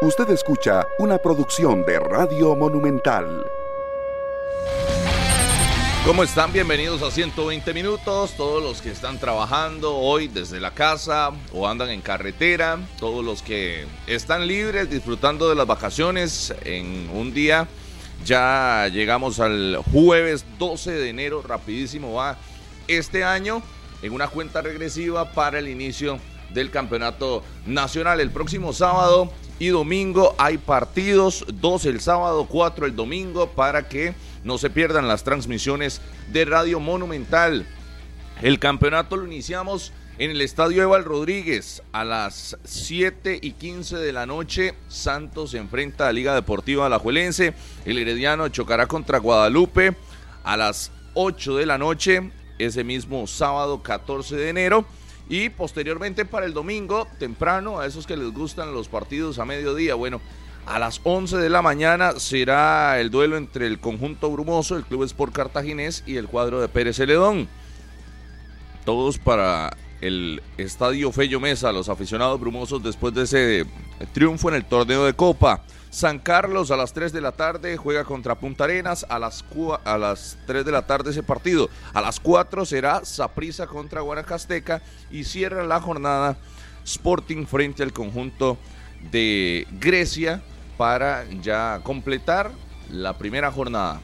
Usted escucha una producción de Radio Monumental. ¿Cómo están? Bienvenidos a 120 minutos. Todos los que están trabajando hoy desde la casa o andan en carretera, todos los que están libres disfrutando de las vacaciones en un día. Ya llegamos al jueves 12 de enero, rapidísimo va este año en una cuenta regresiva para el inicio del campeonato nacional. El próximo sábado y domingo hay partidos, dos el sábado, cuatro el domingo, para que no se pierdan las transmisiones de Radio Monumental. El campeonato lo iniciamos en el estadio Eval Rodríguez a las 7 y 15 de la noche. Santos se enfrenta a Liga Deportiva Alajuelense. El Herediano chocará contra Guadalupe a las 8 de la noche, ese mismo sábado 14 de enero. Y posteriormente para el domingo, temprano, a esos que les gustan los partidos a mediodía, bueno, a las 11 de la mañana será el duelo entre el conjunto brumoso, el Club Sport Cartaginés y el cuadro de Pérez Celedón. Todos para el Estadio Fello Mesa, los aficionados brumosos después de ese triunfo en el torneo de Copa. San Carlos a las 3 de la tarde juega contra Punta Arenas. A las, a las 3 de la tarde ese partido. A las 4 será Saprisa contra Guanacasteca. Y cierra la jornada Sporting frente al conjunto de Grecia para ya completar la primera jornada.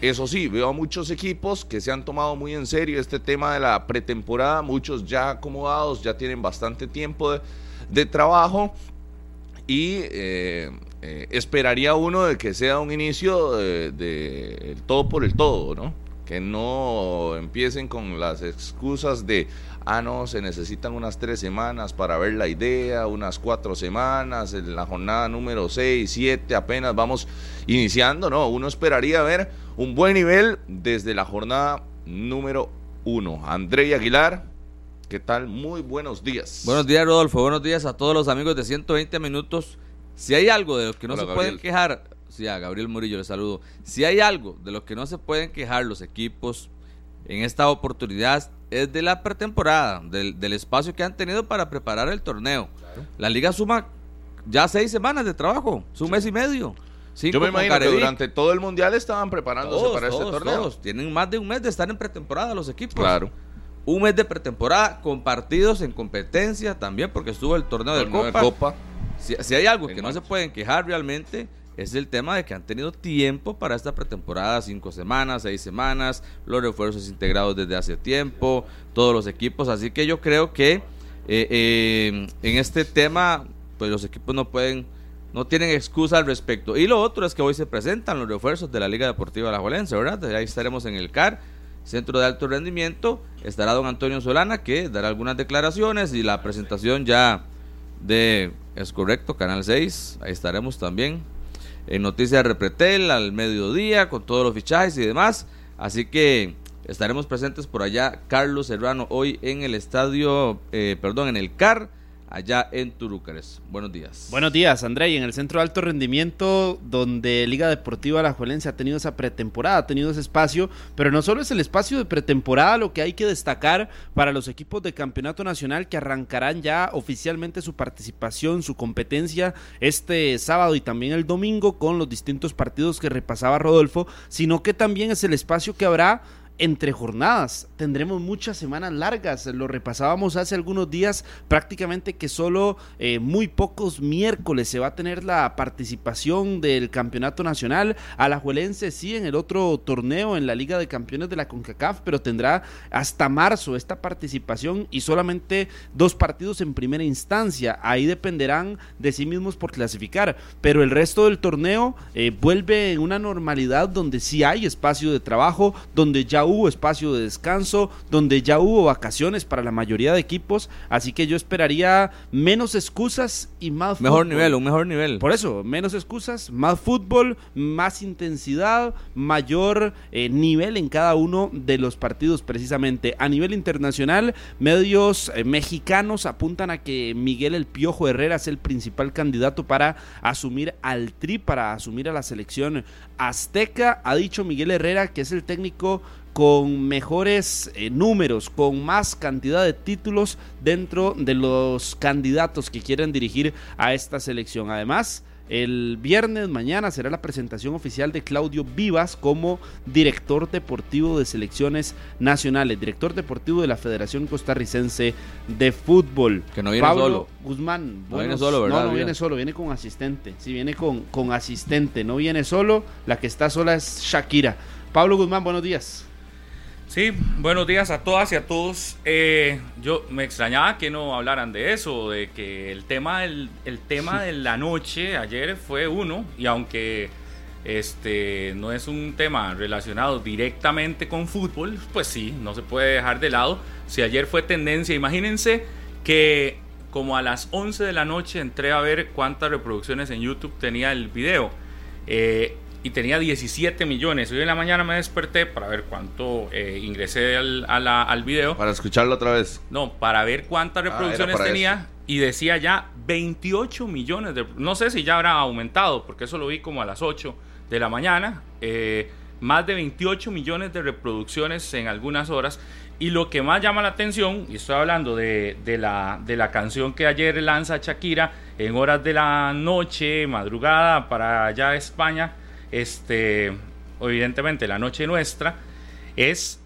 Eso sí, veo a muchos equipos que se han tomado muy en serio este tema de la pretemporada, muchos ya acomodados, ya tienen bastante tiempo de, trabajo y eh, eh, esperaría uno de que sea un inicio de, todo por el todo, ¿no? Que no empiecen con las excusas de, ah, no, se necesitan unas tres semanas para ver la idea, unas cuatro semanas, en la jornada número seis, siete, apenas vamos iniciando, no, uno esperaría ver un buen nivel desde la jornada número uno. André Aguilar, ¿qué tal? Muy buenos días. Buenos días, Rodolfo, buenos días a todos los amigos de 120 minutos si hay algo de lo que no se pueden quejar, sí, a Gabriel Murillo le saludo. Si hay algo de lo que no se pueden quejar los equipos en esta oportunidad es de la pretemporada, del, espacio que han tenido para preparar el torneo. La liga suma ya seis semanas de trabajo, es un mes y medio. Yo me imagino que durante todo el mundial estaban preparándose para este torneo. Todos. Tienen más de un mes de estar en pretemporada los equipos. Claro. Un mes de pretemporada con partidos en competencia también, porque estuvo el torneo, de Copa. Si, hay algo que no se pueden quejar realmente, es el tema de que han tenido tiempo para esta pretemporada, cinco semanas, seis semanas, los refuerzos integrados desde hace tiempo, todos los equipos, así que yo creo que eh, eh, en este tema, pues los equipos no pueden, no tienen excusa al respecto. Y lo otro es que hoy se presentan los refuerzos de la Liga Deportiva La Juelense, ¿verdad? Ahí estaremos en el CAR, Centro de Alto Rendimiento, estará don Antonio Solana que dará algunas declaraciones y la presentación ya de es correcto, Canal 6, ahí estaremos también. En Noticias Repretel al mediodía con todos los fichajes y demás. Así que estaremos presentes por allá, Carlos Serrano, hoy en el estadio, eh, perdón, en el CAR allá en Turúcares. Buenos días. Buenos días, André. Y en el centro de alto rendimiento, donde Liga Deportiva La Juelense ha tenido esa pretemporada, ha tenido ese espacio, pero no solo es el espacio de pretemporada lo que hay que destacar para los equipos de campeonato nacional que arrancarán ya oficialmente su participación, su competencia este sábado y también el domingo con los distintos partidos que repasaba Rodolfo, sino que también es el espacio que habrá entre jornadas. Tendremos muchas semanas largas. Lo repasábamos hace algunos días, prácticamente que solo eh, muy pocos miércoles se va a tener la participación del campeonato nacional. Alajuelense sí en el otro torneo en la Liga de Campeones de la CONCACAF, pero tendrá hasta marzo esta participación y solamente dos partidos en primera instancia. Ahí dependerán de sí mismos por clasificar. Pero el resto del torneo eh, vuelve en una normalidad donde sí hay espacio de trabajo, donde ya hubo espacio de descanso, donde ya hubo vacaciones para la mayoría de equipos, así que yo esperaría menos excusas y más mejor nivel, un mejor nivel. Por eso, menos excusas, más fútbol, más intensidad, mayor eh, nivel en cada uno de los partidos precisamente. A nivel internacional, medios eh, mexicanos apuntan a que Miguel El Piojo Herrera es el principal candidato para asumir al Tri, para asumir a la selección azteca. Ha dicho Miguel Herrera que es el técnico con mejores eh, números, con más cantidad de títulos dentro de los candidatos que quieren dirigir a esta selección. Además, El viernes mañana será la presentación oficial de Claudio Vivas como director deportivo de selecciones nacionales, director deportivo de la Federación Costarricense de Fútbol. Que no viene solo. Guzmán. No viene solo, ¿verdad? No, no viene solo, viene con asistente. Sí, viene con, con asistente, no viene solo. La que está sola es Shakira. Pablo Guzmán, buenos días. Sí, buenos días a todas y a todos. Eh, yo me extrañaba que no hablaran de eso, de que el tema, el, tema de la noche ayer fue uno, y aunque este no es un tema relacionado directamente con fútbol, pues sí, no se puede dejar de lado. Si ayer fue tendencia, imagínense que como a las 11 de la noche entré a ver cuántas reproducciones en YouTube tenía el video. Eh, y tenía 17 millones. Hoy en la mañana me desperté para ver cuánto eh, ingresé al, al video. Para escucharlo otra vez. No, para ver cuántas ah, reproducciones tenía. Y decía ya 28 millones de... No sé si ya habrá aumentado, porque eso lo vi como a las 8 de la mañana. Eh, más de 28 millones de reproducciones en algunas horas. Y lo que más llama la atención, y estoy hablando de, de, la, de la canción que ayer lanza Shakira en horas de la noche, madrugada para allá España, este, evidentemente la noche nuestra, es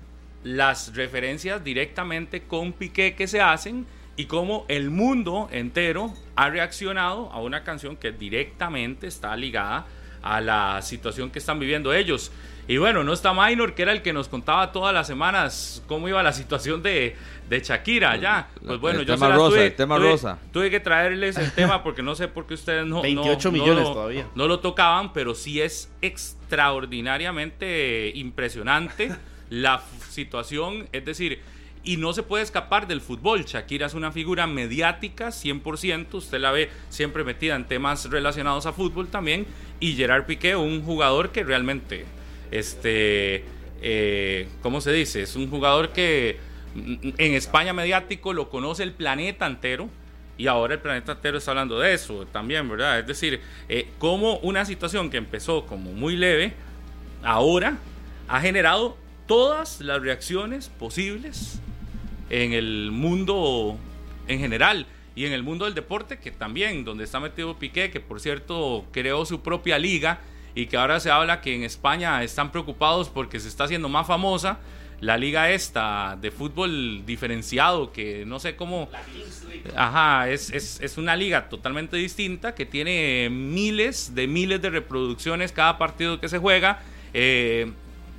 las referencias directamente con Piqué que se hacen y cómo el mundo entero ha reaccionado a una canción que directamente está ligada a la situación que están viviendo ellos. Y bueno, no está Minor, que era el que nos contaba todas las semanas cómo iba la situación de, de Shakira allá. Pues bueno, yo tema rosa, el tema tuve, rosa. tuve que traerles el tema porque no sé por qué ustedes no, 28 millones todavía. no lo tocaban, pero sí es extraordinariamente impresionante la situación. Es decir, y no se puede escapar del fútbol. Shakira es una figura mediática 100%, usted la ve siempre metida en temas relacionados a fútbol también, y Gerard Piqué, un jugador que realmente este, eh, ¿cómo se dice? Es un jugador que en España mediático lo conoce el planeta entero. Y ahora el planeta entero está hablando de eso también, ¿verdad? Es decir, eh, como una situación que empezó como muy leve, ahora ha generado todas las reacciones posibles en el mundo en general y en el mundo del deporte, que también, donde está metido Piqué, que por cierto creó su propia liga y que ahora se habla que en España están preocupados porque se está haciendo más famosa la liga esta de fútbol diferenciado, que no sé cómo... Ajá, es, es, una liga totalmente distinta que tiene miles de miles de reproducciones cada partido que se juega, eh,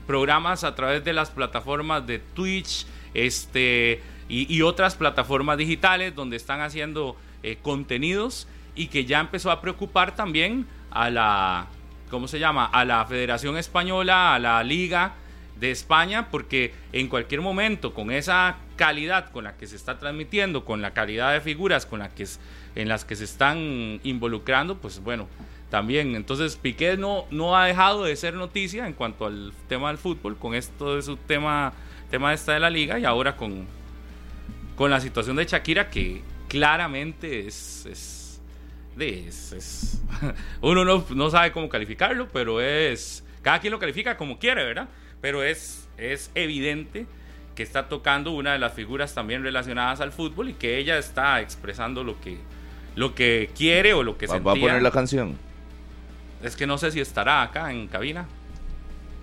programas a través de las plataformas de Twitch este, y, otras plataformas digitales donde están haciendo eh, contenidos y que ya empezó a preocupar también a la ¿cómo se llama? A la Federación Española, a la Liga de España, porque en cualquier momento, con esa calidad con la que se está transmitiendo, con la calidad de figuras con la que en las que se están involucrando, pues bueno, también. Entonces, Piqué no, no ha dejado de ser noticia en cuanto al tema del fútbol, con esto de su tema, tema esta de la liga, y ahora con, con la situación de Shakira, que claramente es es, uno no, no, sabe cómo calificarlo, pero es. Cada quien lo califica como quiere, ¿verdad? Pero es, es evidente que está tocando una de las figuras también relacionadas al fútbol y que ella está expresando lo que, lo que quiere o lo que sentía. ¿Va a poner la canción? Es que no sé si estará acá en cabina.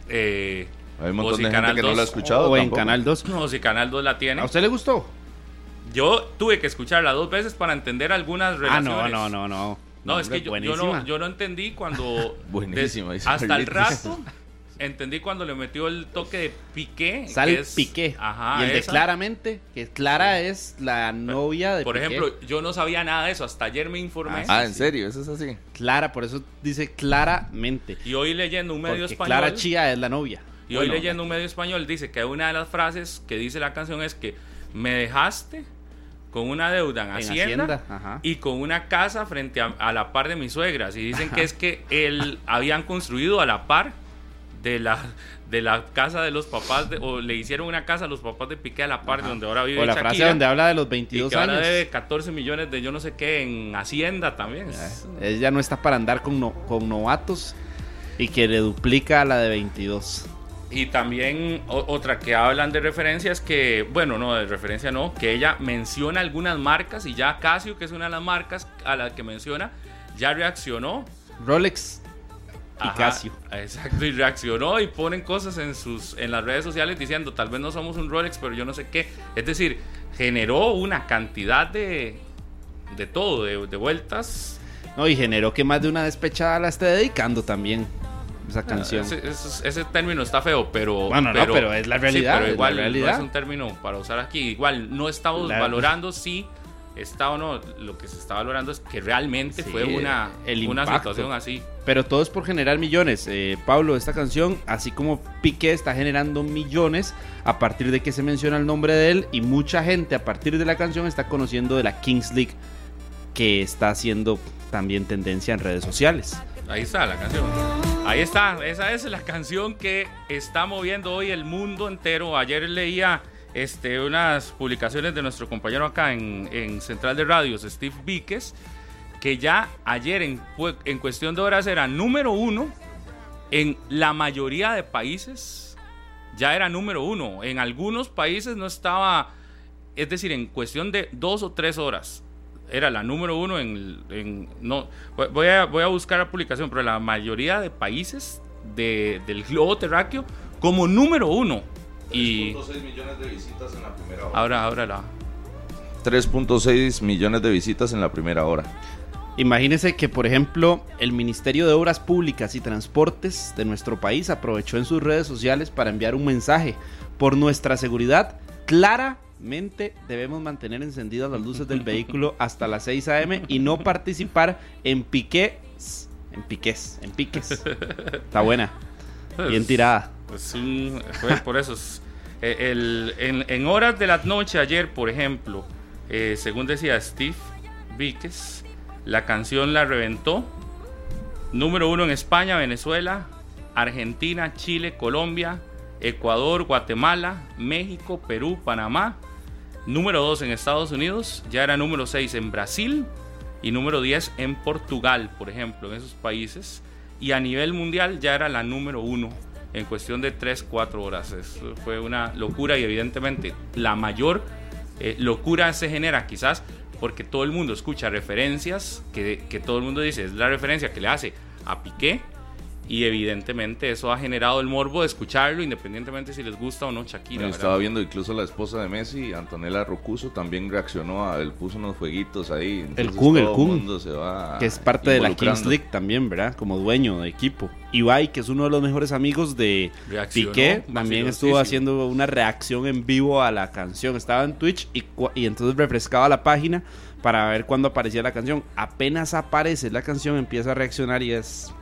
Eh, Hay un montón de gente que no la ha escuchado. O en Canal 2. No, si Canal 2 la tiene. ¿A usted le gustó? Yo tuve que escucharla dos veces para entender algunas relaciones. Ah, no, no, no, no. No, es que yo, no, yo no entendí cuando... Buenísima. hasta el rato entendí cuando le metió el toque de Piqué. Sal Piqué. Ajá, y el de claramente, que Clara es la novia de Por ejemplo, yo no sabía nada de eso, hasta ayer me informé. Ah, ¿en serio? ¿Eso es así? Clara, por eso dice claramente. Y hoy leyendo un medio español... Clara Chía es la novia. Y hoy leyendo un medio español dice que una de las frases que dice la canción es que me dejaste con una deuda en Hacienda, y con una casa frente a, la par de mis suegras. Y dicen que es que él habían construido a la par de la, de la casa de los papás, o le hicieron una casa a los papás de Piqué a la par de donde ahora vive O la frase donde habla de los 22 y que años. debe 14 millones de yo no sé qué en Hacienda también. Ella no está para andar con, con novatos y que le duplica a la de 22. Y también otra que hablan de referencias que, bueno, no, de referencia no, que ella menciona algunas marcas y ya Casio, que es una de las marcas a las que menciona, ya reaccionó Rolex y Casio. Exacto, y reaccionó y ponen cosas en sus en las redes sociales diciendo, tal vez no somos un Rolex, pero yo no sé qué. Es decir, generó una cantidad de, de todo, de, vueltas. No, y generó que más de una despechada la esté dedicando también esa ah, canción. ese, término está feo, pero. Bueno, no, pero es la realidad. pero igual realidad. no es un término para usar aquí. Igual no estamos valorando si está o no. Lo que se está valorando es que realmente fue una, una situación así. Pero todo es por generar millones. Eh, Pablo, esta canción, así como Piqué está generando millones a partir de que se menciona el nombre de él, y mucha gente a partir de la canción está conociendo de la Kings League, que está haciendo también tendencia en redes sociales. Ahí está la canción. Ahí está, esa es la canción que está moviendo hoy el mundo entero. Ayer leía este, unas publicaciones de nuestro compañero acá en, Central de Radios, Steve Víquez, que ya ayer en, en cuestión de horas era número uno en la mayoría de países. Ya era número uno. En algunos países no estaba, es decir, en cuestión de dos o tres horas era la número uno en, no voy a, voy a buscar la publicación pero la mayoría de países de, del globo terráqueo como número uno. 3.6 millones de visitas en la primera hora. Ahora ahora la 3.6 millones de visitas en la primera hora. Imagínese que, por ejemplo, el Ministerio de Obras Públicas y Transportes de nuestro país aprovechó en sus redes sociales para enviar un mensaje. Por nuestra seguridad clara mente debemos mantener encendidas las luces del vehículo hasta las 6 a.m. y no participar en piques, en piques, en piques. Está buena. Bien tirada. Pues por eso. Eh, el, en, horas de la noche ayer, por ejemplo, eh, según decía Steve Víquez, la canción la reventó. Número uno en España, Venezuela, Argentina, Chile, Colombia, Ecuador, Guatemala, México, Perú, Panamá, número 2 en Estados Unidos, ya era número 6 en Brasil y número 10 en Portugal, por ejemplo, en esos países. Y a nivel mundial ya era la número 1 en cuestión de 3-4 horas. Eso fue una locura y evidentemente la mayor eh, locura se genera quizás porque todo el mundo escucha referencias que, que todo el mundo dice es la referencia que le hace a Piqué y evidentemente eso ha generado el morbo de escucharlo, independientemente si les gusta o no Shakira. estaba viendo incluso la esposa de Messi, Antonella Rocuso, también reaccionó a él, puso unos jueguitos ahí. el Kun, el Kun, que es parte de la Kings League también, ¿verdad? Como dueño de equipo. Ibai, que es uno de los mejores amigos de Piqué, también estuvo haciendo una reacción en vivo a la canción. Estaba en Twitch y, y entonces refrescaba la página para ver cuándo aparecía la canción. Apenas aparece la canción, empieza a reaccionar y es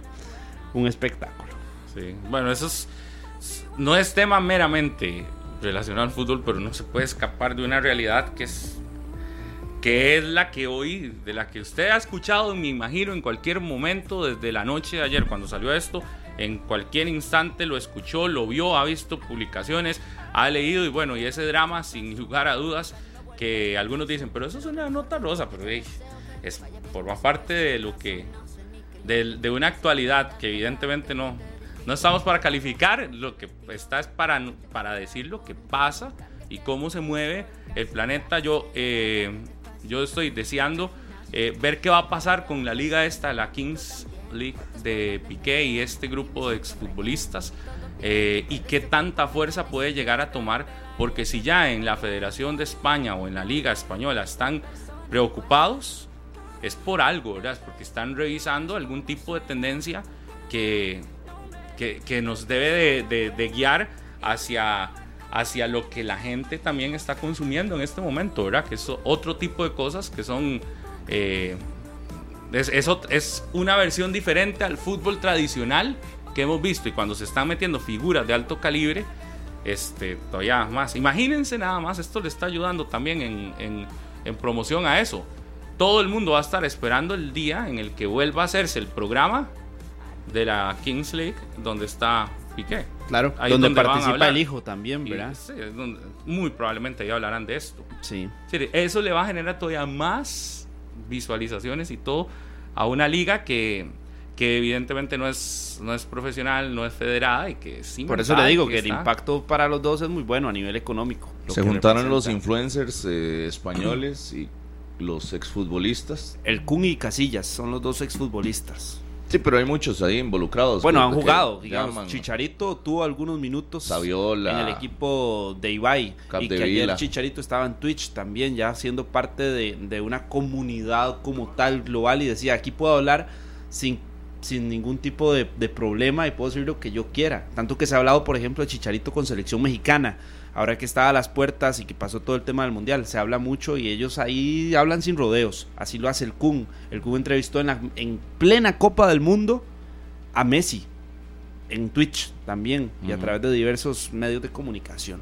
un espectáculo. Sí, bueno, eso no es tema meramente relacionado al fútbol, pero no se puede escapar de una realidad que es que es la que hoy, de la que usted ha escuchado, me imagino, en cualquier momento, desde la noche de ayer, cuando salió esto, en cualquier instante lo escuchó, lo vio, ha visto publicaciones, ha leído y bueno, y ese drama, sin lugar a dudas, que algunos dicen, pero eso es una nota rosa, pero es, forma parte de lo que de, una actualidad que evidentemente no, no estamos para calificar, lo que está es para, para decir lo que pasa y cómo se mueve el planeta. Yo, eh, yo estoy deseando eh, ver qué va a pasar con la liga esta, la Kings League de Piqué y este grupo de exfutbolistas. Eh, y qué tanta fuerza puede llegar a tomar, porque si ya en la Federación de España o en la Liga Española están preocupados, es por algo, ¿verdad? Porque están revisando algún tipo de tendencia que, que, nos debe de, guiar hacia, hacia lo que la gente también está consumiendo en este momento, ¿verdad? Que es otro tipo de cosas que son... Eh, es, una versión diferente al fútbol tradicional que hemos visto y cuando se están metiendo figuras de alto calibre, este, todavía más. Imagínense nada más, esto le está ayudando también en, en promoción a eso todo el mundo va a estar esperando el día en el que vuelva a hacerse el programa de la Kings League donde está Piqué. Claro, ahí donde, participa el hijo también, ¿verdad? sí, muy probablemente ya hablarán de esto. Sí. Eso le va a generar todavía más visualizaciones y todo a una liga que, que evidentemente no es, no es profesional, no es federada y que sí. Por eso le digo que, el impacto para los dos es muy bueno a nivel económico. Se juntaron los influencers eh, españoles y los exfutbolistas. El Kun y Casillas son los dos exfutbolistas. Sí, pero hay muchos ahí involucrados. Bueno, han jugado, digamos. Chicharito tuvo algunos minutos Saviola, en el equipo de Ibai. y que ayer Chicharito estaba en Twitch también, ya siendo parte de, de, una comunidad como tal global y decía, aquí puedo hablar sin, sin ningún tipo de, de problema y puedo decir lo que yo quiera. Tanto que se ha hablado, por ejemplo, de Chicharito con selección mexicana ahora que está a las puertas y que pasó todo el tema del mundial, se habla mucho y ellos ahí hablan sin rodeos. Así lo hace el Kun. El Kun entrevistó en, la, en plena Copa del Mundo a Messi en Twitch también y a través de diversos medios de comunicación.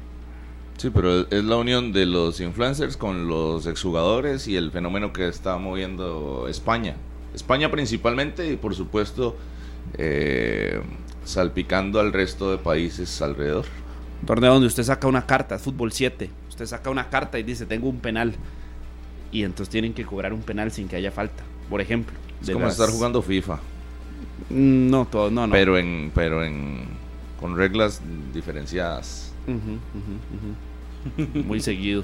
Sí, pero es la unión de los influencers con los exjugadores y el fenómeno que está moviendo España. España principalmente y por supuesto eh, salpicando al resto de países alrededor torneo donde usted saca una carta, fútbol 7, usted saca una carta y dice tengo un penal y entonces tienen que cobrar un penal sin que haya falta, por ejemplo. Es como estar jugando FIFA. Mm, no, todo, no, no. Pero en, pero en, con reglas diferenciadas. Muy seguido.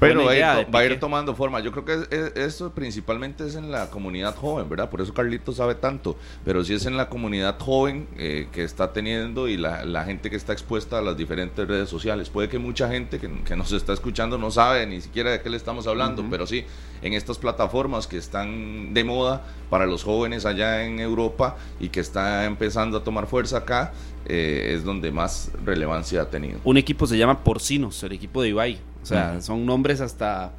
Pero va a, ir, tomando forma. Yo creo que eso principalmente es en la comunidad joven, ¿verdad? Por eso Carlito sabe tanto. Pero si es en la comunidad joven eh, que está teniendo y la, gente que está expuesta a las diferentes redes sociales. Puede que mucha gente que, nos está escuchando no sabe ni siquiera de qué le estamos hablando, pero sí, en estas plataformas que están de moda para los jóvenes allá en Europa y que está empezando a tomar fuerza acá, eh, es donde más relevancia ha tenido. Un equipo se llama Porcinos, el equipo de Ibai o sea, son nombres hasta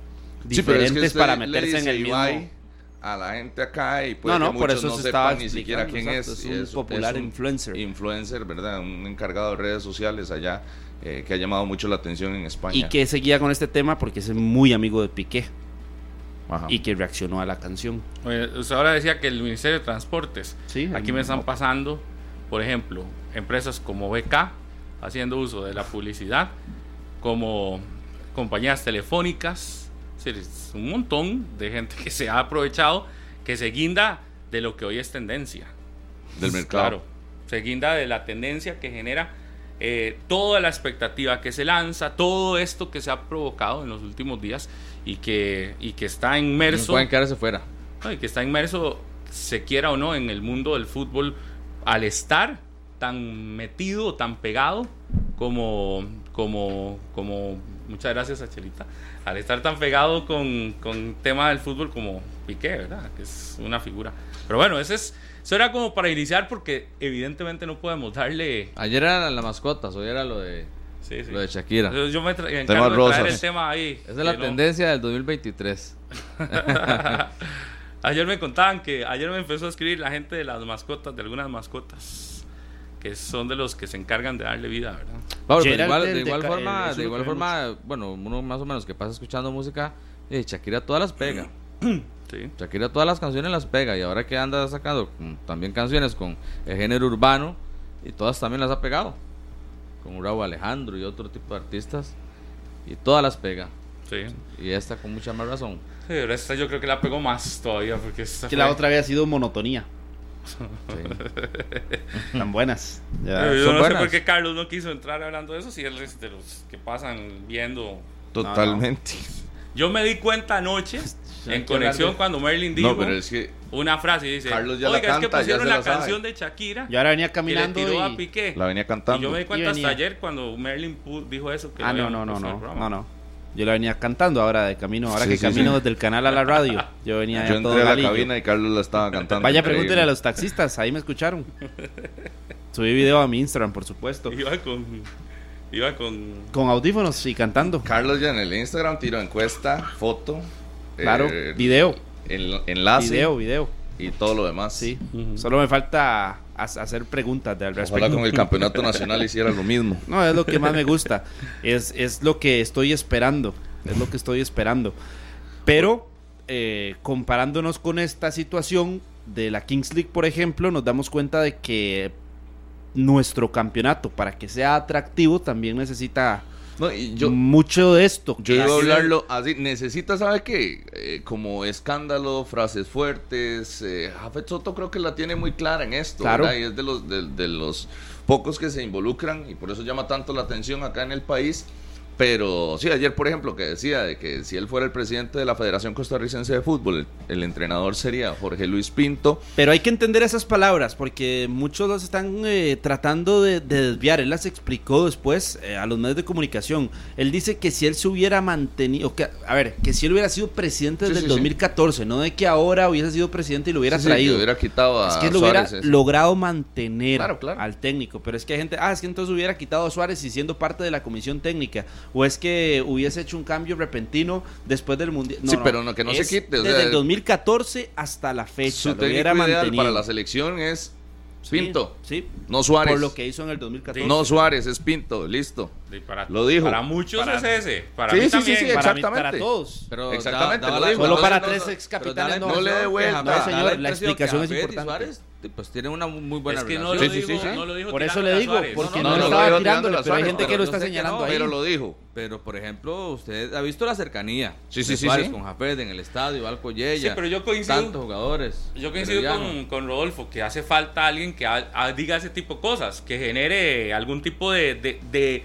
diferentes para meterse en el mismo... a la gente acá y puede no, no, que por eso no sepan ni siquiera quién es. Es un popular influencer. Influencer, ¿verdad? Un encargado de redes sociales allá eh, que ha llamado mucho la atención en España. Y que seguía con este tema porque es muy amigo de Piqué. Y que reaccionó a la canción. usted ahora decía que el Ministerio de Transportes. Sí, aquí me están pasando, por ejemplo, empresas como BK haciendo uso de la publicidad, como compañías telefónicas, es un montón de gente que se ha aprovechado, que se guinda de lo que hoy es tendencia. Del mercado. Claro, se guinda de la tendencia que genera eh, toda la expectativa que se lanza, todo esto que se ha provocado en los últimos días y que, y que está inmerso. No pueden quedarse fuera. y que está inmerso, se quiera o no, en el mundo del fútbol al estar tan metido, tan pegado como, como, como muchas gracias a Chelita, al estar tan pegado con, con tema del fútbol como Piqué, ¿verdad? Que es una figura. Pero bueno, ese es, eso era como para iniciar porque evidentemente no podemos darle... Ayer era la mascota, hoy era lo de... Lo de Shakira. Yo me encargo de traer el tema ahí. Esa es la tendencia del 2023. ayer me contaban que ayer me empezó a escribir la gente de las mascotas, de algunas mascotas que son de los que se encargan de darle vida, ¿verdad? de igual, de igual forma, de igual forma, bueno, uno más o menos que pasa escuchando música, eh, Shakira todas las pega. Sí. Shakira todas las canciones las pega y ahora que anda sacando también canciones con el género urbano y todas también las ha pegado. Con Raúl Alejandro y otro tipo de artistas y todas las pega. Sí. Y esta con mucha más razón. Sí, pero esta yo creo que la pegó más todavía porque esta que la otra había sido monotonía. Tan buenas. yo no sé por qué Carlos no quiso entrar hablando de eso, si él es de los que pasan viendo. Totalmente. Yo me di cuenta anoche, en conexión, cuando Merlin dijo una frase y dice: Carlos ya Oiga, es que pusieron la, canción de Shakira. Y ahora venía caminando. Y le tiró a Piqué. La venía cantando. Y yo me di cuenta hasta ayer cuando Merlin dijo eso. Que ah, no, no, no, no, no, no. Yo la venía cantando ahora de camino, ahora que camino desde el canal a la radio. Yo venía Yo entré a la cabina y Carlos la estaba cantando. Vaya, pregúntele a los taxistas, ahí me escucharon. Subí video a mi Instagram, por supuesto. Iba con iba con con audífonos y cantando. Carlos ya en el Instagram tiró encuesta, foto, claro, eh, video, el, enlace, video, video y todo lo demás. Sí. Solo me falta hacer preguntas de al respecto. Ojalá con el campeonato nacional hiciera lo mismo. No, es lo que más me gusta. Es, es lo que estoy esperando. Es lo que estoy esperando. Pero eh, comparándonos con esta situación de la Kings League, por ejemplo, nos damos cuenta de que nuestro campeonato, para que sea atractivo, también necesita mucho de esto. Yo iba a hablarlo así. Necesita, ¿sabe qué? Eh, como escándalo, frases fuertes. Eh, Jafet Soto creo que la tiene muy clara en esto. Claro. Y es de los, de, los pocos que se involucran y por eso llama tanto la atención acá en el país. Pero sí, ayer por ejemplo que decía de que si él fuera el presidente de la Federación Costarricense de Fútbol, el, entrenador sería Jorge Luis Pinto. Pero hay que entender esas palabras porque muchos los están eh, tratando de, desviar. Él las explicó después eh, a los medios de comunicación. Él dice que si él se hubiera mantenido, que, a ver, que si él hubiera sido presidente desde el 2014, no de que ahora hubiese sido presidente y lo hubiera traído. hubiera quitado a es que lo hubiera logrado mantener al técnico. Pero es que hay gente, ah, es que entonces hubiera quitado a Suárez y siendo parte de la comisión técnica o es que hubiese hecho un cambio repentino después del mundial. sí, pero no, que no se quite. desde el 2014 hasta la fecha. Su técnico ideal para la selección es Pinto. Sí, No Suárez. Por lo que hizo en el 2014. No Suárez, es Pinto, listo. Para, lo dijo. Para muchos es ese. Para sí, mí sí, también. Sí, exactamente. Para, todos. Pero exactamente. Solo para tres ex capitanes. No, le dé vuelta. No, señor, la explicación es importante pues tiene una muy buena es que no lo, dijo, no lo dijo Por eso le digo, porque no, lo estaba tirándole, pero hay gente que lo está señalando ahí. Pero lo dijo. Pero, por ejemplo, usted ha visto la cercanía sí, sí, sí, con Jafet en el estadio, Alco Yeya, sí, pero yo coincido, tantos jugadores. Yo coincido con, con, Rodolfo, que hace falta alguien que diga ese tipo de cosas, que genere algún tipo de, de, de,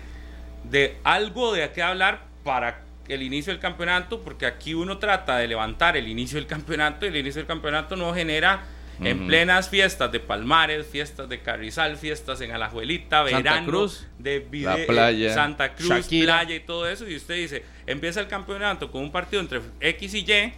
de algo de qué hablar para el inicio del campeonato, porque aquí uno trata de levantar el inicio del campeonato y el inicio del campeonato no genera en plenas fiestas de Palmares, fiestas de Carrizal, fiestas en Alajuelita, verano, Cruz, de la playa, Santa Cruz, playa y todo eso. Y usted dice, empieza el campeonato con un partido entre X y Y.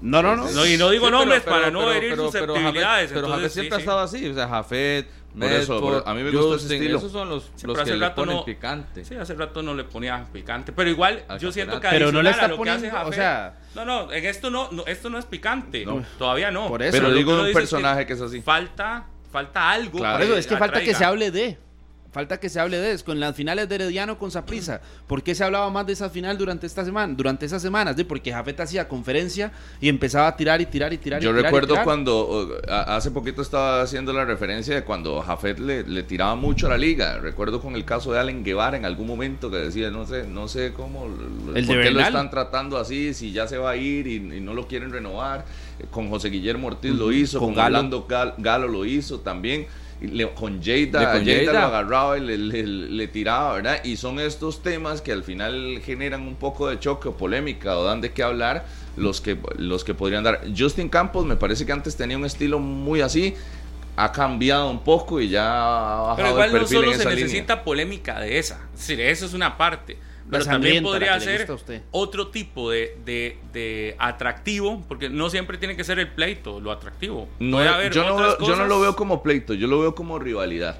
No, no, no. y no digo nombres para no herir susceptibilidades. Pero, Jafet, siempre ha estado así. O sea, Jafet, por eso, a mí me gusta ese estilo. Esos son los, los que le ponen picante. Sí, hace rato no le ponía picante, pero igual yo siento que pero no le está poniendo, o sea, no, no, en esto no, esto no es picante, todavía no. Por eso, pero digo un personaje que, es así. Falta, falta algo. Claro, eso, es que falta que se hable de. Falta que se hable de eso, con las finales de Herediano con Saprisa. ¿Por qué se hablaba más de esa final durante esta semana, durante esas semanas? De porque Jafet hacía conferencia y empezaba a tirar y tirar y tirar. Yo y recuerdo cuando hace poquito estaba haciendo la referencia de cuando Jafet le, le, tiraba mucho a la liga. Recuerdo con el caso de Allen Guevara en algún momento que decía, no sé, no sé cómo, ¿El por qué lo están tratando así, si ya se va a ir y, no lo quieren renovar. Con José Guillermo Ortiz lo hizo, con, Orlando Galo lo hizo también con Jada, con Jada, lo agarraba y le, tiraba, ¿verdad? Y son estos temas que al final generan un poco de choque o polémica o dan de qué hablar los que, los que podrían dar. Justin Campos me parece que antes tenía un estilo muy así, ha cambiado un poco y ya ha bajado Pero igual el perfil no solo en se necesita polémica de esa, es decir, eso es una parte pero también podría ser otro tipo de, atractivo, porque no siempre tiene que ser el pleito, lo atractivo. No, yo, no yo no lo veo como pleito, yo lo veo como rivalidad.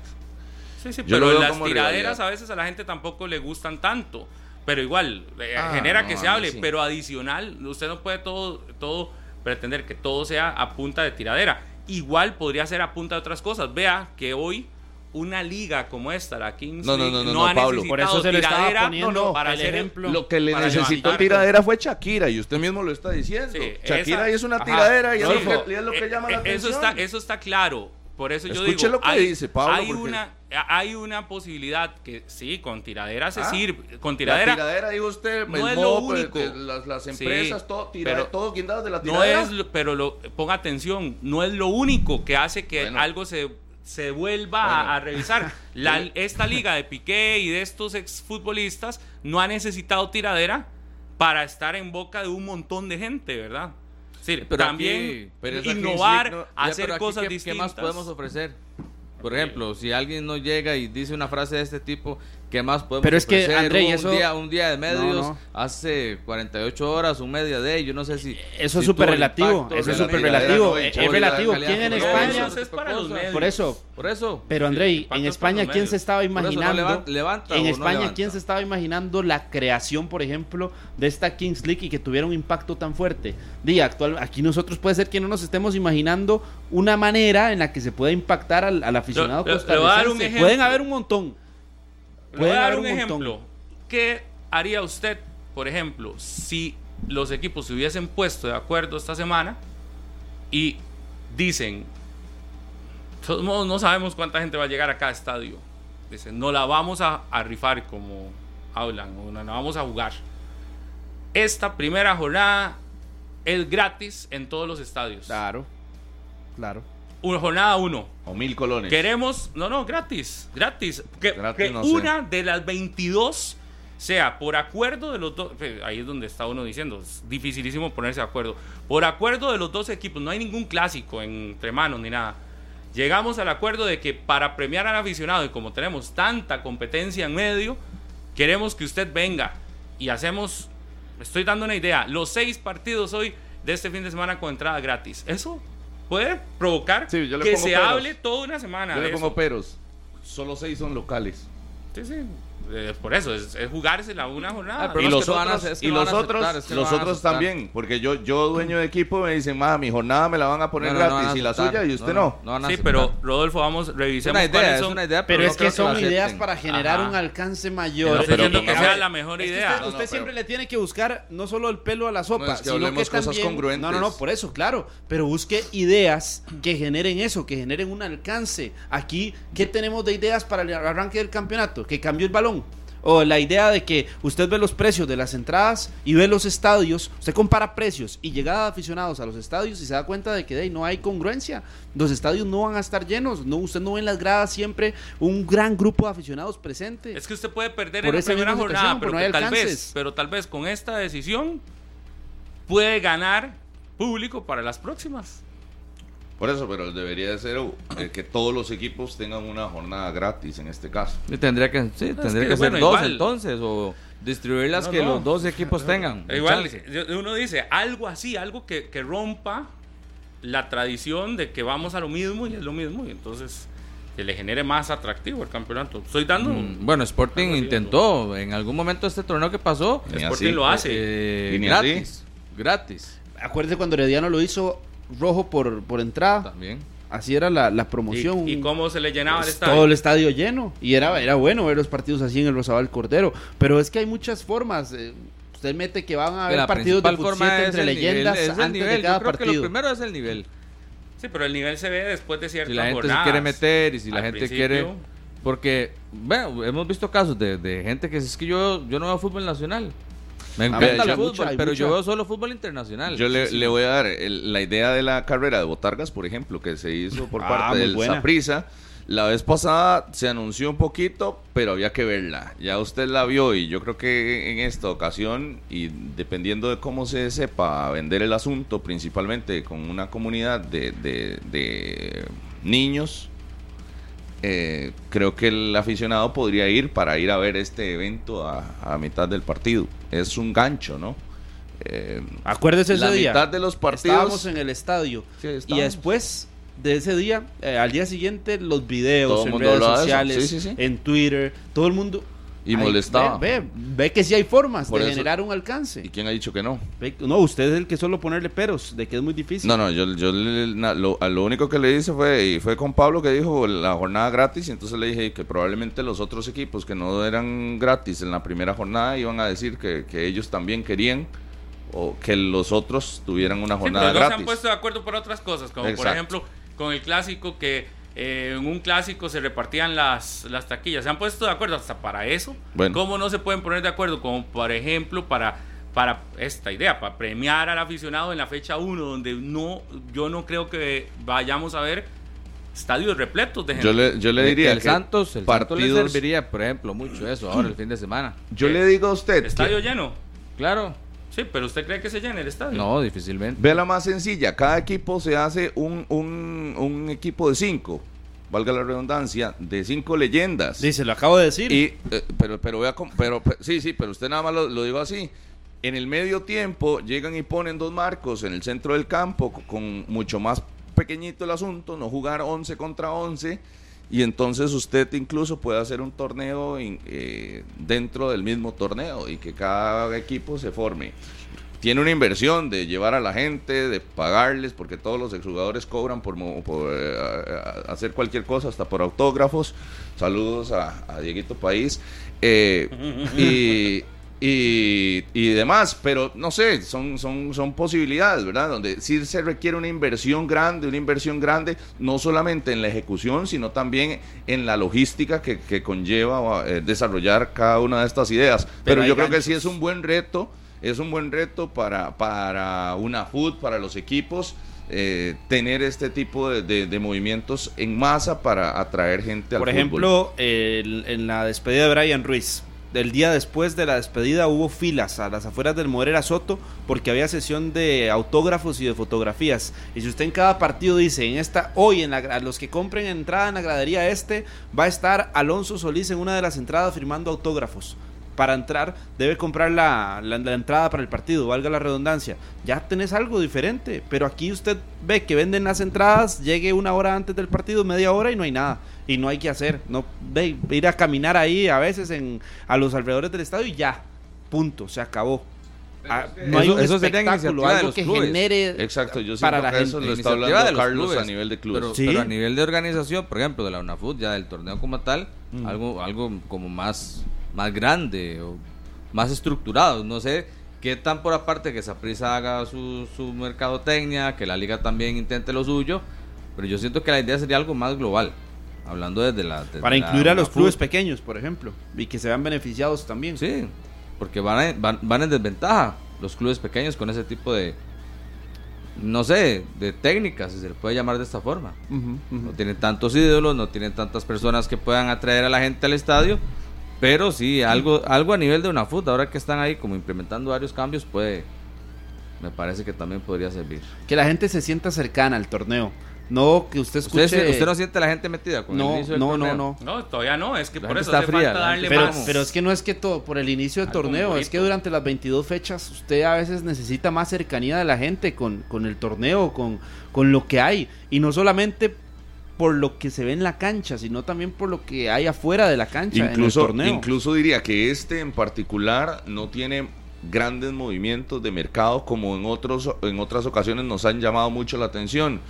Sí, sí, pero las tiraderas a veces a la gente tampoco le gustan tanto. Pero igual, eh, ah, genera que se hable, pero adicional, usted no puede todo, todo pretender que todo sea a punta de tiradera. Igual podría ser a punta de otras cosas. Vea que hoy una liga como esta, la Kings no, no, no, no, no, Pablo. Por eso se le estaba poniendo para el ejemplo. Lo que le necesitó tiradera fue Shakira y usted mismo lo está diciendo. Shakira es una tiradera y, es, lo que, llama la eh, eso atención. Está, eso está claro. Por eso yo digo, lo que hay, dice Pablo, hay una hay una posibilidad que sí, con tiradera se ah, sirve, con tiradera. La tiradera digo usted, no es lo único. las, las, empresas, todo, tiradera, todo guindado de la tiradera. No es, pero lo, ponga atención, no es lo único que hace que algo se se vuelva a, revisar. La, esta liga de Piqué y de estos exfutbolistas no ha necesitado tiradera para estar en boca de un montón de gente, ¿verdad? Sí, pero también innovar, hacer cosas distintas. ¿Qué más podemos ofrecer? Por ejemplo, si alguien no llega y dice una frase de este tipo, ¿qué más podemos Pero es que, André, un, día, un día de medios, hace 48 horas, un media de yo no sé si... Eso es súper relativo, eso es súper relativo. Es relativo. ¿Quién en España? es para los medios. Por eso. Por eso. Pero, André, en España, ¿quién se estaba imaginando? en España, ¿quién se estaba imaginando la creación, por ejemplo, de esta Kings League y que tuviera un impacto tan fuerte? Día actual, aquí nosotros puede ser que no nos estemos imaginando una manera en la que se pueda impactar al, al aficionado costarricense. Pueden haber un montón. Pueden dar haber un, ejemplo. ¿Qué haría usted, por ejemplo, si los equipos se hubiesen puesto de acuerdo esta semana y dicen, de todos modos no sabemos cuánta gente va a llegar a cada estadio. Dicen, no la vamos a, a rifar como hablan, o no la vamos a jugar. Esta primera jornada es gratis en todos los estadios. Claro, claro. Una jornada uno. O mil colones. Queremos, no, no, gratis, gratis. Que, una de las 22 sea por acuerdo de los dos, pues, ahí es donde está uno diciendo, es dificilísimo ponerse de acuerdo. Por acuerdo de los dos equipos, no hay ningún clásico entre manos ni nada. Llegamos al acuerdo de que para premiar al aficionado y como tenemos tanta competencia en medio, queremos que usted venga y hacemos, estoy dando una idea, los seis partidos hoy de este fin de semana con entrada gratis. Eso puede provocar que se hable toda una semana. Yo le pongo peros. Solo seis son locales. Sí, sí. Eh, por eso, es, es jugársela una jornada. y los, otros, y los otros, los otros también, porque yo, yo dueño de equipo me dicen, ma, mi jornada me la van a poner gratis y la suya y usted no. sí, pero Rodolfo, vamos, revisemos una idea, son. Una idea, pero, es que son ideas para generar un alcance mayor. pero que sea la mejor idea. usted, siempre le tiene que buscar no solo el pelo a la sopa, sino que cosas congruentes. No, no, no, por eso, claro, pero busque ideas que generen eso, que generen un alcance. Aquí, ¿qué tenemos de ideas para el arranque del campeonato? Que cambió el balón o la idea de que usted ve los precios de las entradas y ve los estadios, usted compara precios y llegada de aficionados a los estadios y se da cuenta de que de ahí no hay congruencia. Los estadios no van a estar llenos, no usted no ve en las gradas siempre un gran grupo de aficionados presente. Es que usted puede perder en la primera jornada, pero, tal vez, pero tal vez con esta decisión puede ganar público para las próximas. Por eso, pero debería de ser eh, que todos los equipos tengan una jornada gratis en este caso. tendría que, sí, tendría que, ser dos entonces, o distribuirlas que los dos equipos tengan. Igual, uno dice algo así, algo que, rompa la tradición de que vamos a lo mismo y es lo mismo, y entonces que le genere más atractivo el campeonato. Estoy dando. Mm, bueno, Sporting intentó en algún momento este torneo que pasó. Sporting lo hace. Eh, gratis. Gratis. Acuérdese cuando Herediano lo hizo rojo por, por entrada. También. Así era la, promoción. ¿Y, cómo se le llenaba el estadio? Todo el estadio lleno. Y era, era bueno ver los partidos así en el Rosabal Cordero. Pero es que hay muchas formas. Eh, usted mete que van a haber partidos de fútbol entre leyendas antes de cada partido. lo primero es el nivel. Sí, pero el nivel se ve después de ciertas Si la gente se quiere meter y si la gente quiere... Porque, bueno, hemos visto casos de, de gente que es que yo, yo no veo fútbol nacional. Me encanta el fútbol, pero yo veo solo fútbol internacional. Yo le, voy a dar la idea de la carrera de Botargas, por ejemplo, que se hizo por ah, parte del Saprisa. La vez pasada se anunció un poquito, pero había que verla. Ya usted la vio y yo creo que en esta ocasión, y dependiendo de cómo se sepa vender el asunto, principalmente con una comunidad de, de niños, eh, creo que el aficionado podría ir para ir a ver este evento a, mitad del partido. Es un gancho, ¿no? Eh, Acuérdese ese la día. mitad de los partidos. Estábamos en el estadio. y después de ese día, eh, al día siguiente, los videos en redes sociales, en Twitter, todo el mundo y molestaba. Ve, ve, que sí hay formas de generar un alcance. ¿Y quién ha dicho que no? no, usted es el que solo ponerle peros, de que es muy difícil. No, no, yo, yo lo, lo, único que le hice fue, y fue con Pablo que dijo la jornada gratis, y entonces le dije que probablemente los otros equipos que no eran gratis en la primera jornada iban a decir que, que ellos también querían o que los otros tuvieran una jornada sí, pero no se han puesto de acuerdo por otras cosas, como por ejemplo con el clásico que eh, en un clásico se repartían las, las taquillas. ¿Se han puesto de acuerdo hasta para eso? ¿Cómo no se pueden poner de acuerdo? Como por ejemplo para, para esta idea, para premiar al aficionado en la fecha 1, donde no, yo no creo que vayamos a ver estadios repletos de gente. Yo le, yo le diría el Santos, el partidos... Santos le serviría, por ejemplo, mucho eso ahora el fin de semana. Yo le digo a usted. ¿Estadio lleno? Claro. Sí, pero ¿usted cree que se llene el estadio? No, difícilmente. Ve la más sencilla. Cada equipo se hace un, un, un equipo de cinco valga la redundancia, de cinco leyendas. Sí, se lo acabo de decir. Y, eh, pero, pero, vea, pero, sí, sí, pero usted nada más lo, digo así. En el medio tiempo llegan y ponen dos marcos en el centro del campo con mucho más pequeñito el asunto, no jugar 11 contra 11 y entonces usted incluso puede hacer un torneo eh, dentro del mismo torneo y que cada equipo se forme tiene una inversión de llevar a la gente, de pagarles, porque todos los exjugadores cobran por, eh, hacer cualquier cosa, hasta por autógrafos. Saludos a, Dieguito País. Eh, y, y, demás, pero no sé, son, son, son posibilidades, ¿verdad? Donde sí se requiere una inversión grande, una inversión grande, no solamente en la ejecución, sino también en la logística que, conlleva eh, desarrollar cada una de estas ideas. Pero, yo creo que sí es un buen reto es un buen reto para, para una food, para los equipos. Eh, tener este tipo de, movimientos en masa para atraer gente al Por ejemplo, en la despedida de Brian Ruiz, del día después de la despedida hubo filas a las afueras del Morera Soto porque había sesión de autógrafos y de fotografías. Y si usted en cada partido dice, en esta, hoy en la, los que compren entrada en la gradería este, va a estar Alonso Solís en una de las entradas firmando autógrafos para entrar debe comprar la, entrada para el partido, valga la redundancia. Ya tenés algo diferente, pero aquí usted ve que venden las entradas, llegue una hora antes del partido, media hora y no hay nada. Y no hay que hacer, no ve, ir a caminar ahí a veces en, a los alrededores del estadio y ya, punto, se acabó. Ah, no hay un eso espectáculo, algo que genere Exacto, yo para la eso lo está hablando Carlos a nivel de clubes. Pero, a nivel de organización, por ejemplo, de la UNAFUT, ya del torneo como tal, mm. algo, algo como más más grande o más estructurado. No sé qué tan por aparte que Saprisa haga su, su mercadotecnia, que la liga también intente lo suyo, pero yo siento que la idea sería algo más global. Hablando desde la. Para incluir a los clubes pequeños, por ejemplo, y que se vean beneficiados también. Sí, porque van, van, en desventaja los clubes pequeños con ese tipo de, no sé, de técnicas, si se le puede llamar de esta forma. No tienen tantos ídolos, no tienen tantas personas que puedan atraer a la gente al estadio pero sí, algo, algo a nivel de una FUT, ahora que están ahí como implementando varios cambios, puede, me parece que también podría servir. Que la gente se sienta cercana al torneo. No que usted escuche. ¿Usted, no siente a la gente metida con no, el inicio del no, torneo? No, no, no. todavía no. Es que por eso está hace fría, falta darle pero, Pero es que no es que todo por el inicio del torneo. Es que durante las 22 fechas usted a veces necesita más cercanía de la gente con, con el torneo, con, con lo que hay. Y no solamente por lo que se ve en la cancha, sino también por lo que hay afuera de la cancha incluso, en el torneo. Incluso diría que este en particular no tiene grandes movimientos de mercado como en otros en otras ocasiones nos han llamado mucho la atención.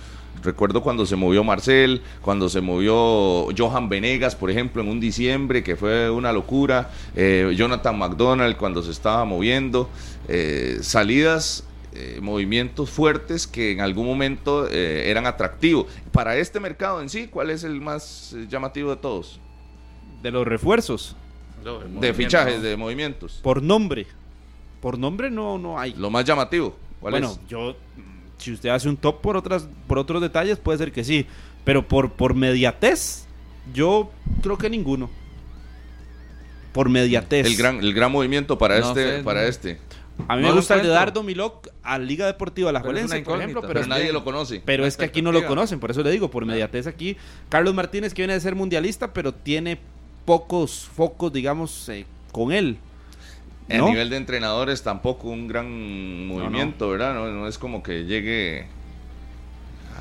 Recuerdo cuando se movió Marcel, cuando se movió Johan Venegas, por ejemplo, en un diciembre, que fue una locura. Eh, Jonathan McDonald cuando se estaba moviendo. Eh, salidas eh, movimientos fuertes que en algún momento eh, eran atractivos. Para este mercado en sí, ¿cuál es el más eh, llamativo de todos? De los refuerzos. de fichajes, de movimientos. Por nombre. Por nombre no, no hay. Lo más llamativo. bueno, yo, si usted hace un top por, otras, por otros detalles, puede ser que sí. Pero por, por mediatez, yo creo que ninguno. Por mediatez. El gran, el gran movimiento para este, para este. A mí me gusta el de Dardo Milok a Liga Deportiva La Juelense, por ejemplo, pero, nadie lo conoce. Pero es que aquí no lo conocen, por eso le digo, por mediatez aquí. Carlos Martínez, que viene de ser mundialista, pero tiene pocos focos, digamos, eh, con él. A nivel de entrenadores tampoco un gran movimiento, ¿verdad? No, es como que llegue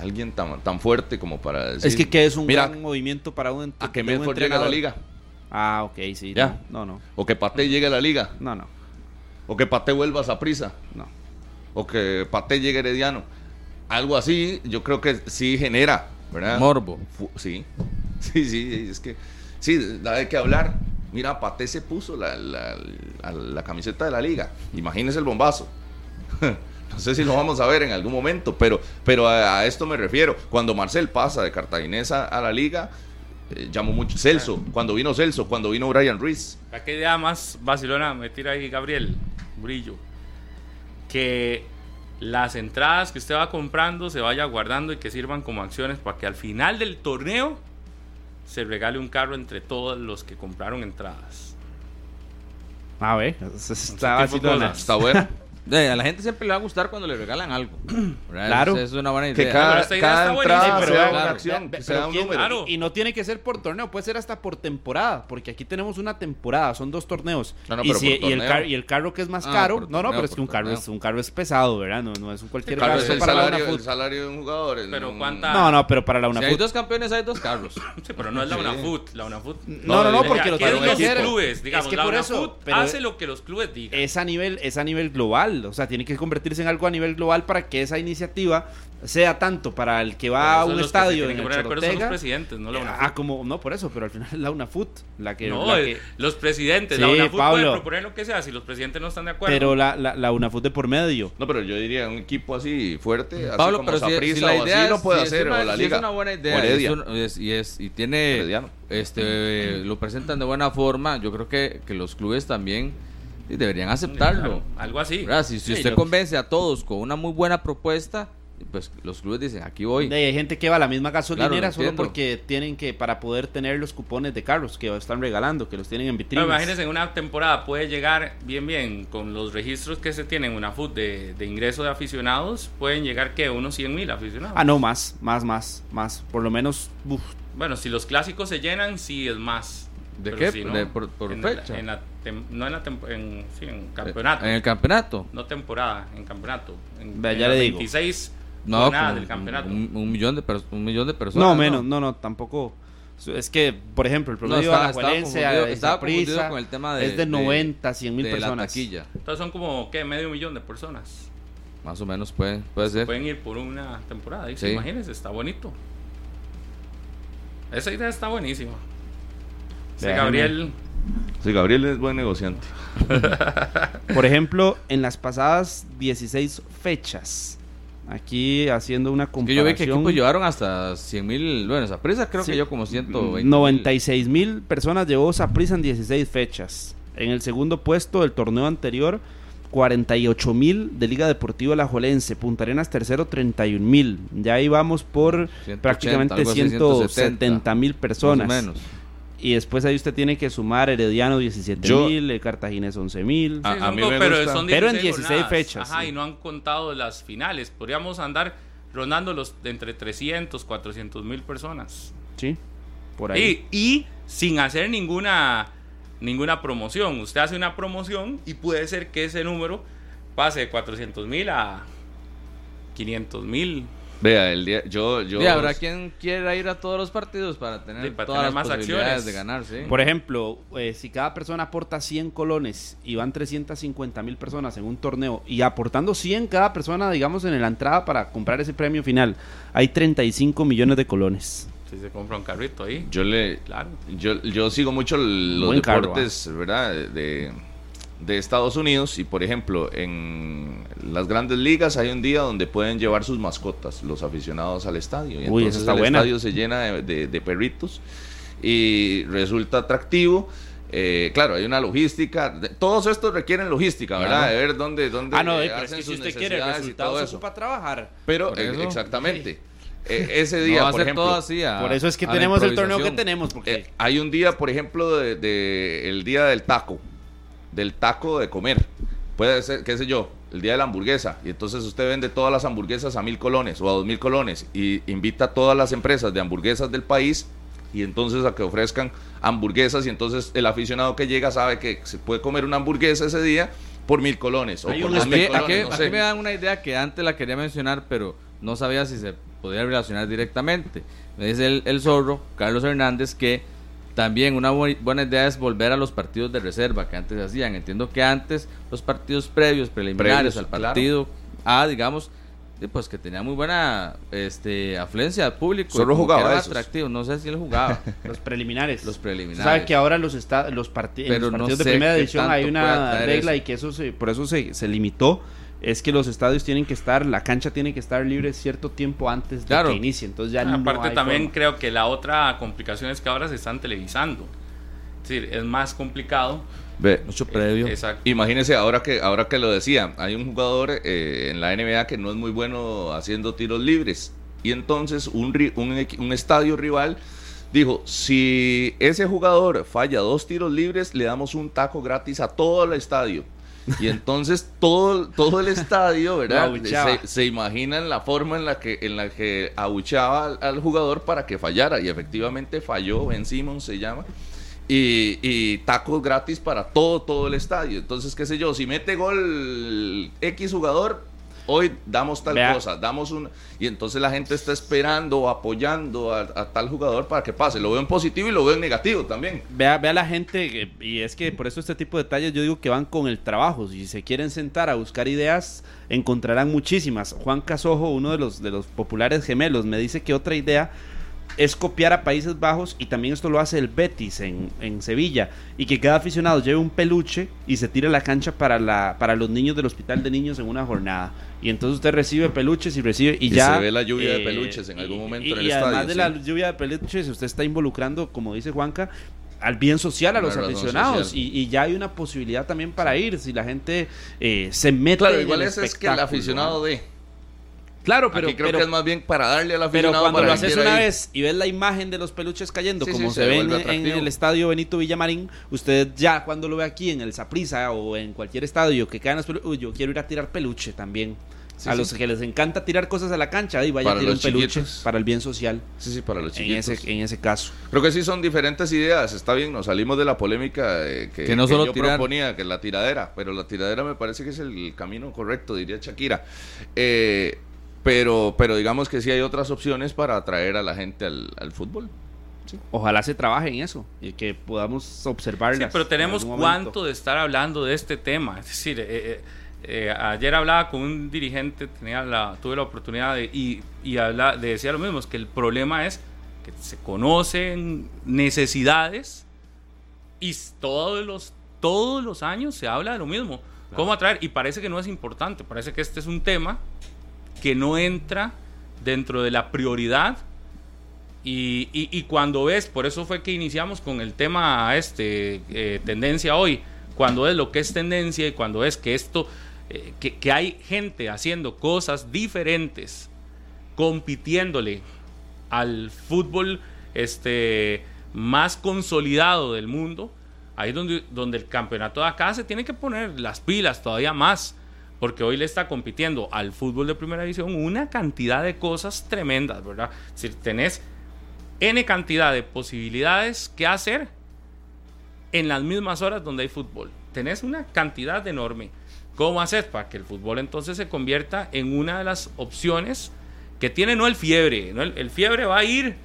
alguien tan, tan fuerte como para decir... Es que ¿qué es un gran movimiento para un, a que mejor llegue a la liga. Ah, ok, sí. Ya. No, no. O que Pate llegue a la liga. No, no. O que Pate vuelva a prisa. No. O que Pate llegue Herediano. Algo así, yo creo que sí genera, ¿verdad? Morbo. sí. Sí, sí, es que. Sí, da de qué hablar. Mira, Pate se puso la, la, camiseta de la liga. Imagínese el bombazo. no sé si lo vamos a ver en algún momento, pero, pero a, esto me refiero. Cuando Marcel pasa de Cartaginesa a la liga, eh, llamó mucho. Celso, cuando vino Celso, cuando vino Brian Ruiz. ¿Para qué idea más Barcelona me tira ahí Gabriel? brillo. Que las entradas que usted va comprando se vaya guardando y que sirvan como acciones para que al final del torneo se regale un carro entre todos los que compraron entradas. A ver, está, está bueno. a la gente siempre le va a gustar cuando le regalan algo. Claro. es una buena idea. Que cada, entrada sea una acción, Y, no tiene que ser por torneo, puede ser hasta por temporada, porque aquí tenemos una temporada, son dos torneos. y, el carro que es más ah, caro, no, no, pero es que un carro es, un carro es pesado, ¿verdad? No, no es un cualquier carro. Es el, salario, el salario de un jugador. Pero cuánta... No, no, pero para la UNAFUT. Si hay dos campeones, hay dos carros. sí, pero no es la UNAFUT. La UNAFUT. No, no, no, porque los clubes, digamos, la UNAFUT hace lo que los clubes digan. Es a nivel, es a nivel global, o sea, tiene que convertirse en algo a nivel global para que esa iniciativa sea tanto para el que va a un estadio en el Chorotega, los presidentes, no la UNAFUT. Ah, como no por eso, pero al final es la UNAFUT la que No, los presidentes, la UNAFUT puede proponer lo que sea si los presidentes no están de acuerdo. Pero la, la, la, UNAFUT de por medio. No, pero yo diría un equipo así fuerte, Pablo, pero si, la idea lo puede hacer o la liga. es una buena idea y es y tiene este lo presentan de buena forma, yo creo que que los clubes también deberían aceptarlo. algo así. Si, si usted convence a todos con una muy buena propuesta, pues los clubes dicen, aquí voy. hay gente que va a la misma gasolinera solo porque tienen que, para poder tener los cupones de carros que están regalando, que los tienen en vitrinas. imagínense, en una temporada puede llegar bien, bien, con los registros que se tienen en una FUT de, de ingreso de aficionados, pueden llegar que unos 100 mil aficionados. Ah, no, más, más, más, más, por lo menos. Bueno, si los clásicos se llenan, sí es más. ¿De qué? por, fecha. No en la en, sí, en campeonato. En el campeonato. No temporada, en campeonato. En, ya le 26 no, nada del campeonato. Un, millón de un millón de personas. No, menos, no, no, tampoco. Es que, por ejemplo, el promedio no, está, de estaba prisa con el tema de, es de 90, 100 mil personas. Entonces son como, ¿qué? Medio millón de personas. Más o menos puede, puede ser. Pueden ir por una temporada. Sí. Imagínense, está bonito. Esa idea está buenísima. Sí, Gabriel. Sí, Gabriel es buen negociante. por ejemplo, en las pasadas 16 fechas Aquí haciendo una comparación. Que yo vi que equipos llevaron hasta 100 mil, bueno, esa prisa creo que yo como 120 96 mil personas llevó prisa en 16 fechas. En el segundo puesto del torneo anterior, 48 mil de Liga Deportiva La Jolense. Punta Arenas tercero, 31 mil. Ya ahí vamos por prácticamente 170 mil personas. Más o menos. Y después ahí usted tiene que sumar Herediano 17 mil, eh, Cartagines 11 mil. a, mí me pero, gusta. pero en 16 fechas. Ajá, y no han contado las finales. Podríamos andar rondando los de entre 300, 400 mil personas. Sí, por ahí. Y, y, sin hacer ninguna, ninguna promoción. Usted hace una promoción y puede ser que ese número pase de 400 mil a 500 mil. Vea, el día, yo, yo. Y habrá quien quiera ir a todos los partidos para tener todas las más acciones de ganar, Por ejemplo, eh, si cada persona aporta 100 colones y van 350 mil personas en un torneo y aportando 100 cada persona, digamos, en la entrada para comprar ese premio final, hay 35 millones de colones. Si se compra un carrito ahí. Yo le, claro. yo, yo sigo mucho los deportes, ¿verdad? de de Estados Unidos y por ejemplo en las grandes ligas hay un día donde pueden llevar sus mascotas los aficionados al estadio y entonces el estadio se llena de, perritos y resulta atractivo eh, claro, hay una logística. Todos estos requieren logística, ¿verdad? De ver dónde, dónde ah, no, pero es que si usted quiere ocupa trabajar. Pero, eh, exactamente. Eh, ese día, por ejemplo. por eso es que tenemos el torneo que tenemos. Porque... hay un día, por ejemplo, de, el día del taco del taco de comer. Puede ser, qué sé yo, el día de la hamburguesa. Y entonces usted vende todas las hamburguesas a mil colones o a dos mil colones y invita a todas las empresas de hamburguesas del país y entonces a que ofrezcan hamburguesas y entonces el aficionado que llega sabe que se puede comer una hamburguesa ese día por mil colones o por mil colones. Aquí, me dan una idea que antes la quería mencionar, pero no sabía si se podía relacionar directamente. Me dice el, el zorro, Carlos Hernández, que también una buena idea es volver a los partidos de reserva que antes se hacían. Entiendo que antes los partidos previos, preliminares al partido A, digamos, pues que tenía muy buena este afluencia de público. Solo jugaba era atractivo, no sé si él jugaba. los preliminares. Los preliminares. Sabe que ahora los, está, los, partidos de primera edición hay una regla y que eso se, por eso se, se limitó es que los estadios tienen que estar, la cancha tiene que estar libre cierto tiempo antes de que inicie. Entonces ya Aparte también creo que la otra complicación es que ahora se están televisando. Es decir, es más complicado. Ve, mucho previo. Exacto. Imagínese ahora que ahora que lo decía, hay un jugador eh, en la NBA que no es muy bueno haciendo tiros libres y entonces un, un, un estadio rival dijo, si ese jugador falla dos tiros libres, le damos un taco gratis a todo el estadio. Y entonces todo, todo el estadio, ¿verdad? Se, se, imaginan la forma en la que, en la que abuchaba al, jugador para que fallara. Y efectivamente falló, Ben Simmons se llama. Y, y, tacos gratis para todo, todo el estadio. Entonces, qué sé yo, si mete gol X jugador, hoy damos tal cosa, damos un... Y entonces la gente está esperando o apoyando a, tal jugador para que pase. Lo veo en positivo y lo veo en negativo también. Vea, vea la gente, y es que por eso este tipo de detalles yo digo que van con el trabajo. Si se quieren sentar a buscar ideas, encontrarán muchísimas. Juan Casojo, uno de los, de los populares gemelos, me dice que otra idea es copiar a Países Bajos y también esto lo hace el Betis en, en, Sevilla. Y que cada aficionado lleve un peluche y se tire a la cancha para, la, para los niños del hospital de niños en una jornada. Y entonces usted recibe peluches y recibe y, ya se ve la lluvia de eh, peluches en algún momento y, en el y estadio, además de la lluvia de peluches usted está involucrando como dice Juanca al bien social a los aficionados. y, ya hay una posibilidad también para ir si la gente eh, se mete claro igual es, que el aficionado de Claro, pero creo que es más bien para darle al aficionado. Pero cuando lo haces una vez y ves la imagen de los peluches cayendo, como se, ve en, el estadio Benito Villamarín, usted ya cuando lo ve aquí en el Saprisa o en cualquier estadio que caen los peluches, yo quiero ir a tirar peluche también a los que les encanta tirar cosas a la cancha y vaya a tirar un peluche para el bien social. Sí, sí, para los chiquitos. En ese, en ese caso. Creo que sí son diferentes ideas. Está bien, nos salimos de la polémica que, no solo yo proponía, que la tiradera. Pero la tiradera me parece que es el camino correcto, diría Shakira. Eh, pero, pero digamos que sí hay otras opciones para atraer a la gente al, fútbol. Ojalá se trabaje en eso y que podamos observarlas. Sí, pero tenemos cuánto de estar hablando de este tema. Es decir, eh, eh eh, ayer hablaba con un dirigente, tenía la, tuve la oportunidad de, y, y habla, de decir lo mismo, es que el problema es que se conocen necesidades y todos los, todos los años se habla de lo mismo. ¿Cómo atraer? Y parece que no es importante, parece que este es un tema que no entra dentro de la prioridad. Y, y, cuando ves, por eso fue que iniciamos con el tema este, eh, tendencia hoy, cuando es lo que es tendencia y cuando es que esto eh, que, hay gente haciendo cosas diferentes, compitiéndole al fútbol este, más consolidado del mundo, ahí es donde, donde el campeonato de acá se tiene que poner las pilas todavía más, porque hoy le está compitiendo al fútbol de primera división una cantidad de cosas tremendas, ¿verdad? Si tenés N cantidad de posibilidades que hacer en las mismas horas donde hay fútbol. Tenés una cantidad enorme. ¿Cómo hacer para que el fútbol entonces se convierta en una de las opciones que tiene no el fiebre? ¿no? El, fiebre va a ir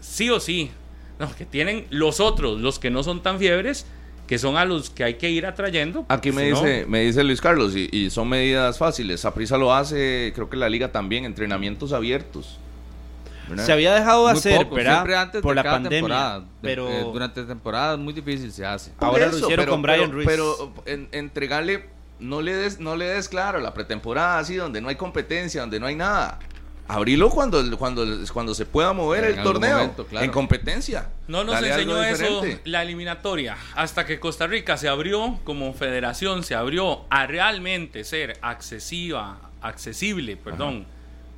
sí o sí. No, que tienen los otros, los que no son tan fiebres, que son a los que hay que ir atrayendo. Aquí me dice, me dice Luis Carlos, y, son medidas fáciles. Saprisa lo hace, creo que la liga también, entrenamientos abiertos. Se había dejado de hacer, antes por la pandemia, pero eh, durante temporada es muy difícil se hace. Ahora lo hicieron con Brian Ruiz. Pero entregarle no le des, no le des claro, la pretemporada así, donde no hay competencia, donde no hay nada. Abrilo cuando, cuando, cuando se pueda mover el torneo en competencia. No nos enseñó eso la eliminatoria. Hasta que Costa Rica se abrió como federación, se abrió a realmente ser accesiva, accesible, perdón,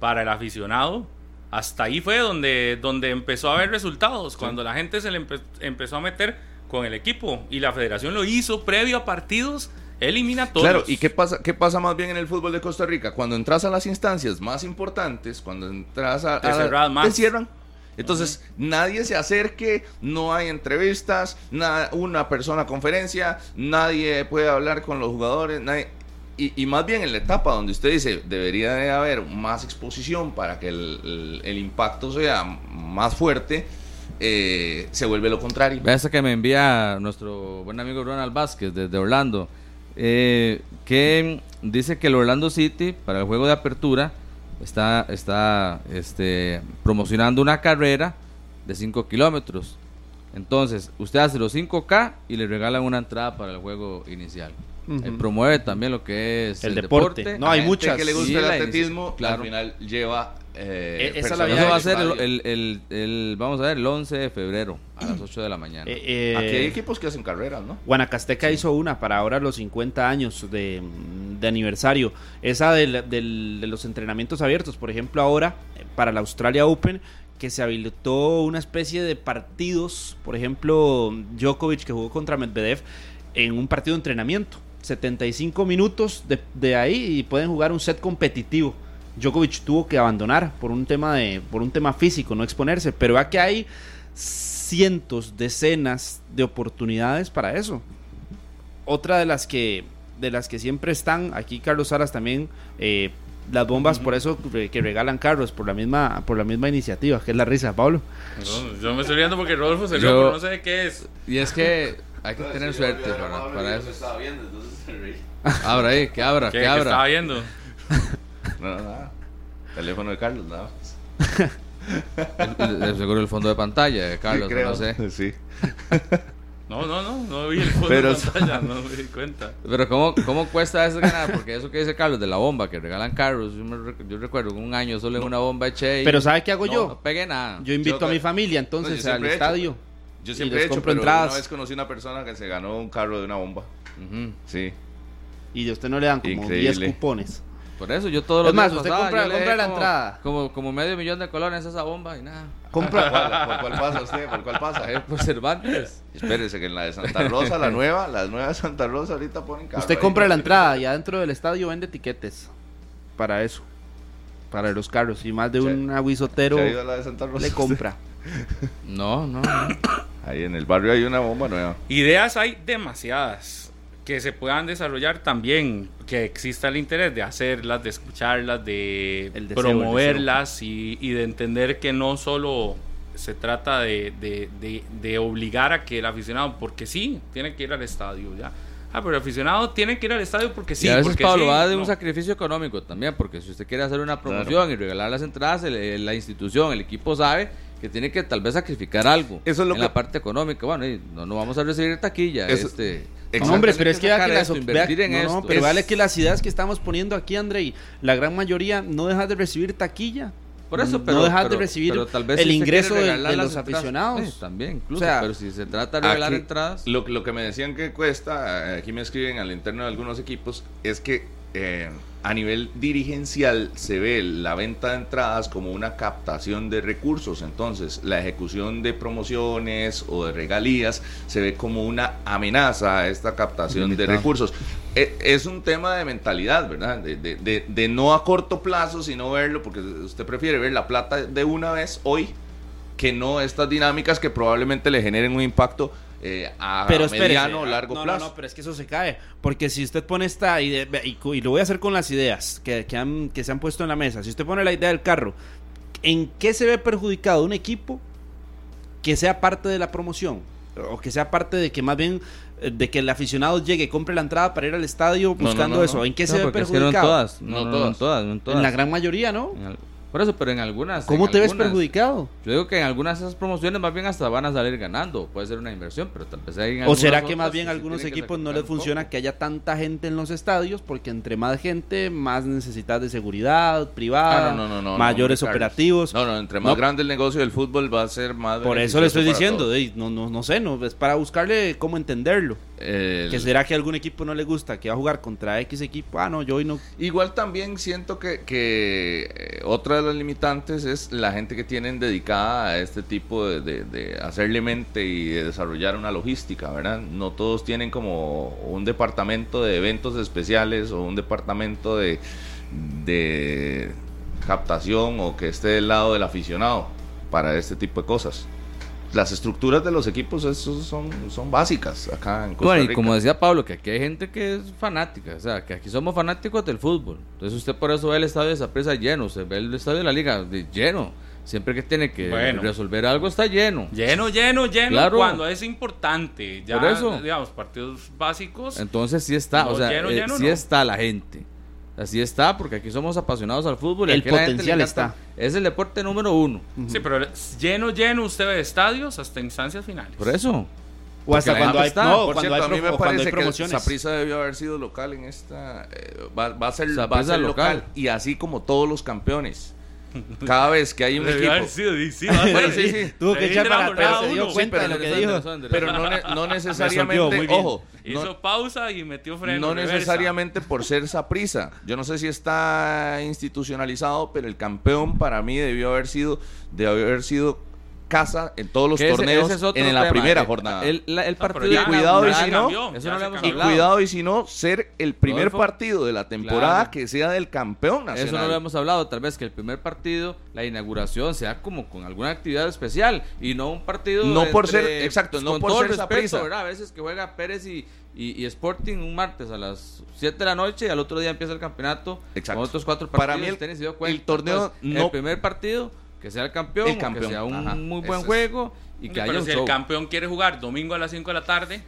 para el aficionado. Hasta ahí fue donde, donde empezó a haber resultados, cuando la gente se le empezó a meter con el equipo y la federación lo hizo previo a partidos eliminatorios. Claro, ¿y qué pasa, qué pasa más bien en el fútbol de Costa Rica? Cuando entras a las instancias más importantes, cuando entras a... Te, más. cierran. Entonces, nadie se acerque, no hay entrevistas, nada, una persona conferencia, nadie puede hablar con los jugadores, nadie, y, más bien en la etapa donde usted dice debería de haber más exposición para que el, impacto sea más fuerte, eh, se vuelve lo contrario. Vea que me envía nuestro buen amigo Ronald Vázquez desde Orlando eh, que dice que el Orlando City para el juego de apertura está, está este, promocionando una carrera de 5 kilómetros. Entonces, usted hace los 5K y le regalan una entrada para el juego inicial. Promueve también lo que es el, deporte. No, hay muchas. que le gusta el atletismo, al final lleva eh, e-, esa la Eso va a ser el, el, vamos a ver, el 11 de febrero a las 8 de la mañana. Eh, eh, Aquí hay equipos que hacen carreras, ¿no? Guanacasteca hizo una para ahora los 50 años de, aniversario. Esa de, los entrenamientos abiertos, por ejemplo, ahora para la Australia Open, que se habilitó una especie de partidos, por ejemplo, Djokovic que jugó contra Medvedev en un partido de entrenamiento. 75 minutos de, de ahí y pueden jugar un set competitivo. Djokovic tuvo que abandonar por un tema de por un tema físico, no exponerse, pero vea que hay cientos, decenas de oportunidades para eso. Otra de las que de las que siempre están aquí Carlos Saras también eh, las bombas por eso que regalan carros por la misma por la misma iniciativa que es la risa Pablo. Yo me estoy riendo porque Rodolfo se rió pero no sé qué es. y es que hay que tener suerte para, eso abra ahí que abra que abra estaba viendo no, nada. Teléfono de Carlos, nada más. seguro el fondo de pantalla de Carlos, no sé. Sí. No, no, no, no vi el fondo de pantalla, no me di cuenta. Pero ¿cómo, cómo cuesta eso ganar? Porque eso que dice Carlos de la bomba, que regalan carros, yo, recuerdo un año solo en una bomba eché Pero ¿sabe qué hago yo? No pegué nada. Yo invito a mi familia entonces al estadio Yo siempre he hecho, pero entradas. una vez conocí una persona que se ganó un carro de una bomba. Sí. Y de usted no le dan como 10 cupones. Por eso yo todos los Es más, usted compra, compra la entrada. Como, como medio millón de colones esa bomba y nada. Compra. ¿Por cuál, pasa usted? ¿Por cuál pasa? Eh, por Cervantes. Espérese que en la de Santa Rosa, la nueva, la nueva de Santa Rosa ahorita ponen carro. Usted compra la entrada y adentro del estadio vende etiquetes. Para eso. Para los carros. Y más de un aguisotero le compra. No, no. Ahí en el barrio hay una bomba nueva. Ideas hay demasiadas que se puedan desarrollar también, que exista el interés de hacerlas, de escucharlas, de promoverlas y, de entender que no solo se trata de, de, obligar a que el aficionado, porque sí, tiene que ir al estadio ya. Ah, pero el aficionado tiene que ir al estadio porque sí. Y a veces Pablo va de un sacrificio económico también, porque si usted quiere hacer una promoción y regalar las entradas, la institución, el equipo sabe que tiene que tal vez sacrificar algo Eso es lo en la parte económica. Bueno, no, no vamos a recibir taquilla. este, no, hombre, pero es que, que las, invertir en no, pero vale que las ideas que estamos poniendo aquí, André, la gran mayoría no deja de recibir taquilla. Por eso, pero, no dejas de recibir el ingreso de, los aficionados. también, incluso. pero si se trata de regalar entradas. Lo, lo que me decían que cuesta, aquí me escriben al interno de algunos equipos, es que eh, a nivel dirigencial se ve la venta de entradas como una captación de recursos, entonces la ejecución de promociones o de regalías se ve como una amenaza a esta captación de recursos. E, es un tema de mentalidad, ¿verdad? De, de, de, no a corto plazo, sino verlo, porque usted prefiere ver la plata de una vez hoy que no estas dinámicas que probablemente le generen un impacto eh, a pero mediano o largo plazo. No, no, pero es que eso se cae. Porque si usted pone esta idea, y, lo voy a hacer con las ideas que, que, han, que se han puesto en la mesa, si usted pone la idea del carro, ¿en qué se ve perjudicado un equipo que sea parte de la promoción? O que sea parte de que más bien eh, de que el aficionado llegue, compre la entrada para ir al estadio buscando eso. ¿En qué se ve perjudicado? no todas, no, todas, todas, En la gran mayoría, ¿no? Por eso, pero en algunas. ¿Cómo te ves perjudicado? Yo digo que en algunas de esas promociones más bien hasta van a salir ganando. Puede ser una inversión, pero tal vez hay ¿O será que más bien a algunos equipos no les funciona que haya tanta gente en los estadios? Porque entre más gente, más necesidad de seguridad privada, ah, mayores operativos. No, no, entre más grande el negocio del fútbol va a ser más. Por eso le estoy diciendo, no, no, no sé, no, es para buscarle cómo entenderlo. Que será que a algún equipo no le gusta que va a jugar contra X equipo. Ah, no, yo hoy no. Igual también siento que, que eh, otra de las limitantes es la gente que tienen dedicada a este tipo de, de, hacerle mente y de desarrollar una logística, ¿verdad? No todos tienen como un departamento de eventos especiales o un departamento de, de captación o que esté del lado del aficionado para este tipo de cosas las estructuras de los equipos esos son, son básicas acá en Costa Bueno, y como decía Pablo, que aquí hay gente que es fanática, o sea, que aquí somos fanáticos del fútbol. Entonces usted por eso ve el estadio de Zapresa lleno, usted ve el estadio de la liga lleno. Siempre que tiene que resolver algo está lleno. Lleno, lleno, lleno. Cuando es importante. Ya, por eso. digamos, partidos básicos. Entonces sí está, o sea, eh, sí está la gente. Así está, porque aquí somos apasionados al fútbol. Y el potencial está. Es el deporte número uno. Sí, pero lleno, lleno usted ve estadios hasta instancias finales. Por eso. O hasta cuando hay, no, por cierto, a mí me parece que Saprisa debió haber sido local en esta. Eh, va, va, a ser, va a ser local. Y así como todos los campeones. Cada vez que hay un equipo. sí, sí, sí, Tuvo que echar para atrás, se dio cuenta de lo que dijo. Pero no, no necesariamente, ojo. Hizo pausa y metió freno. No necesariamente por ser prisa. Yo no sé si está institucionalizado, pero el campeón para mí debió haber sido, debió haber sido casa en todos los torneos en la primera jornada. El, el, partido y cuidado y si no, y cuidado y si no ser el primer partido de la temporada que sea del campeón nacional. Eso no lo hemos hablado, tal vez que el primer partido, la inauguración sea como con alguna actividad especial y no un partido No por ser exacto, no por ser respeto, ¿verdad? A veces que juega Pérez y, y, Sporting un martes a las 7 de la noche y al otro día empieza el campeonato Exacto. con otros cuatro partidos. Para mí el, el torneo no, el primer partido que sea el campeón, que sea un muy buen juego y que haya Pero si el campeón quiere jugar domingo a las 5 de la tarde,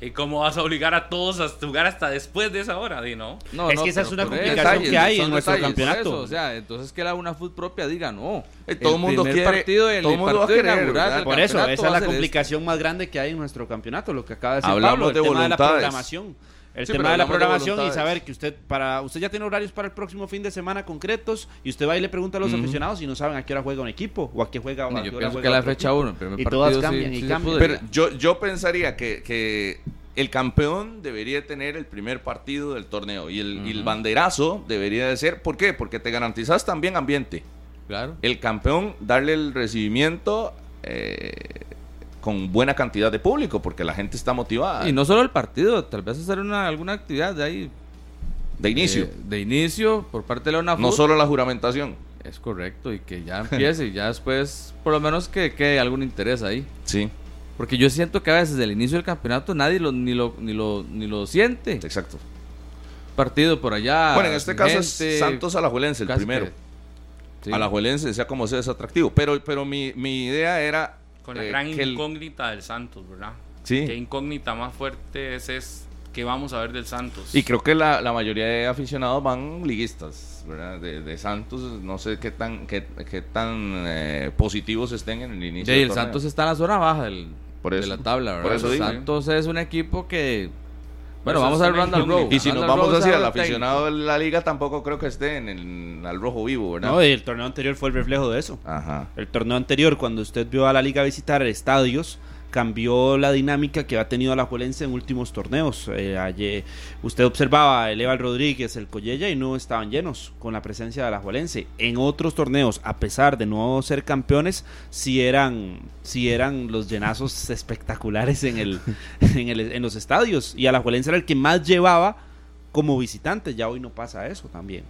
¿y cómo vas a obligar a todos a jugar hasta después de esa hora? no. no es que esa es una complicación que hay en nuestro campeonato. o sea, entonces que la una food propia diga no. Eh, todo el mundo quiere partido, el todo mundo partido inaugural, Por eso, esa es la complicación más grande que hay en nuestro campeonato, lo que acaba de decir Hablamos Pablo, el de tema de la programación El tema de la programación y saber que usted para usted ya tiene horarios para el próximo fin de semana concretos y usted va y le pregunta a los aficionados si no saben a qué hora juega un equipo o a qué juega, o a yo pienso que la fecha uno, y todas cambian y cambian. Pero yo, yo pensaría que, que el campeón debería tener el primer partido del torneo y el, banderazo debería de ser, ¿por qué? Porque te garantizas también ambiente. Claro. El campeón darle el recibimiento eh, con buena cantidad de público, porque la gente está motivada. Y no solo el partido, tal vez hacer una, alguna actividad de ahí. De inicio. de inicio por parte de la UNAFUT. No solo la juramentación. Es correcto, y que ya empiece y ya después, por lo menos que quede algún interés ahí. Sí. Porque yo siento que a veces el inicio del campeonato nadie lo, ni, lo, ni, lo, ni lo siente. Exacto. Partido por allá. Bueno, en este caso es Santos Alajuelense el primero. Sí. Alajuelense, sea como sea, es atractivo. Pero, pero mi, mi idea era. Con la eh, gran incógnita del Santos, ¿verdad? Sí. Qué incógnita más fuerte es, es que vamos a ver del Santos. Y creo que la, la mayoría de aficionados van liguistas, ¿verdad? De, de Santos, no sé qué tan, qué, qué tan eh, positivos estén en el inicio. Sí, el Santos está en la zona baja del, de la tabla, ¿verdad? Por Santos es un equipo que. Bueno, vamos a ver Randall Rowe. Y si nos vamos hacia el aficionado de la liga, tampoco creo que esté en el, al rojo vivo, ¿verdad? No, y el torneo anterior fue el reflejo de eso. Ajá. El torneo anterior, cuando usted vio a la liga visitar estadios, cambió la dinámica que ha tenido la Juelense en últimos torneos. Eh, ayer, usted observaba el Eval Rodríguez, el Collella y no estaban llenos con la presencia de la Juelense. En otros torneos, a pesar de no ser campeones, sí eran, sí eran los llenazos espectaculares en, el, en, el, en los estadios. Y a la Juelense era el que más llevaba como visitante. Ya hoy no pasa eso también.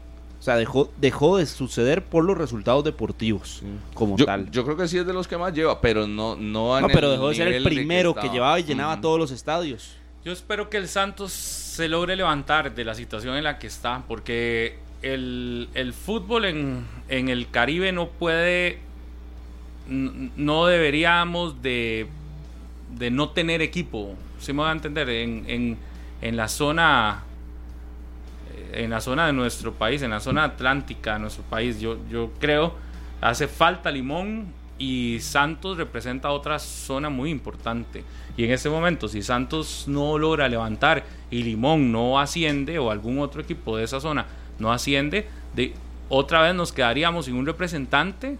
O sea, dejó, dejó de suceder por los resultados deportivos como tal. Yo creo que sí es de los que más lleva, pero no No, no pero dejó de ser el primero que, llevaba y llenaba todos los estadios. Yo espero que el Santos se logre levantar de la situación en la que está, porque el, fútbol en, el Caribe no puede, no deberíamos de, de no tener equipo, si me va a entender, en, en, en la zona en la zona de nuestro país, en la zona atlántica de nuestro país. Yo, yo creo hace falta Limón y Santos representa otra zona muy importante. Y en este momento, si Santos no logra levantar y Limón no asciende o algún otro equipo de esa zona no asciende, de, otra vez nos quedaríamos sin un representante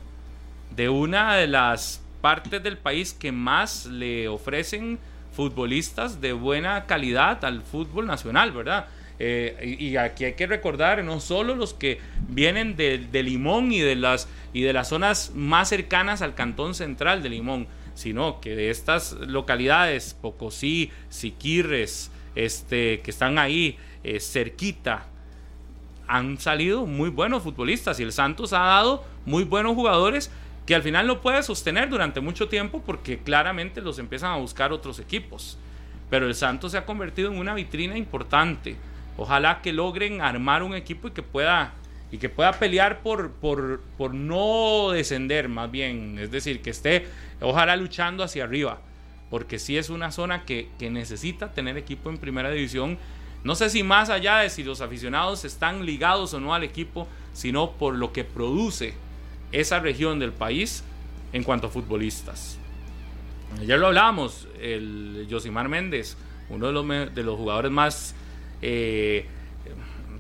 de una de las partes del país que más le ofrecen futbolistas de buena calidad al fútbol nacional, ¿verdad? Eh, y, aquí hay que recordar no solo los que vienen de, Limón y de, las, y de las zonas más cercanas al cantón central de Limón, sino que de estas localidades, Pocosí, Siquirres, este, que están ahí eh, cerquita, han salido muy buenos futbolistas y el Santos ha dado muy buenos jugadores que al final no puede sostener durante mucho tiempo porque claramente los empiezan a buscar otros equipos. Pero el Santos se ha convertido en una vitrina importante Ojalá que logren armar un equipo y que pueda y que pueda pelear por, por, por no descender más bien, es decir, que esté ojalá luchando hacia arriba, porque sí es una zona que, que necesita tener equipo en primera división, no sé si más allá de si los aficionados están ligados o no al equipo, sino por lo que produce esa región del país en cuanto a futbolistas. Ayer lo hablábamos, el Josimar Méndez, uno de los, de los jugadores más eh,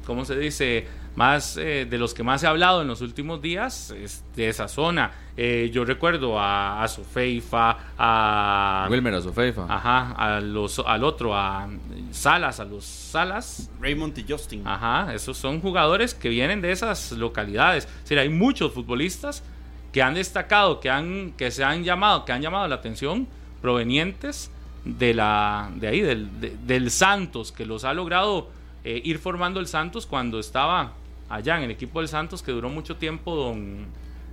¿cómo se dice? Más eh, de los que más ha hablado en los últimos días de esa zona. Eh, yo recuerdo a, a Sofeifa, a. Wilmer, a Sofeifa. Ajá, a los, al otro, a Salas, a los Salas. Raymond y Justin. Ajá, esos son jugadores que vienen de esas localidades. Es decir, hay muchos futbolistas que han destacado, que, han, que se han llamado, que han llamado la atención, provenientes de, la, de ahí, del, del Santos, que los ha logrado eh, ir formando el Santos cuando estaba allá en el equipo del Santos, que duró mucho tiempo, don,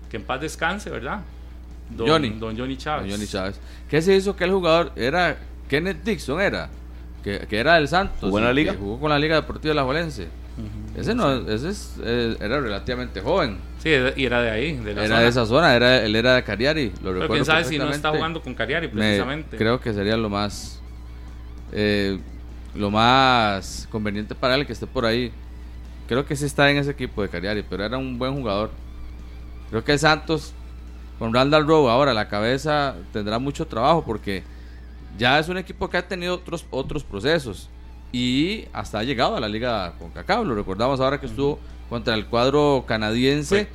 que en paz descanse, ¿verdad? Don Johnny, don Johnny Chávez. Johnny Chávez. ¿Qué se hizo que el jugador era Kenneth Dixon era? Que, que era del Santos. ¿Jugó en la liga? Jugó con la Liga Deportiva de la Juelense. Ese no, ese es, eh, era relativamente joven. Sí, y era de ahí, de Era de esa zona, era, él era de Cariari, lo Pero quién sabe si no está jugando con Cariari precisamente. creo que sería lo más eh, lo más conveniente para él que esté por ahí. Creo que sí está en ese equipo de Cariari, pero era un buen jugador. Creo que Santos con Randall Rowe ahora la cabeza tendrá mucho trabajo porque ya es un equipo que ha tenido otros otros procesos y hasta ha llegado a la liga con Cacao. Lo recordamos ahora que estuvo contra el cuadro canadiense,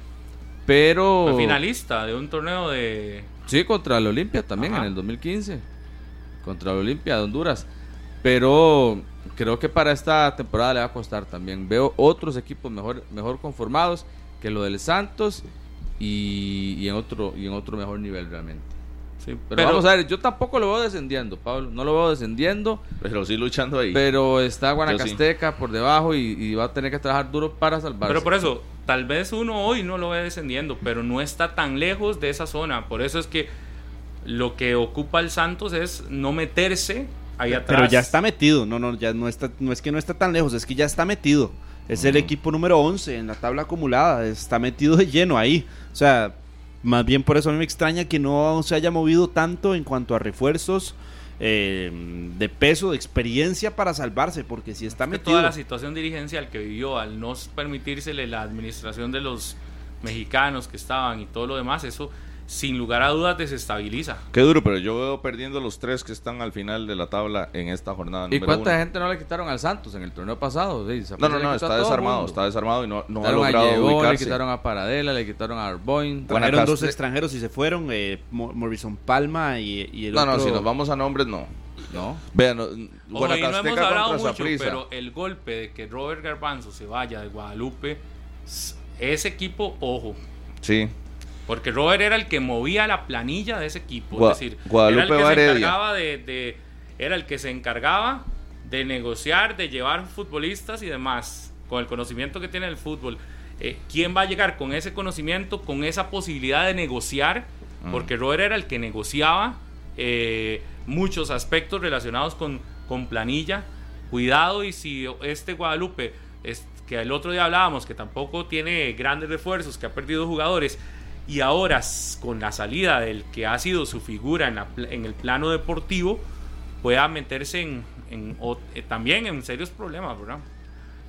pero... finalista de un torneo de... Sí, contra el Olimpia también en el 2015. Contra el Olimpia de Honduras. Pero creo que para esta temporada le va a costar también. Veo otros equipos mejor, mejor conformados que lo del Santos y, en otro, y en otro mejor nivel realmente. Pero, vamos a ver, yo tampoco lo veo descendiendo, Pablo. No lo veo descendiendo. Pero sí luchando ahí. Pero está Guanacasteca por debajo y, va a tener que trabajar duro para salvarse. Pero por eso, tal vez uno hoy no lo ve descendiendo, pero no está tan lejos de esa zona. Por eso es que lo que ocupa el Santos es no meterse ahí atrás. Pero ya está metido. No, no, ya no está, no es que no está tan lejos, es que ya está metido. Es el equipo número 11 en la tabla acumulada. Está metido de lleno ahí. O sea, más bien por eso a mí me extraña que no se haya movido tanto en cuanto a refuerzos. Eh, de peso, de experiencia para salvarse, porque si está metido. Toda la situación dirigencial que vivió al no permitírsele la administración de los mexicanos que estaban y todo lo demás, eso sin lugar a dudas desestabiliza. Qué duro, pero yo veo perdiendo los tres que están al final de la tabla en esta jornada. ¿Y cuánta gente no le quitaron al Santos en el torneo pasado? no, no, no, está desarmado, está desarmado y no, no ha logrado a ubicarse. Le quitaron a Paradela, le quitaron a Arboin. Trajeron dos extranjeros y se fueron, eh, Morrison Palma y, y el no, otro... No, no, si nos vamos a nombres, no. No. Vean, no, no hemos hablado mucho, pero el golpe de que Robert Garbanzo se vaya de Guadalupe, ese equipo, ojo. Sí. Porque Robert era el que movía la planilla de ese equipo. es decir, era el que se encargaba de, era el que se encargaba de negociar, de llevar futbolistas y demás, con el conocimiento que tiene el fútbol. Eh, ¿Quién va a llegar con ese conocimiento, con esa posibilidad de negociar? Mm. Porque Robert era el que negociaba eh, muchos aspectos relacionados con, con planilla. Cuidado y si este Guadalupe, es, que el otro día hablábamos, que tampoco tiene grandes refuerzos, que ha perdido jugadores, y ahora con la salida del que ha sido su figura en, el plano deportivo, pueda meterse en, eh, también en serios problemas, ¿verdad?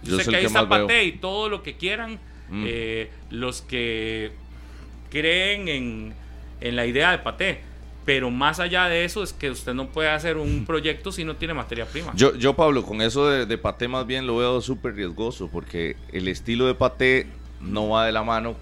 Yo, sé que hay Zapate y todo lo que quieran, mm. eh, los que creen en, en la idea de Pate, pero más allá de eso es que usted no puede hacer un proyecto si no tiene materia prima. Yo, yo Pablo, con eso de, de Pate más bien lo veo súper riesgoso, porque el estilo de Pate no va de la mano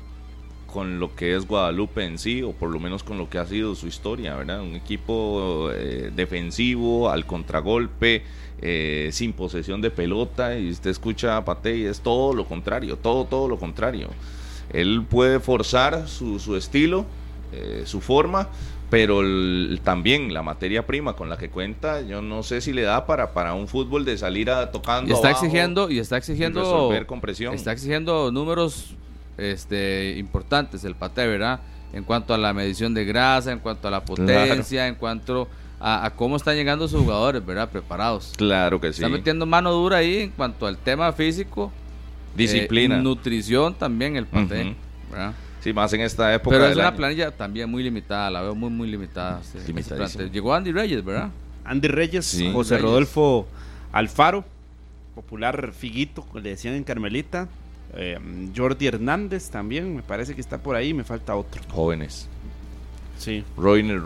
con lo que es Guadalupe en sí, o por lo menos con lo que ha sido su historia, ¿verdad? Un equipo eh, defensivo, al contragolpe, eh, sin posesión de pelota, y usted escucha a Pate y es todo lo contrario, todo, todo lo contrario. Él puede forzar su, su estilo, eh, su forma, pero también la materia prima con la que cuenta, yo no sé si le da para, para un fútbol de salir a tocando. Y está exigiendo, y está exigiendo, compresión. está exigiendo números este, importantes el pate, ¿verdad? En cuanto a la medición de grasa, en cuanto a la potencia, en cuanto a, cómo están llegando sus jugadores, ¿verdad? Preparados. Claro que sí. Está metiendo mano dura ahí en cuanto al tema físico. Disciplina. Eh, nutrición también el pate, Sí, más en esta época. Pero es una planilla también muy limitada, la veo muy, muy limitada. Llegó Andy Reyes, ¿verdad? Andy Reyes, José Rodolfo Alfaro, popular Figuito, le decían en Carmelita, eh, Jordi Hernández también, me parece que está por ahí, me falta otro. Jóvenes. Sí. Roiner,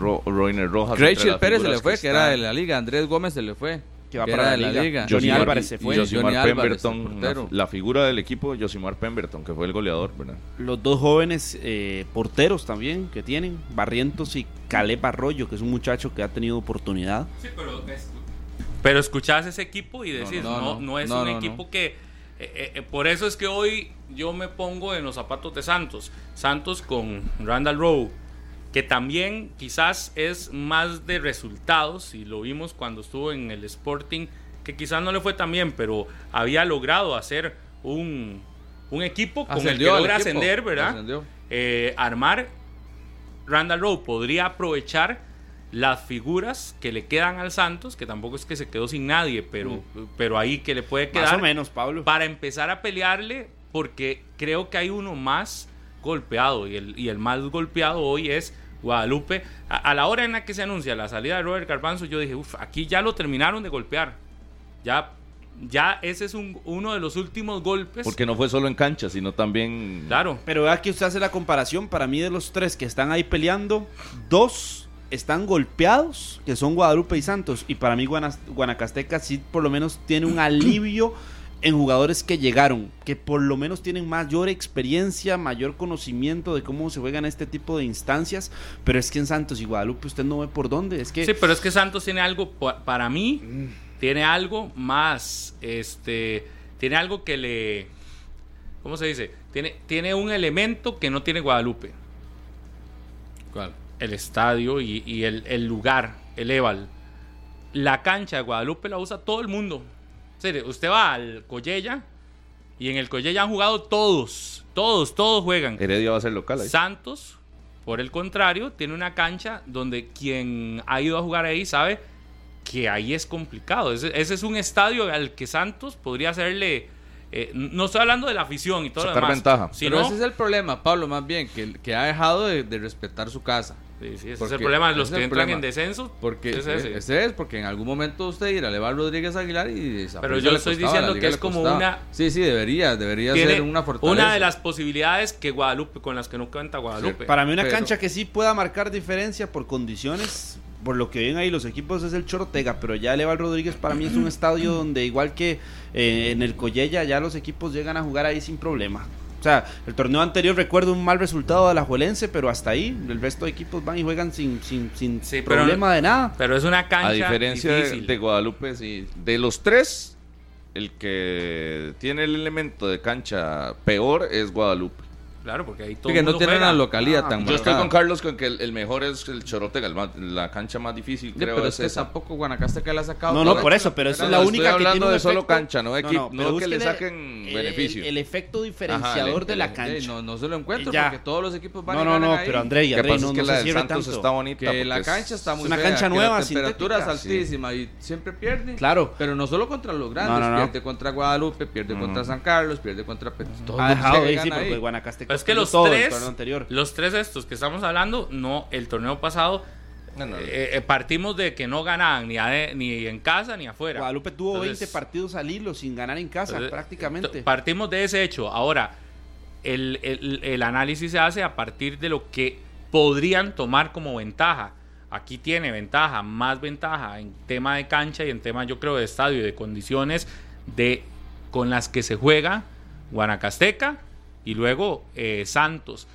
Rojas. Rachel Pérez se le fue, que, era de la liga. Andrés Gómez se le fue. Que va para la, liga. Johnny, Álvarez se fue. Josimar Pemberton, la, figura del equipo, Josimar Pemberton, que fue el goleador, ¿verdad? Los dos jóvenes eh, porteros también que tienen, Barrientos y Caleb Arroyo, que es un muchacho que ha tenido oportunidad. Sí, pero, pero escuchás ese equipo y decís, no, no, es un equipo que eh, eh, eh, por eso es que hoy yo me pongo en los zapatos de Santos. Santos con Randall Rowe, que también quizás es más de resultados, y lo vimos cuando estuvo en el Sporting, que quizás no le fue tan bien, pero había logrado hacer un, un equipo con el que logra ascender, ¿verdad? armar Randall Rowe podría aprovechar las figuras que le quedan al Santos, que tampoco es que se quedó sin nadie, pero, mm. pero ahí que le puede quedar. Más o menos, Pablo. Para empezar a pelearle, porque creo que hay uno más golpeado, y el, y el más golpeado hoy es Guadalupe. A, la hora en la que se anuncia la salida de Robert Garbanzo, yo dije, uff, aquí ya lo terminaron de golpear. Ya ya ese es un, uno de los últimos golpes. Porque no fue solo en cancha, sino también. Claro. Pero vea que usted hace la comparación. Para mí, de los tres que están ahí peleando, dos están golpeados, que son Guadalupe y Santos. Y para mí Guanacasteca sí por lo menos tiene un alivio en jugadores que llegaron, que por lo menos tienen mayor experiencia, mayor conocimiento de cómo se juegan este tipo de instancias, pero es que en Santos y Guadalupe usted no ve por dónde, es que Sí, pero es que Santos tiene algo para mí tiene algo más este tiene algo que le ¿cómo se dice? Tiene tiene un elemento que no tiene Guadalupe. ¿Cuál? El estadio y, el, el lugar, el Eval. La cancha de Guadalupe la usa todo el mundo usted va al Collella y en el Collella han jugado todos, todos, todos juegan. Heredia va a ser local ahí. Santos, por el contrario, tiene una cancha donde quien ha ido a jugar ahí sabe que ahí es complicado. Ese, es un estadio al que Santos podría hacerle... Eh, no estoy hablando de la afición y todo lo demás. ventaja. Pero ese es el problema, Pablo, más bien, que, que ha dejado de respetar su casa. Sí, sí, ese es el problema de los que entran en descenso. Porque ese. es, porque en algún momento usted irá a Levar Rodríguez Aguilar y Pero yo le estoy diciendo que es como una. Sí, sí, debería, debería ser una fortaleza. Una de las posibilidades que Guadalupe, con las que no cuenta Guadalupe. Para mí, una cancha que sí pueda marcar diferencia por condiciones. Por lo que ven ahí los equipos es el Chorotega, pero ya Leval Rodríguez para mí es un estadio donde igual que eh, en el Collella ya los equipos llegan a jugar ahí sin problema. O sea, el torneo anterior recuerdo un mal resultado de la Juelense, pero hasta ahí el resto de equipos van y juegan sin, sin, sin problema de nada. Pero es una cancha. A diferencia de, Guadalupe, sí. De los tres, el que tiene el elemento de cancha peor es Guadalupe. Claro, porque ahí todo que no tiene una localidad ah, tan Yo estoy con Carlos con que el, mejor es el Chorotega, la cancha más difícil, creo. Pero es, que tampoco Guanacaste que la ha sacado. No, no, por eso, pero esa es la única que de solo cancha, no, equipo, no, que le saquen beneficio. El, efecto diferenciador de la cancha. no, no se lo encuentro porque todos los equipos van no, no, no, pero André, André, no, que la de Santos está bonita. Que la cancha está muy una cancha nueva, la temperatura es altísima y siempre pierde. Claro. Pero no solo contra los grandes, pierde contra Guadalupe, pierde contra San Carlos, pierde contra Ha dejado sí, porque Guanacaste. Es que los tres anterior. Los tres estos que estamos hablando, no, el torneo pasado eh, eh, partimos de que no ganaban ni, ni en casa ni afuera. Guadalupe tuvo 20 partidos al hilo sin ganar en casa prácticamente. Partimos de ese hecho. Ahora, el, el, análisis se hace a partir de lo que podrían tomar como ventaja. Aquí tiene ventaja, más ventaja en tema de cancha y en tema, yo creo, de estadio y de condiciones de con las que se juega Guanacasteca y luego eh, Santos.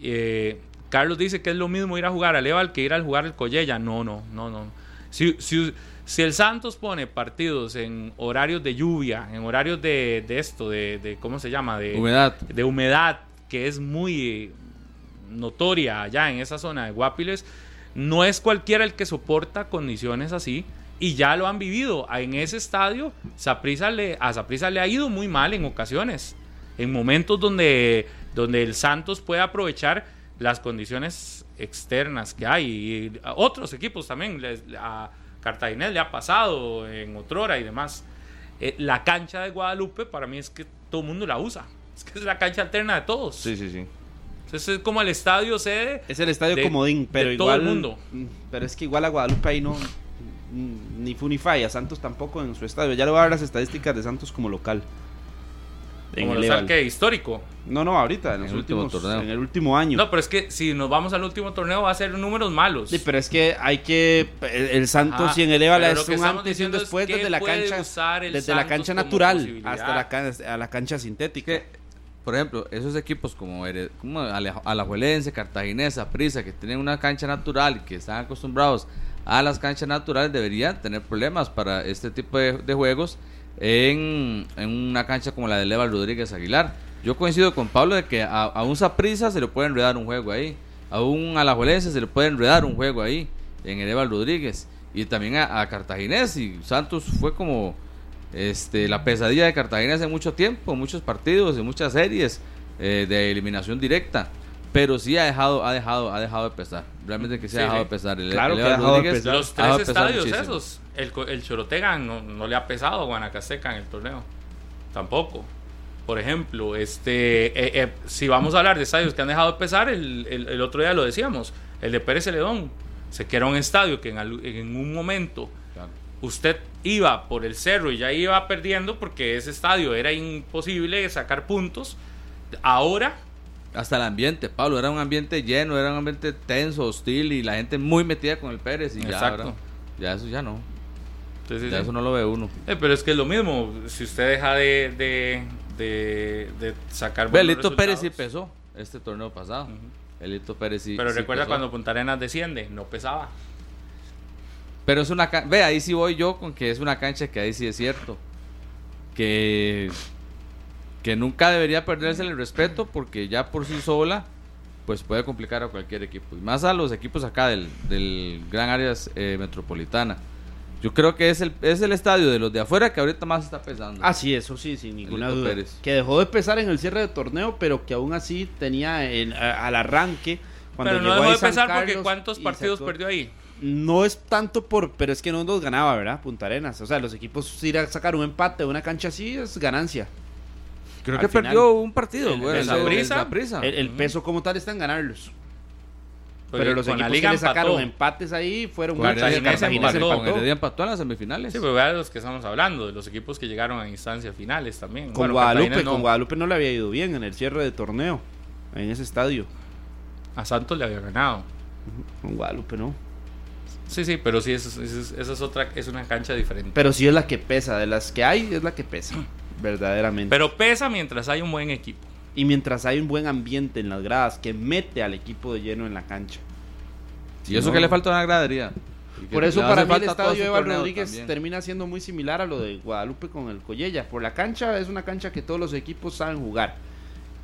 Eh, Carlos dice que es lo mismo ir a jugar al Eval que ir a jugar el Collella. No, no, no, no. Si, si, el Santos pone partidos en horarios de lluvia, en horarios de, esto, de, ¿cómo se llama? De humedad. De humedad, que es muy notoria allá en esa zona de Guapiles, no es cualquiera el que soporta condiciones así y ya lo han vivido. En ese estadio, le, a Saprisa le ha ido muy mal en ocasiones en momentos donde, donde el Santos puede aprovechar las condiciones externas que hay. Y a otros equipos también, a Cartaginés le ha pasado en Otrora y demás. Eh, la cancha de Guadalupe para mí es que todo el mundo la usa. Es que es la cancha alterna de todos. Sí, sí, sí. Entonces es como el estadio sede. Es el estadio comodín, pero igual. Todo el mundo. Mm, pero es que igual a Guadalupe ahí no. Ni Funify, a Santos tampoco en su estadio. Ya le voy a dar las estadísticas de Santos como local. Como el que histórico. No, no, ahorita, en, el último torneo. En el último año. No, pero es que si nos vamos al último torneo va a ser números malos. Sí, pero es que hay que. El, Santos y en el Eval es un antes y un después desde la cancha. Desde la cancha natural hasta la, a la cancha sintética. por ejemplo, esos equipos como, como Alajuelense, Cartaginesa, Prisa, que tienen una cancha natural y que están acostumbrados a las canchas naturales, deberían tener problemas para este tipo de juegos en, una cancha como la de Leval Rodríguez Aguilar. Yo coincido con Pablo de que a, un Saprisa se le puede enredar un juego ahí, a un Alajuelense se le puede enredar un juego ahí, en el Eval Rodríguez, y también a, Cartaginés. Y Santos fue como este, la pesadilla de Cartaginés en mucho tiempo, muchos partidos, en muchas series eh, de eliminación directa pero sí ha dejado, ha dejado, ha dejado de pesar. Realmente que sí, ha dejado de pesar. claro que ha dejado de pesar. Los tres estadios esos, el, el Chorotega no, no, le ha pesado a Guanacasteca en el torneo. Tampoco. Por ejemplo, este, eh, eh, si vamos a hablar de estadios que han dejado de pesar, el, el, otro día lo decíamos, el de Pérez Celedón, se que era un estadio que en, en un momento usted iba por el cerro y ya iba perdiendo porque ese estadio era imposible sacar puntos. Ahora Hasta el ambiente, Pablo, era un ambiente lleno, era un ambiente tenso, hostil y la gente muy metida con el Pérez y Exacto. ya, ya eso ya no. ya eso no lo ve uno. Eh, pero es que es lo mismo, si usted deja de, de, de, de sacar Belito Pérez sí pesó este torneo pasado. Belito Pérez sí Pero recuerda cuando Punta Arenas desciende, no pesaba. Pero es una ve, ahí sí voy yo con que es una cancha que ahí sí es cierto. Que que nunca debería perderse el respeto porque ya por sí sola pues puede complicar a cualquier equipo y más a los equipos acá del, del gran área eh, metropolitana. Yo creo que es el, es el estadio de los de afuera que ahorita más está pesando. Ah, sí, eso sí, sin ninguna duda. Que dejó de pesar en el cierre de torneo, pero que aún así tenía en, al arranque. Cuando pero no dejó de pesar porque ¿cuántos partidos perdió ahí? No es tanto por, pero es que no nos ganaba, ¿verdad? Punta Arenas. O sea, los equipos ir a sacar un empate de una cancha así es ganancia. Creo que perdió un partido. El, el, peso como tal está en ganarlos. Pero los equipos que le sacaron empates ahí fueron con Heredia empató en las semifinales. Sí, pero vea de los que estamos hablando, de los equipos que llegaron a instancias finales también. Con Guadalupe, no. con Guadalupe no le había ido bien en el cierre de torneo, en ese estadio. A Santos le había ganado. Con Guadalupe no. Sí, sí, pero sí, esa es, otra, es una cancha diferente. Pero sí es la que pesa, de las que hay es la que pesa verdaderamente. Pero pesa mientras hay un buen equipo. Y mientras hay un buen ambiente en las gradas que mete al equipo de lleno en la cancha. Y eso que le falta a la gradería. Por eso para mí el estadio Eval Rodríguez termina siendo muy similar a lo de Guadalupe con el Collella. Por la cancha es una cancha que todos los equipos saben jugar.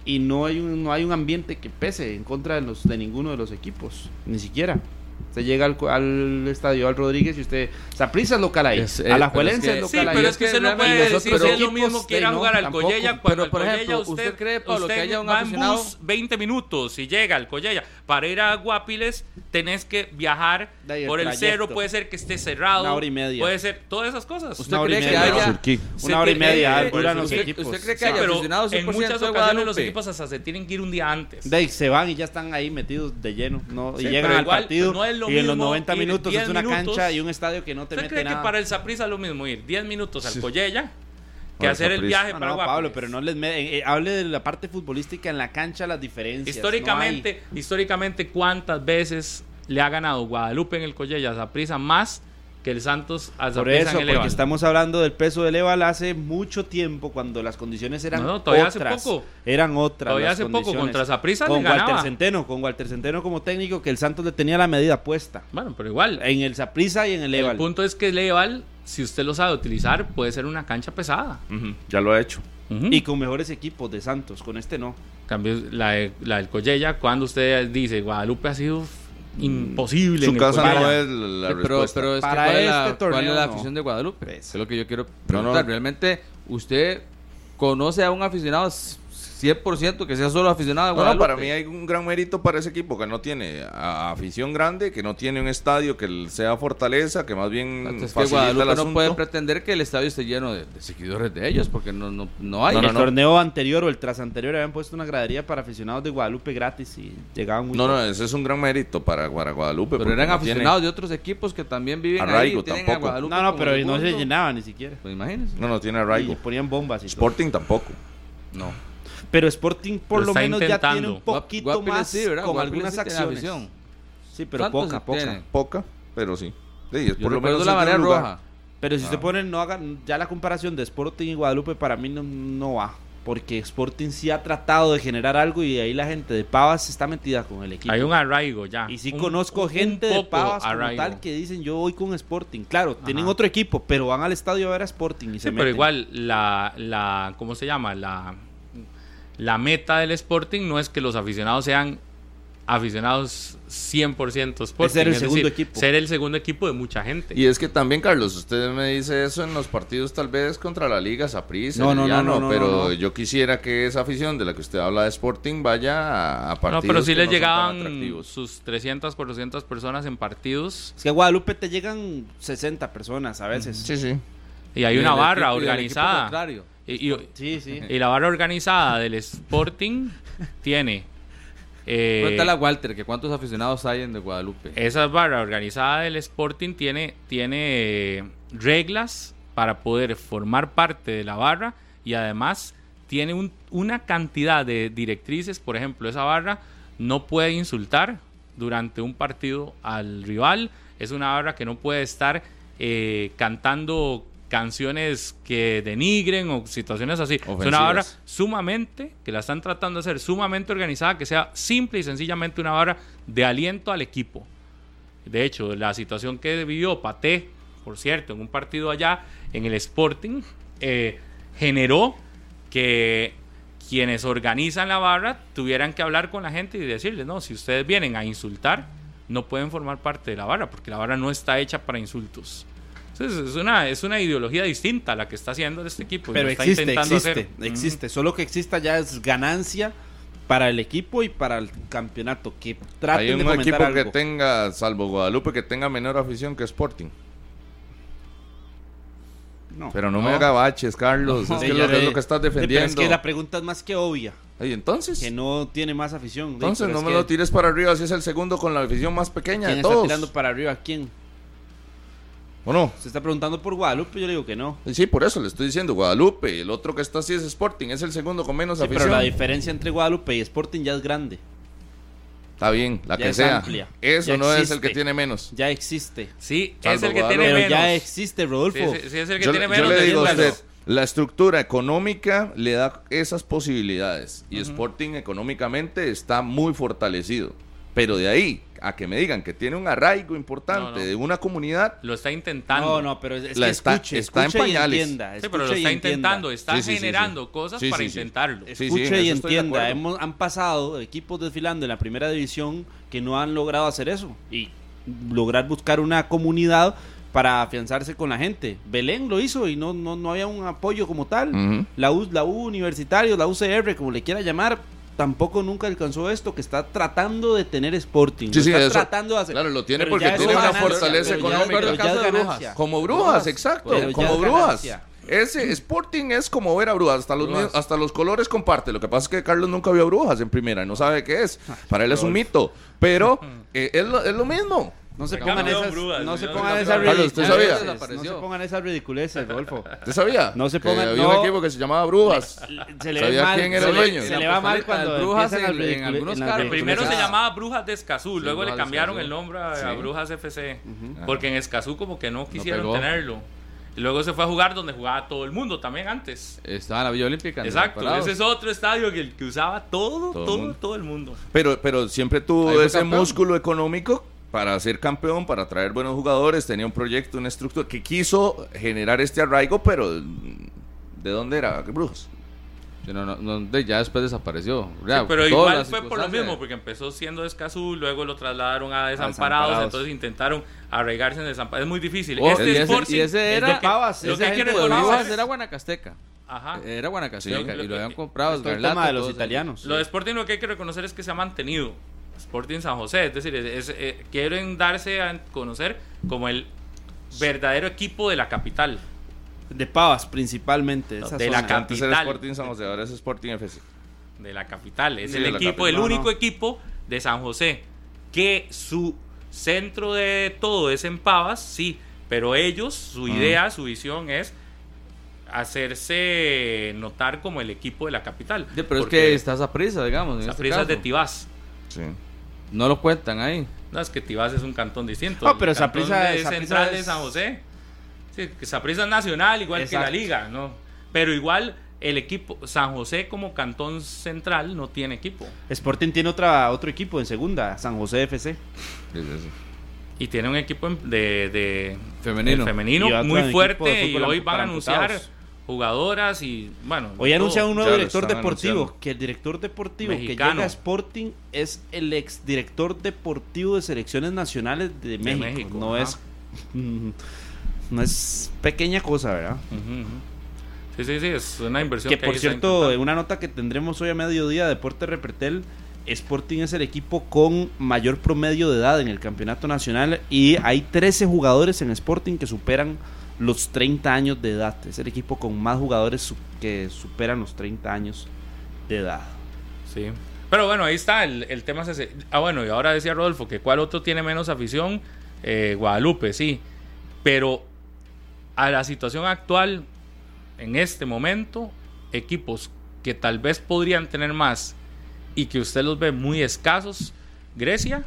Y no hay un, no hay un ambiente que pese en contra de, los, de ninguno de los equipos. Ni siquiera. Usted llega al, estadio al Rodríguez y usted. Saprissa es local ahí. a la Juelense es local sí, pero es que usted no puede decir si es lo mismo que ir a jugar al Collella. Cuando pero, por ejemplo, usted, cree, Pablo, que haya un va aficionado... en bus 20 minutos y llega al Collella. Para ir a Guapiles tenés que viajar por el cerro. Puede ser que esté cerrado. Una hora y media. Puede ser todas esas cosas. ¿Usted cree que haya. Una hora y media duran los equipos. ¿Usted cree que haya aficionados En muchas ocasiones los equipos hasta se tienen que ir un día antes. Se van y ya están ahí metidos de lleno. Y llegan al partido. Y en los 90 minutos es una cancha y un estadio que no te mete cree que para el Saprissa es lo mismo ir 10 minutos al Collella que hacer el viaje para no, Pablo, pero no les eh, eh, hable de la parte futbolística en la cancha, las diferencias. Históricamente, históricamente cuántas veces le ha ganado Guadalupe en el Collella a Saprissa más que el Santos a Por eso, porque estamos hablando del peso del Eval hace mucho tiempo, cuando las condiciones eran no, todavía otras. Hace poco. Eran otras. Todavía hace poco contra Zaprisa Con Walter Centeno, con Walter Centeno como técnico, que el Santos le tenía la medida puesta. Bueno, pero igual. En el Zaprisa y en el Eval. El punto es que el Eval, si usted lo sabe utilizar, puede ser una cancha pesada. Ya lo ha hecho. Y con mejores equipos de Santos, con este no. Cambio la, la del Collella, cuando usted dice Guadalupe ha sido imposible. Su casa no es la pero, pero es Para que ¿cuál, este es la, afición de Guadalupe? Es lo que yo quiero preguntar. ¿Realmente usted conoce a un aficionado 100% que sea solo aficionado bueno, para mí hay un gran mérito para ese equipo que no tiene afición grande, que no tiene un estadio que sea fortaleza, que más bien es que Guadalupe no puede pretender que el estadio esté lleno de, seguidores de ellos, porque no, no, no hay. en el torneo anterior o el tras anterior habían puesto una gradería para aficionados de Guadalupe gratis y llegaban muy No, no, ese es un gran mérito para, Guadalupe. Pero eran aficionados de otros equipos que también viven arraigo, ahí. Tampoco. no, no, pero no se llenaba ni siquiera. Pues imagínense. No, no tiene arraigo. Y ponían bombas y Sporting tampoco. No. Pero Sporting por lo, menos ya tiene un poquito más con algunas acciones. Sí, pero poca, poca. Poca, pero sí. por lo menos la marea roja. Pero si ah. pone, no hagan ya la comparación de Sporting y Guadalupe para mí no, no va. Porque Sporting sí ha tratado de generar algo y ahí la gente de Pavas está metida con el equipo. Hay un arraigo ya. Y sí conozco gente de Pavas como tal que dicen yo voy con Sporting. Claro, tienen otro equipo, pero van al estadio a ver a Sporting y se Pero igual, la, la, ¿cómo se llama? La la meta del Sporting no es que los aficionados sean aficionados 100% Sporting. Es ser el segundo equipo. Ser el segundo equipo de mucha gente. Y es que también, Carlos, usted me dice eso en los partidos tal vez contra la Liga Saprissa, no, no, no, no, pero yo quisiera que esa afición de la que usted habla de Sporting vaya a, partidos. No, pero si le llegaban sus 300, 400 personas en partidos. Es que a Guadalupe te llegan 60 personas a veces. Sí, sí. Y hay una barra organizada. Y, sí, sí. y la barra organizada del Sporting tiene. Eh, Cuéntale Walter que cuántos aficionados hay en de Guadalupe. Esa barra organizada del Sporting tiene, tiene eh, reglas para poder formar parte de la barra y además tiene una cantidad de directrices, por ejemplo, esa barra no puede insultar durante un partido al rival, es una barra que no puede estar eh, cantando canciones que denigren o situaciones así. Es una barra sumamente, que la están tratando de hacer sumamente organizada, que sea simple y sencillamente una barra de aliento al equipo. De hecho, la situación que vivió Paté, por cierto, en un partido allá en el Sporting, eh, generó que quienes organizan la barra tuvieran que hablar con la gente y decirles, no, si ustedes vienen a insultar, no pueden formar parte de la barra, porque la barra no está hecha para insultos. Entonces, es una, es una ideología distinta a la que está haciendo este equipo. Pero existe, existe, existe. Solo que exista ya es ganancia para el equipo y para el campeonato. Que traten Hay un equipo que tenga, salvo Guadalupe, que tenga menor afición que Sporting. Pero no, me haga baches, Carlos. es, que lo, es lo que estás defendiendo. es que la pregunta es más que obvia. ¿Y entonces? Que no tiene más afición. Entonces no me lo tires para arriba si es el segundo con la afición más pequeña ¿Quién de todos. está tirando para arriba? ¿Quién? Bueno. Se está preguntando por Guadalupe, yo le digo que no. Sí, por eso le estoy diciendo Guadalupe. El otro que está así es Sporting, es el segundo con menos afición. Pero la diferencia entre Guadalupe y Sporting ya es grande. Está bien, la que sea. Eso no es el que tiene menos. Ya existe. Sí, es el que tiene menos. Pero ya existe, Rodolfo. Sí, es el que tiene menos. Yo le digo a usted, la estructura económica le da esas posibilidades. Y Sporting económicamente está muy fortalecido. Pero de ahí a que me digan que tiene un arraigo importante de una comunidad. Lo está intentando. No, no, pero es que está, escuche, está en pañales. Entienda, sí, pero lo está intentando, está generando cosas para intentarlo. Escuche y entienda. Hemos, han pasado equipos desfilando en la primera división que no han logrado hacer eso. Y lograr buscar una comunidad para afianzarse con la gente. Belén lo hizo y no, no, no había un apoyo como tal. la, U, la U Universitario, la UCR, como le quiera llamar, tampoco nunca alcanzó esto que está tratando de tener Sporting. Sí, sí, está tratando de hacer. Claro, lo tiene porque tiene una fortaleza económica. Como Brujas, exacto, como Brujas. Ese Sporting es como ver a Brujas, hasta los, hasta los colores comparte. Lo que pasa es que Carlos nunca vio a Brujas en primera y no sabe qué es. Para él es un mito, pero eh, es, lo, es lo mismo. No se pongan esas, no se pongan esas ridiculeces. No se pongan esas ridiculeces, Rodolfo. ¿Usted sabía? No se pongan. había un equipo que se llamaba Brujas. Se le ¿Sabía quién era el dueño? Se le va mal cuando Brujas en, algunos casos. Primero se llamaba Brujas de Escazú, luego le cambiaron el nombre a Brujas FC. Porque en Escazú como que no quisieron tenerlo. Y luego se fue a jugar donde jugaba todo el mundo también antes. Estaba en la Villa Olímpica. Exacto, ese es otro estadio que, que usaba todo, todo, todo, el mundo. Pero, pero siempre tuvo ese músculo económico para ser campeón, para traer buenos jugadores, tenía un proyecto, una estructura que quiso generar este arraigo, pero ¿de dónde era? ¿Qué brujos? No, no, ya después desapareció. pero igual fue por lo mismo, porque empezó siendo Escazú, luego lo trasladaron a Desamparados, entonces intentaron arraigarse en Desamparados. Es muy difícil. Oh, este y, ese, y, ese, era Pavas, lo que era Guanacasteca. Ajá. Era Guanacasteca y lo habían comprado. el tema de los italianos. Lo de Sporting lo que hay que reconocer es que se ha mantenido. Sporting San José. Es decir, eh, quieren darse a conocer como el verdadero equipo de la capital. De Pavas, principalmente. de la capital. Sporting San José, ahora es Sporting FC. De la capital. Es el equipo, el único equipo de San José. Que su centro de todo es en Pavas, sí. Pero ellos, su idea, su visión es hacerse notar como el equipo de la capital. pero es que estás a prisa, digamos. a prisa de Tibás. Sí. No lo cuentan ahí. No, es que Tibás es un cantón distinto. No, pero Saprissa es central de San José. Sí, es nacional, igual que la liga, ¿no? Pero igual el equipo, San José como cantón central no tiene equipo. Sporting tiene otra, otro equipo en segunda, San José FC. Y tiene un equipo de, de femenino, femenino muy fuerte y hoy van a anunciar jugadoras y bueno. Hoy anuncia un nuevo director deportivo, que el director deportivo que llega a Sporting es el ex director deportivo de selecciones nacionales de, México. no es no es pequeña cosa, ¿verdad? Sí, sí, sí, es una inversión. Que, por cierto, una nota que tendremos hoy a mediodía, Deporte Repretel, Sporting es el equipo con mayor promedio de edad en el campeonato nacional y hay 13 jugadores en Sporting que superan los 30 años de edad. Es el equipo con más jugadores que superan los 30 años de edad. Sí. Pero bueno, ahí está, el, tema es ese. Ah, bueno, y ahora decía Rodolfo que cuál otro tiene menos afición. Eh, Guadalupe, sí. Pero a la situación actual, en este momento, equipos que tal vez podrían tener más y que usted los ve muy escasos, Grecia,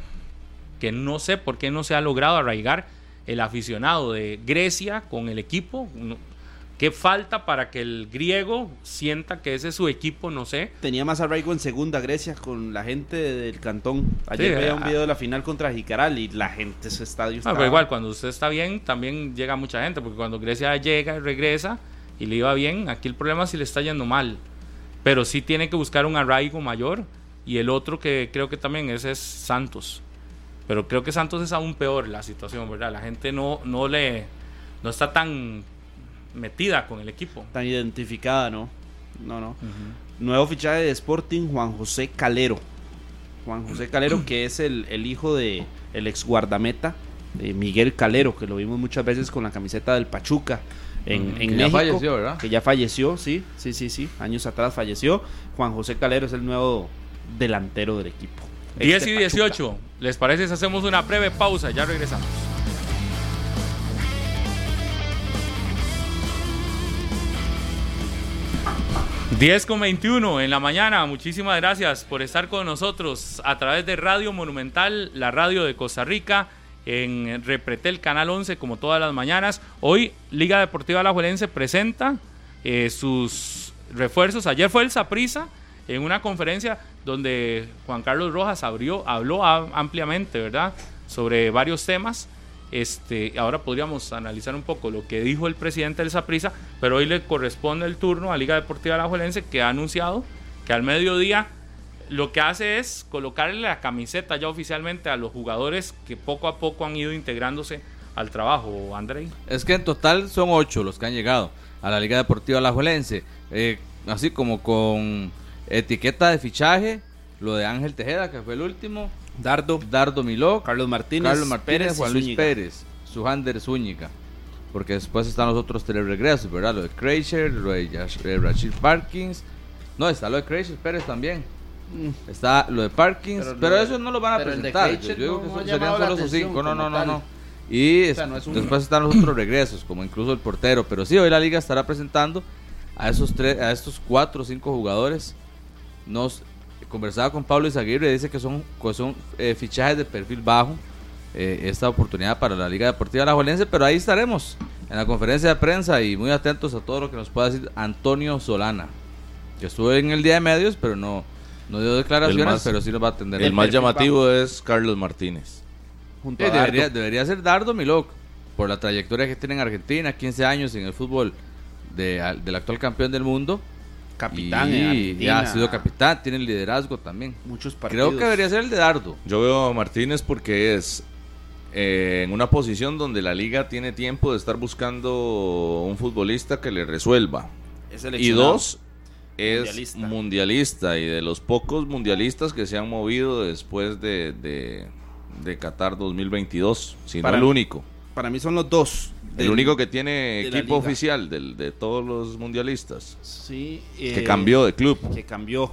que no sé por qué no se ha logrado arraigar el aficionado de Grecia con el equipo. ¿Qué falta para que el griego sienta que ese es su equipo? No sé. Tenía más arraigo en segunda Grecia con la gente del cantón. Ayer veía un video de la final contra Jicaral y la gente, su estadio ah, pero igual, cuando usted está bien, también llega mucha gente, porque cuando Grecia llega y regresa y le iba bien, aquí el problema es si le está yendo mal. Pero sí tiene que buscar un arraigo mayor. Y el otro que creo que también es, es Santos. Pero creo que Santos es aún peor la situación, ¿verdad? La gente no, no le no está tan metida con el equipo. Tan identificada, ¿no? No, no. Nuevo fichaje de Sporting, Juan José Calero. Juan José Calero, que es el, hijo de el ex guardameta de Miguel Calero, que lo vimos muchas veces con la camiseta del Pachuca en, en México. falleció, ¿verdad? Que ya falleció, sí, sí, sí, sí. Años atrás falleció. Juan José Calero es el nuevo delantero del equipo. 10 y 18. ¿Les parece hacemos una breve pausa? Ya regresamos. 10 con 21 en la mañana. Muchísimas gracias por estar con nosotros a través de Radio Monumental, la radio de Costa Rica, en Repretel Canal 11, como todas las mañanas. Hoy Liga Deportiva Alajuelense presenta eh, sus refuerzos. Ayer fue el Saprisa en una conferencia donde Juan Carlos Rojas abrió, habló ampliamente, ¿verdad?, sobre varios temas. Este, ahora podríamos analizar un poco lo que dijo el presidente del Saprisa, pero hoy le corresponde el turno a Liga Deportiva Alajuelense que ha anunciado que al mediodía lo que hace es colocarle la camiseta ya oficialmente a los jugadores que poco a poco han ido integrándose al trabajo, Andrei. Es que en total son ocho los que han llegado a la Liga Deportiva Alajuelense, eh, así como con etiqueta de fichaje, lo de Ángel Tejeda, que fue el último, Dardo, Dardo Miló, Carlos Martínez, Carlos Martínez Juan Luis Pérez, Sujander Zúñiga. Porque después están los otros tres regresos, ¿verdad? Lo de Kreischer, lo de eh, Rachid Parkins. No, está lo de Kreischer Pérez también. Mm. Está lo de Parkins, pero, eso no lo van a presentar. Yo digo que serían solo esos cinco. No, no, no, no. Y después están los otros regresos, como incluso el portero. Pero sí, hoy la liga estará presentando a esos tres, a estos cuatro o cinco jugadores. Nos conversaba con Pablo Izaguirre, dice que son, son eh, fichajes de perfil bajo eh, esta oportunidad para la Liga Deportiva Alajuelense, pero ahí estaremos en la conferencia de prensa y muy atentos a todo lo que nos pueda decir Antonio Solana, que estuvo en el día de medios, pero no, no dio declaraciones, pero sí nos va a atender. El, más llamativo es Carlos Martínez. Junto debería, debería ser Dardo Milok, por la trayectoria que tiene en Argentina, 15 años en el fútbol de, del actual campeón del mundo capitán y ya ha sido capitán, tiene liderazgo también. Muchos partidos. Creo que debería ser el de Dardo. Yo veo a Martínez porque es eh, en una posición donde la liga tiene tiempo de estar buscando un futbolista que le resuelva. y dos, es mundialista. y de los pocos mundialistas que se han movido después de, de, de Qatar 2022, si no el único. Para mí son los dos. El único que tiene equipo oficial del, de todos los mundialistas. Sí. que eh, cambió de club. Que cambió.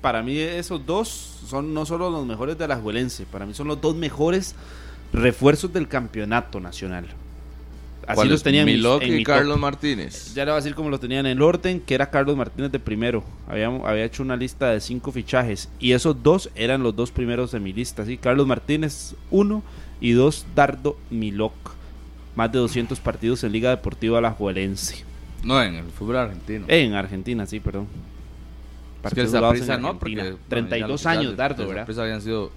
Para mí esos dos son no solo los mejores de la Juelense, para mí son los dos mejores refuerzos del campeonato nacional. Así los tenían Milok y Carlos Martínez. Ya le voy a decir cómo lo tenían en el orden, que era Carlos Martínez de primero. Había, había hecho una lista de cinco fichajes y esos dos eran los dos primeros de mi lista. ¿sí? Carlos Martínez, uno, y dos, Dardo Milok más de 200 partidos en Liga Deportiva Alajuelense. No, en el fútbol argentino. En Argentina, sí, perdón. Partidos que no, porque 32 años, Dardo, ¿verdad? habían sido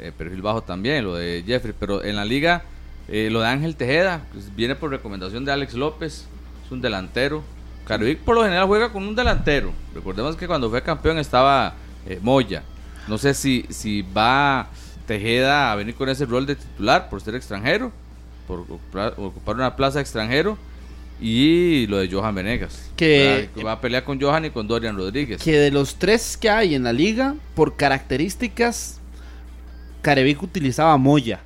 eh, perfil bajo también, lo de Jeffrey, pero en la liga, eh, lo de Ángel Tejeda, pues, viene por recomendación de Alex López, es un delantero. Carovic por lo general juega con un delantero. Recordemos que cuando fue campeón estaba eh, Moya. No sé si, si va Tejeda a venir con ese rol de titular por ser extranjero por ocupar una plaza extranjero y lo de Johan Venegas. Que, va a pelear con Johan y con Dorian Rodríguez. Que de los tres que hay en la liga, por características, Carevic utilizaba Moya.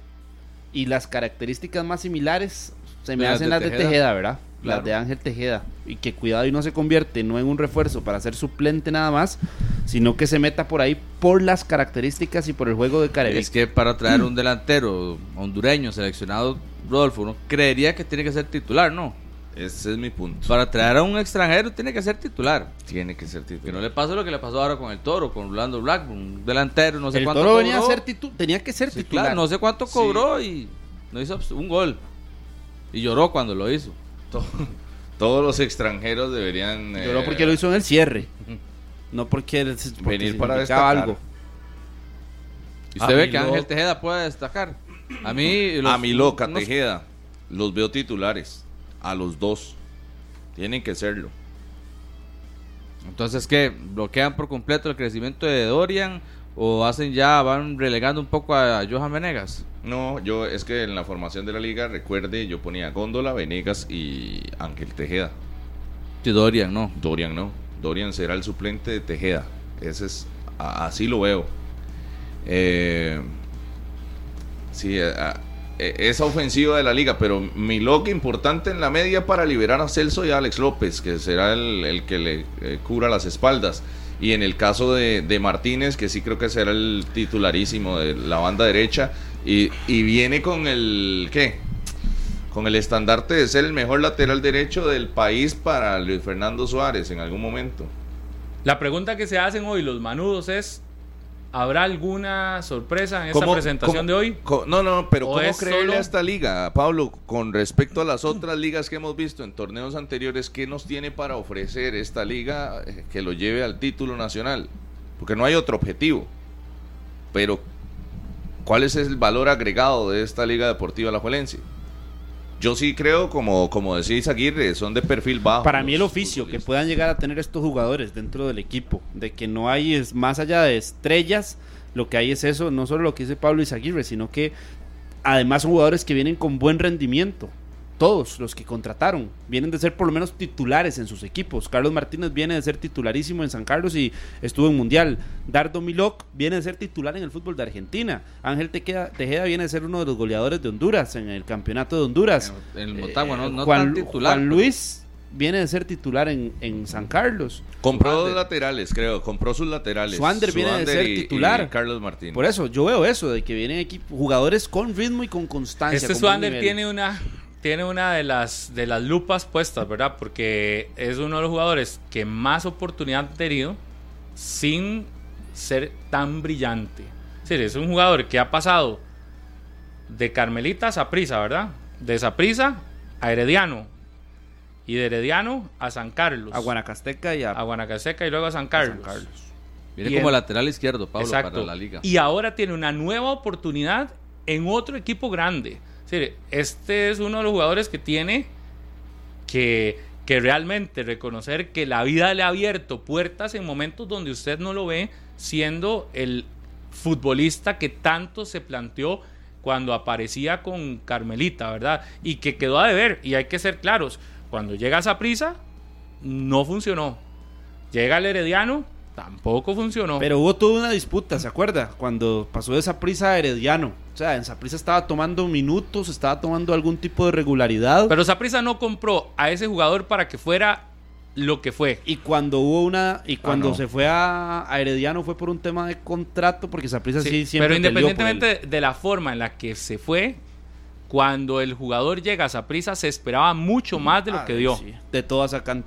Y las características más similares se me hacen las de Tejeda, ¿verdad? Las de Ángel Tejeda. Y que cuidado y no se convierte no en un refuerzo para ser suplente nada más, sino que se meta por ahí por las características y por el juego de Carevic. Es que para traer un delantero hondureño seleccionado Rodolfo, uno creería que tiene que ser titular, ¿no? Ese es mi punto. Para traer a un extranjero tiene que ser titular. Tiene que ser titular. Que no le pase lo que le pasó ahora con el Toro, con Orlando Black, un delantero, no sé el cuánto Toro cobró. venía a ser titu tenía que ser Sí, titular. claro, no sé cuánto cobró y no hizo un gol. Y lloró cuando lo hizo. To- Todos los extranjeros deberían Lloró eh, porque lo hizo en el cierre. No porque, porque Venir para destacar. algo. Y usted ve que lo- Ángel Tejeda puede destacar. A mí. los- a mi loca unos- Tejeda los veo titulares. A los dos. Tienen que serlo. Entonces, ¿qué? ¿Bloquean por completo el crecimiento de Dorian? ¿O hacen ya, van relegando un poco a Johan Venegas? No, yo es que en la formación de la liga, recuerde, yo ponía Góndola, Venegas y Ángel Tejeda. Sí, Dorian, no. Dorian no. Dorian será el suplente de Tejeda. Ese es, así lo veo. Eh, sí, eh, ah, eh, esa ofensiva de la liga, pero mi loca importante en la media para liberar a Celso y a Alex López, que será el, que le eh, cubra las espaldas. Y en el caso de, de Martínez, que sí creo que será el titularísimo de la banda derecha, y, y viene con el, ¿qué? Con el estandarte de ser el mejor lateral derecho del país para Luis Fernando Suárez en algún momento. La pregunta que se hacen hoy los manudos es: ¿habrá alguna sorpresa en esta ¿Cómo- presentación cómo- de hoy? no, no, pero ¿O ¿cómo es creerle solo- a esta liga, Pablo, con respecto a las otras ligas que hemos visto en torneos anteriores? ¿Qué nos tiene para ofrecer esta liga eh, que lo lleve al título nacional? Porque no hay otro objetivo. Pero, ¿cuál es el valor agregado de esta liga deportiva alajuelense? Yo sí creo, como, como decía Aguirre, son de perfil bajo. Para mí el oficio que puedan llegar a tener estos jugadores dentro del equipo, de que no hay es más allá de estrellas, lo que hay es eso, no solo lo que dice Pablo Izaguirre, sino que además son jugadores que vienen con buen rendimiento. Todos los que contrataron vienen de ser por lo menos titulares en sus equipos. Carlos Martínez viene de ser titularísimo en San Carlos y estuvo en Mundial. Dardo Milok viene de ser titular en el fútbol de Argentina. Ángel Tequeda- Tejeda viene de ser uno de los goleadores de Honduras en el campeonato de Honduras. En el Motagua, no, Eh, no Juan, tan titular. Juan pero- Luis viene de ser titular en, en San Carlos. Compró Suander. dos laterales, creo. Compró sus laterales. Suander viene de ser y- y titular. Carlos Martín. Por eso, yo veo eso, de que vienen jugadores con ritmo y con constancia. Este nivel. tiene una, tiene una de las, de las lupas puestas, ¿verdad? Porque es uno de los jugadores que más oportunidad ha tenido sin ser tan brillante. Es decir, es un jugador que ha pasado de Carmelita a Saprisa, ¿verdad? De Saprisa a Herediano. Y de Herediano a San Carlos. A Guanacasteca y a, a Guanacasteca y luego a San a Carlos. San Carlos. Viene Y como lateral izquierdo, Pablo, Exacto. para la liga. Y ahora tiene una nueva oportunidad en otro equipo grande. Este es uno de los jugadores que tiene que, que realmente reconocer que la vida le ha abierto puertas en momentos donde usted no lo ve siendo el futbolista que tanto se planteó cuando aparecía con Carmelita, ¿verdad? Y que quedó a deber. Y hay que ser claros, cuando llega esa prisa, no funcionó. Llega el Herediano, tampoco funcionó. Pero hubo toda una disputa, ¿se acuerda? Cuando pasó de esa prisa a Herediano. O sea, en esa prisa estaba tomando minutos, estaba tomando algún tipo de regularidad. Pero Saprissa no compró a ese jugador para que fuera lo que fue. y cuando hubo una. Y cuando no. se fue a, a Herediano fue por un tema de contrato, porque esa prisa sí, Sí, siempre. pero independientemente de la forma en la que se fue, cuando el jugador llega a Saprissa se esperaba mucho más de lo Ah, que dio. sí, de todas sacan. De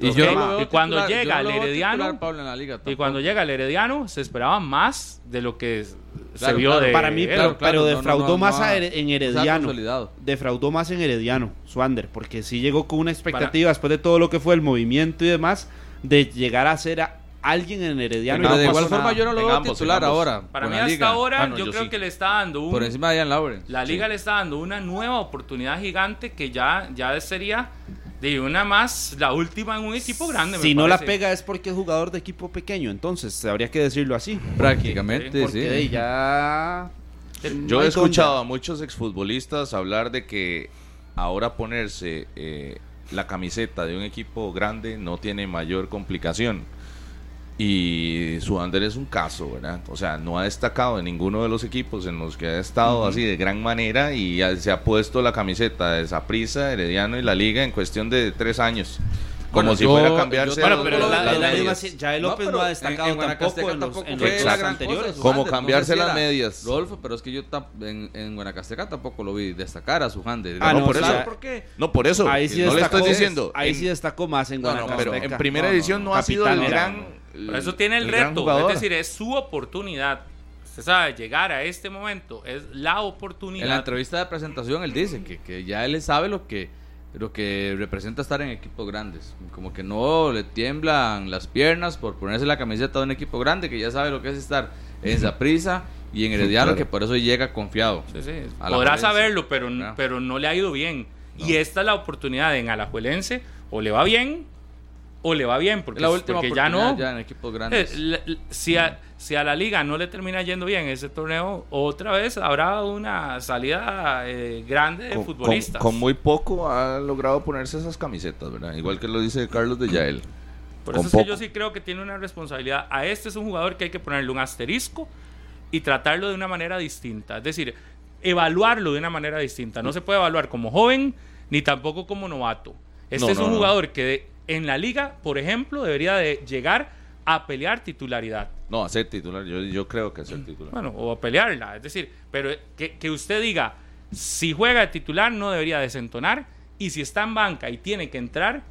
Y yo no y cuando titular, llega yo no el Herediano, titular, en la liga, Y cuando llega el Herediano se esperaba más de lo que se Claro, vio claro. de Para mí, él. pero, claro, claro, pero no, no, defraudó no, más no, a Her- en Herediano. Defraudó más en Herediano, Swander, porque sí llegó con una expectativa después de todo lo que fue el movimiento y demás, de llegar a ser a alguien en Herediano. Pero y no de igual forma nada. yo no lo En veo ambos, titular ahora. Para mí hasta liga. ahora Ah, no, yo, yo creo sí. que le está dando un... Por encima de Ian Lawrence. La liga le está dando una nueva oportunidad gigante que ya, ya sería de una más, la última en un equipo grande. me Si no la pega es porque es jugador de equipo pequeño, entonces habría que decirlo así. Prácticamente, Porque sí. ya. Yo he escuchado a muchos exfutbolistas hablar de que ahora ponerse eh, la camiseta de un equipo grande no tiene mayor complicación. Y Suander es un caso, ¿verdad? O sea, no ha destacado en ninguno de los equipos en los que ha estado así de gran manera y ya se ha puesto la camiseta de Saprissa, Herediano y la Liga en cuestión de tres años. Como si fuera a cambiarse. Bueno, pero ya López no, ha destacado en, tampoco en los, en los anteriores. Como cambiarse las medias. Rodolfo, pero es que yo en, en Guanacasteca tampoco lo vi destacar a su Hande. Ah, no, por eso. ¿Por qué? No, por eso. Ahí sí no le estoy diciendo. Ahí sí destacó más en Guanacasteca. pero en primera edición no ha sido el gran. Por eso tiene el reto. Es decir, es su oportunidad usted sabe, llegar a este momento es la oportunidad. En la entrevista de presentación él dice que, que ya él sabe lo que lo que representa estar en equipos grandes. Como que no le tiemblan las piernas por ponerse la camiseta de un equipo grande, que ya sabe lo que es estar en esa prisa y en Herediano, que por eso llega confiado. Sí, sí. Podrá saberlo, pero, pero no le ha ido bien. Y esta es la oportunidad en Alajuelense, o le va bien o le va bien, porque, la última porque ya no. Ya en equipos grandes. Eh, si, a, si a la liga no le termina yendo bien ese torneo, otra vez habrá una salida eh, grande de futbolistas. Con, muy poco ha logrado ponerse esas camisetas, ¿verdad? Igual que lo dice Carlos de Yael. Por eso es que yo sí creo que tiene una responsabilidad. A este es un jugador que hay que ponerle un asterisco y tratarlo de una manera distinta. Es decir, evaluarlo de una manera distinta. No se puede evaluar como joven ni tampoco como novato. Este es un jugador que en la liga, por ejemplo, debería de llegar a pelear titularidad. No, a ser titular, yo, yo creo que a ser titular. Bueno, o a pelearla, es decir, pero que, que usted diga, si juega de titular no debería desentonar y si está en banca y tiene que entrar,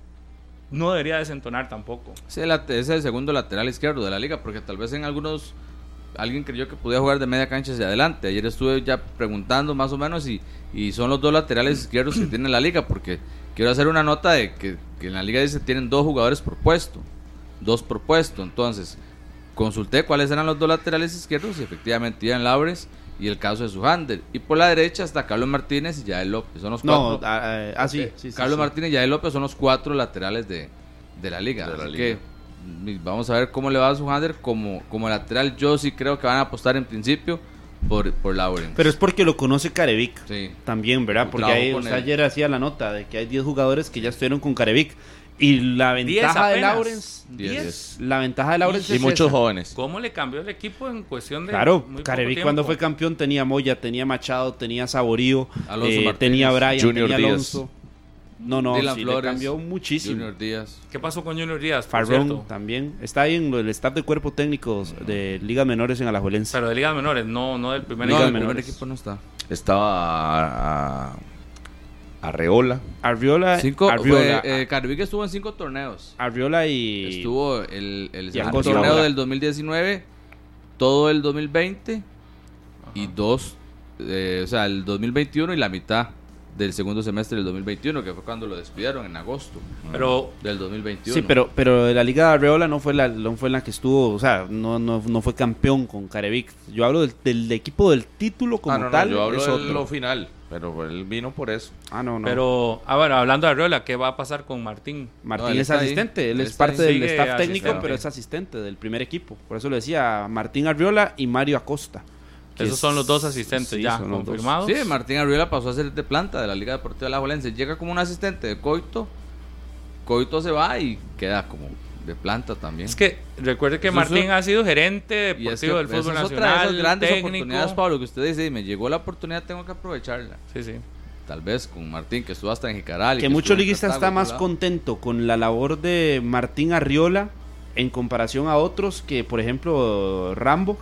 no debería desentonar tampoco. Sí, es el segundo lateral izquierdo de la liga, porque tal vez en algunos alguien creyó que podía jugar de media cancha hacia adelante. Ayer estuve ya preguntando más o menos y, y son los dos laterales izquierdos que tiene la liga, porque quiero hacer una nota de que, en la liga dice tienen dos jugadores por puesto, dos por puesto, entonces consulté cuáles eran los dos laterales izquierdos y efectivamente Ian Laures y el caso de Sujander. Y por la derecha está Carlos Martínez y Yael López. Son los cuatro. No, ah, ah sí, Carlos Martínez y Yael López son los cuatro laterales de, la liga. así que vamos a ver cómo le va a Sujander. Como, como lateral, yo sí creo que van a apostar en principio por, por Pero es porque lo conoce Carevic sí. también, ¿verdad? Porque ayer hacía la nota de que hay 10 jugadores que ya estuvieron con Carevic. Y la ventaja de Lawrence. 10. La ventaja de Lawrence y, muchos jóvenes. ¿Cómo le cambió el equipo en cuestión de. Claro, Carevic cuando fue campeón tenía Moya, tenía Machado, tenía Saborío, eh, tenía Brian, Junior tenía Alonso. No, no, sí, le cambió muchísimo. Junior Díaz. ¿Qué pasó con Junior Díaz? Farrón también. Está ahí en el staff de cuerpo técnico de Ligas Menores en Alajuelense. Pero de Ligas Menores, no, no del primer equipo. No, el primer equipo no está. Estaba a, Arreola. Arreola. Cinco, Arreola. eh, estuvo en cinco torneos. Arreola y... Estuvo el, el torneo del 2019, todo el 2020 y dos, eh, o sea, el 2021 y la mitad del segundo semestre del 2021, que fue cuando lo despidieron en agosto pero, del 2021. Sí, pero, pero la Liga de Arreola no fue la, no fue en la que estuvo, o sea, no, no, no fue campeón con Carevic. Yo hablo del, equipo del título como ah, tal. yo hablo de lo final, pero él vino por eso. Ah, no, no. Pero, ah, bueno, hablando de Arreola, ¿qué va a pasar con Martín? Martín es asistente, él, es parte del staff técnico, pero es asistente del primer equipo. Por eso le decía Martín Arriola y Mario Acosta. Esos son los dos asistentes ya confirmados. Sí, Martín Arriola pasó a ser de planta de la Liga Deportiva de la Valencia. Llega como un asistente de Coito. Coito se va y queda como de planta también. Es que recuerde que Martín ha sido gerente deportivo del fútbol nacional. Es otra de esas grandes oportunidades, Pablo, que usted dice, me llegó la oportunidad, tengo que aprovecharla. Sí, sí. Tal vez con Martín, que estuvo hasta en Jicaral. Que, mucho liguista está más contento con la labor de Martín Arriola en comparación a otros que, por ejemplo, Rambo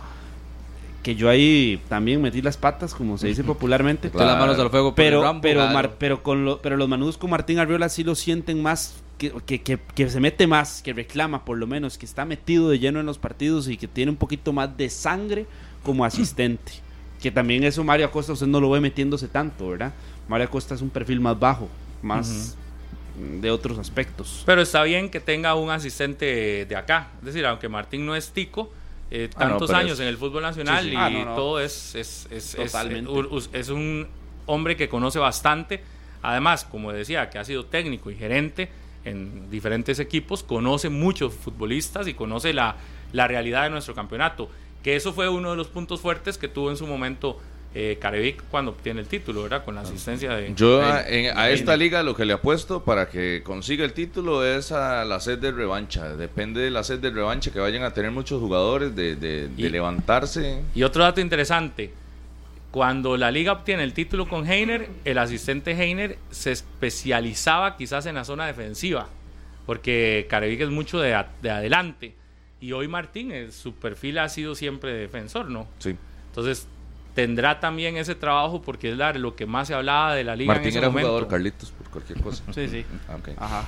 que yo ahí también metí las patas, como se dice popularmente. las manos al fuego pero, pero, pero, con pero los manudos con Martín Arriola sí lo sienten más, que, que, que, se mete más, que reclama por lo menos, que está metido de lleno en los partidos y que tiene un poquito más de sangre como asistente. que también eso Mario Acosta usted no lo ve metiéndose tanto, ¿verdad? Mario Acosta es un perfil más bajo, más... de otros aspectos. Pero está bien que tenga un asistente de acá. Es decir, aunque Martín no es tico, eh, ah, tantos años en el fútbol nacional y ah, todo es es, es, es, un hombre que conoce bastante. Además, como decía, que ha sido técnico y gerente en diferentes equipos, conoce muchos futbolistas y conoce la, la realidad de nuestro campeonato. Que eso fue uno de los puntos fuertes que tuvo en su momento eh, Carevic cuando obtiene el título, ¿verdad? Con la asistencia de... Yo a, esta liga lo que le apuesto para que consiga el título es a la sed de revancha. Depende de la sed de revancha que vayan a tener muchos jugadores de, levantarse. Y otro dato interesante, cuando la liga obtiene el título con Heiner, el asistente Heiner se especializaba quizás en la zona defensiva. porque Carevic es mucho de, de adelante. Y hoy Martín, su perfil ha sido siempre defensor, ¿no? Sí. Entonces, tendrá también ese trabajo porque es lo que más se hablaba de la liga Martín en ese era momento. jugador, Carlitos, por cualquier cosa. Sí, sí. Ah, ok. Ajá.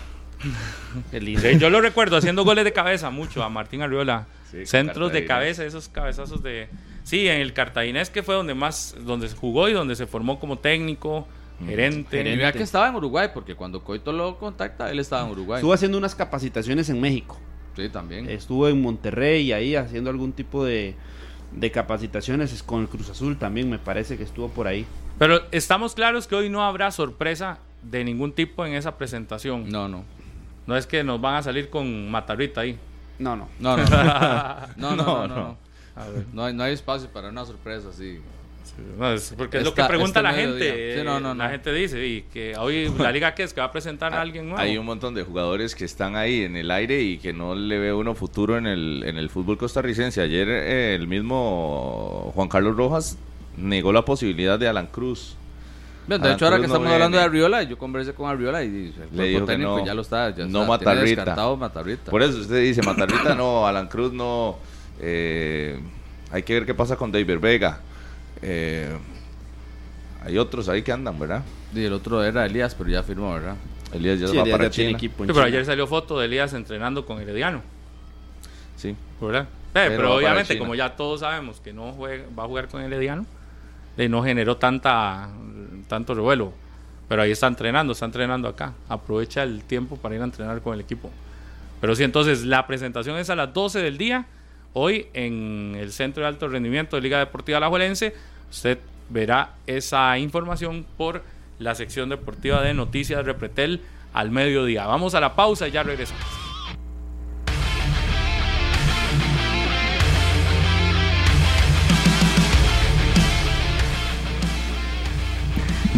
Qué lindo. Yo lo recuerdo haciendo goles de cabeza mucho a Martín Arriola. Sí, Centros de cabeza, esos cabezazos de... Sí, en el Cartaginés que fue donde más, donde se jugó y donde se formó como técnico, gerente. Y vea que estaba en Uruguay, porque cuando Coito lo contacta, él estaba en Uruguay. Estuvo haciendo unas capacitaciones en México. Sí, también. Estuvo en Monterrey ahí haciendo algún tipo de, de capacitaciones es con el Cruz Azul también, me parece que estuvo por ahí. Pero estamos claros que hoy no habrá sorpresa de ningún tipo en esa presentación. No, no. No es que nos van a salir con Matarrita ahí. No, no. No, no, no. No, no, no. no, no. hay, no hay espacio para una sorpresa así. No, es porque es lo que pregunta este la gente. Sí, no, no, La gente dice y que hoy la liga que es que va a presentar a alguien nuevo. Hay un montón de jugadores que están ahí en el aire y que no le ve uno futuro en el, en el fútbol costarricense. Ayer eh, el mismo Juan Carlos Rojas negó la posibilidad de Alan Cruz. Bien, de Alan hecho, ahora que Cruz estamos hablando de. Arriola, yo conversé con Arriola y el cuerpo dijo que técnico no. ya lo está. Ya No está, descartado Matarrita. Por eso usted dice, Matarrita no, Alan Cruz no. eh, hay que ver qué pasa con David Vega. Eh, hay otros ahí que andan, ¿verdad? Y el otro era Elías, pero ya firmó, ¿verdad? Elías ya Sí, va ya- para ya tiene China. equipo en Sí, pero China. ayer salió foto de Elías entrenando con Herediano, Sí. ¿verdad? Eh, Pero obviamente, como ya todos sabemos que no juega, va a jugar con Herediano, eh, no generó tanta tanto revuelo. Pero ahí está entrenando, está entrenando acá. Aprovecha el tiempo para ir a entrenar con el equipo. Pero sí, entonces la presentación es a las 12 del día. Hoy en el Centro de Alto Rendimiento de Liga Deportiva Alajuelense. Usted verá esa información por la sección deportiva de Noticias Repretel al mediodía. Vamos a la pausa y ya regresamos.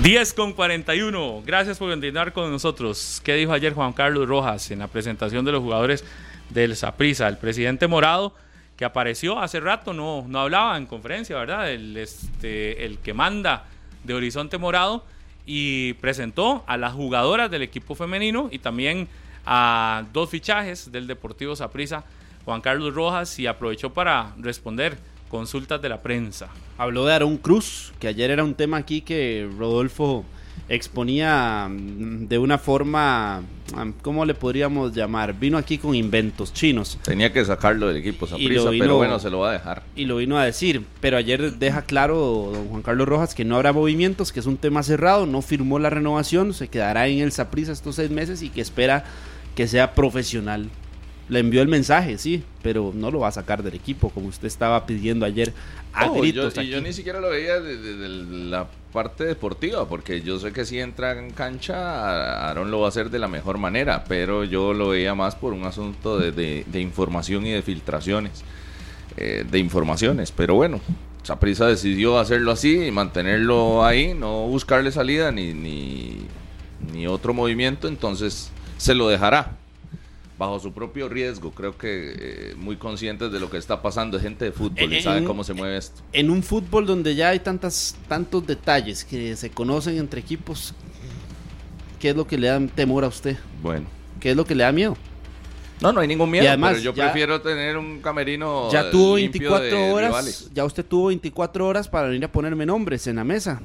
10 con 41. Gracias por continuar con nosotros. ¿Qué dijo ayer Juan Carlos Rojas en la presentación de los jugadores del Saprissa? El presidente Morado, que apareció hace rato, no, no hablaba en conferencia, ¿verdad? El, este, el que manda de Horizonte Morado y presentó a las jugadoras del equipo femenino y también a dos fichajes del Deportivo Saprissa, Juan Carlos Rojas, y aprovechó para responder consultas de la prensa. Habló de Aaron Cruz, que ayer era un tema aquí que Rodolfo exponía mm, de una forma, mm, ¿cómo le podríamos llamar? Vino aquí con inventos chinos Tenía que sacarlo del equipo vino- pero bueno, se lo va a dejar. y lo vino a decir, pero ayer deja claro don Juan Carlos Rojas que no habrá movimientos, que es un tema cerrado, no firmó la renovación, se quedará en el Saprissa estos seis meses y que espera que sea profesional. Le envió el mensaje, sí, pero no lo va a sacar del equipo, como usted estaba pidiendo ayer a No, gritos. yo, y yo aquí. ni siquiera lo veía desde la parte deportiva, porque yo sé que si entra en cancha, Aaron lo va a hacer de la mejor manera, pero yo lo veía más por un asunto de, de- de información y de filtraciones, eh, de informaciones. Pero bueno, Saprissa decidió hacerlo así y mantenerlo ahí, no buscarle salida ni, ni, ni otro movimiento, entonces se lo dejará. Bajo su propio riesgo, creo que eh, muy conscientes de lo que está pasando, es gente de fútbol y en- cómo se mueve esto. en un fútbol donde ya hay tantas, tantos detalles que se conocen entre equipos, ¿qué es lo que le da temor a usted? Bueno. ¿Qué es lo que le da miedo? No, no hay ningún miedo, Y además, pero yo ya- prefiero tener un camerino ya eh, tuvo limpio 24 de horas, rivales. ya usted tuvo 24 horas para venir a ponerme nombres en la mesa.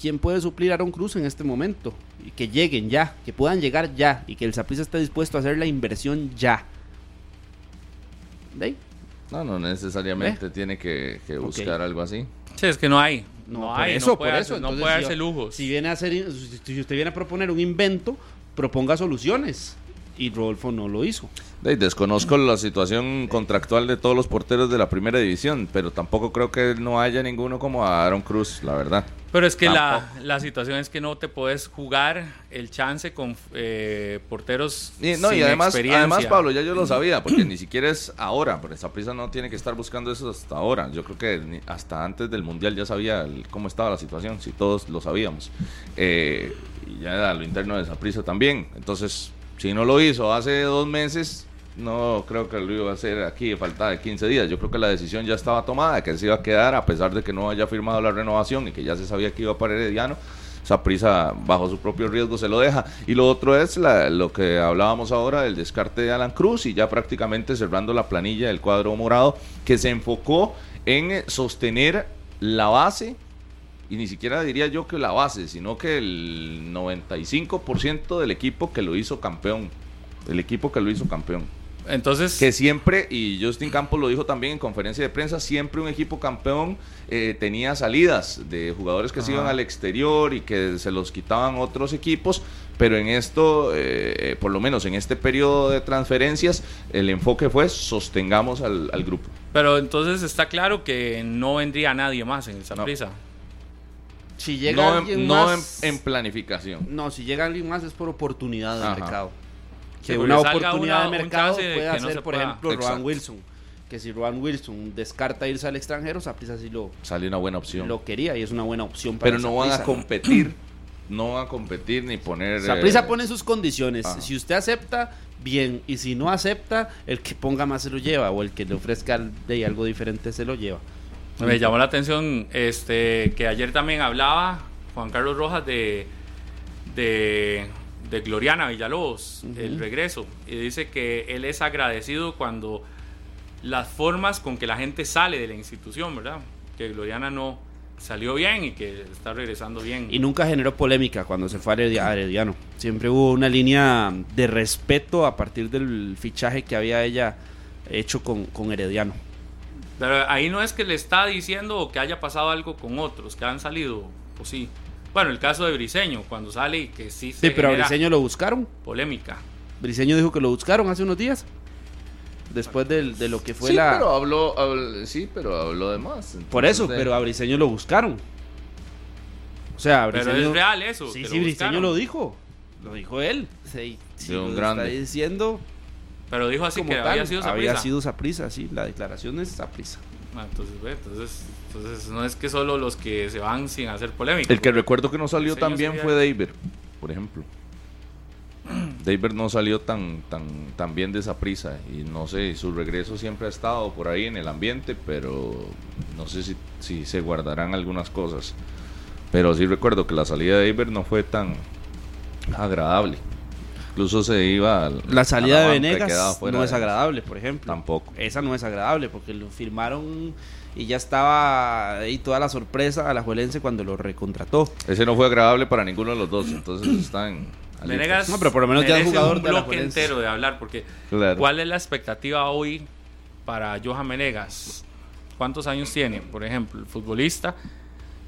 ¿Quién puede suplir a Aaron Cruz en este momento? Y que lleguen ya, que puedan llegar ya y que el Saprissa esté dispuesto a hacer la inversión ya. ¿De ahí? No, no necesariamente tiene que, que buscar algo así. Sí, es que no hay. No, No, por hay, eso, no puede, por darse- eso. no puede si- darse lujos. Si viene a hacer, si usted viene a proponer un invento, proponga soluciones. Y Rodolfo no lo hizo. De- desconozco la situación contractual de todos los porteros de la primera división, pero tampoco creo que no haya ninguno como a Aaron Cruz, la verdad. Pero es que la, la situación es que no te puedes jugar el chance con eh, porteros Y, no, y sin además, experiencia. además, Pablo, ya yo lo sabía, porque ni siquiera es ahora, porque esa prisa no tiene que estar buscando eso hasta ahora. Yo creo que ni- hasta antes del Mundial ya sabía el- cómo estaba la situación, si todos lo sabíamos. Eh, y ya a lo interno de esa prisa también. Entonces, si no lo hizo hace dos meses, no creo que lo iba a hacer aquí, falta de 15 días. Yo creo que la decisión ya estaba tomada, que se iba a quedar, a pesar de que no haya firmado la renovación y que ya se sabía que iba para Herediano. Saprisa bajo su propio riesgo se lo deja. Y lo otro es lo que hablábamos ahora del descarte de Alan Cruz y ya prácticamente cerrando la planilla del cuadro morado que se enfocó en sostener la base y ni siquiera diría yo que la base, sino que el 95% del equipo que lo hizo campeón, el equipo que lo hizo campeón. Entonces. Que siempre, y Justin Campos lo dijo también en conferencia de prensa, siempre un equipo campeón eh, tenía salidas de jugadores que se iban al exterior y que se los quitaban otros equipos, pero en esto, eh, por lo menos en este periodo de transferencias, el enfoque fue sostengamos al, grupo. Pero entonces está claro que no vendría nadie más en esa prisa. Si llega alguien más, en, planificación. No, si llega alguien más es por oportunidad de mercado que una oportunidad de mercado puede hacer, por ejemplo, Rowan Wilson. Que si Rowan Wilson descarta irse al extranjero, Saprisa sí lo. Sale una buena opción. Lo quería y es una buena opción para Pero no van a competir. no van a competir ni poner. Saprisa eh, pone sus condiciones. Si usted acepta, bien. Y si no acepta, el que ponga más se lo lleva. O el que le ofrezca de algo diferente se lo lleva. Me llamó la atención este que ayer también hablaba Juan Carlos Rojas de, de de Gloriana Villalobos, el regreso, y dice que él es agradecido cuando las formas con que la gente sale de la institución, ¿verdad? Que Gloriana no salió bien y que está regresando bien. Y nunca generó polémica cuando se fue a Herediano. Siempre hubo una línea de respeto a partir del fichaje que había ella hecho con, con Herediano. Pero ahí no es que le está diciendo que haya pasado algo con otros que han salido, pues sí. Bueno, el caso de Briseño, cuando sale y que sí se. Sí, pero a Briseño lo buscaron. Polémica. Briseño dijo que lo buscaron hace unos días. Después de, lo que fue sí, la. Pero habló, sí, pero habló de más. Por eso, pero a Briseño lo buscaron. O sea, Briseño. Pero es real eso. Sí, sí, Briseño lo dijo. Lo dijo él. Sí, de un grande. Está diciendo. Pero dijo así que había sido Saprisa. Había sido Saprisa, sí. La declaración es Saprisa. Ah, entonces, entonces, entonces no es que solo los que se van sin hacer polémica. El que recuerdo que no salió tan bien fue David, por ejemplo. David no salió tan, tan, tan bien de esa prisa y no sé, su regreso siempre ha estado por ahí en el ambiente, pero no sé si, si se guardarán algunas cosas. Pero sí recuerdo que la salida de David no fue tan agradable. Incluso se iba. la salida de Venegas no es agradable, por ejemplo. Tampoco. Esa no es agradable porque lo firmaron y ya estaba ahí toda la sorpresa a la Juelense cuando lo recontrató. Ese no fue agradable para ninguno de los dos, entonces están. Venegas, no, pero por lo menos ya es jugador un bloque entero de hablar porque ¿cuál es la expectativa hoy para Johan Menegas? ¿Cuántos años tiene, por ejemplo, el futbolista?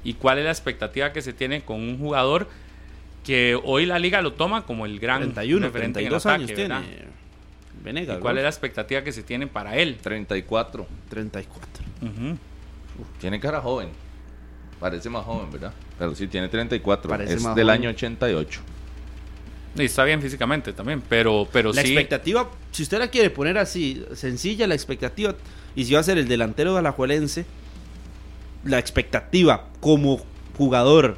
¿Y cuál es la expectativa que se tiene con un jugador que hoy la liga lo toma como el gran 31, 32 años tiene Venegas. ¿Y ¿Cuál es la expectativa que se tiene para él? 34. 34. tiene cara joven. Parece más joven, ¿verdad? Pero sí, tiene 34. es del año 88. Y está bien físicamente también, pero, pero la expectativa, si usted la quiere poner así, sencilla, la expectativa, y si va a ser el delantero de Alajuelense, la expectativa como jugador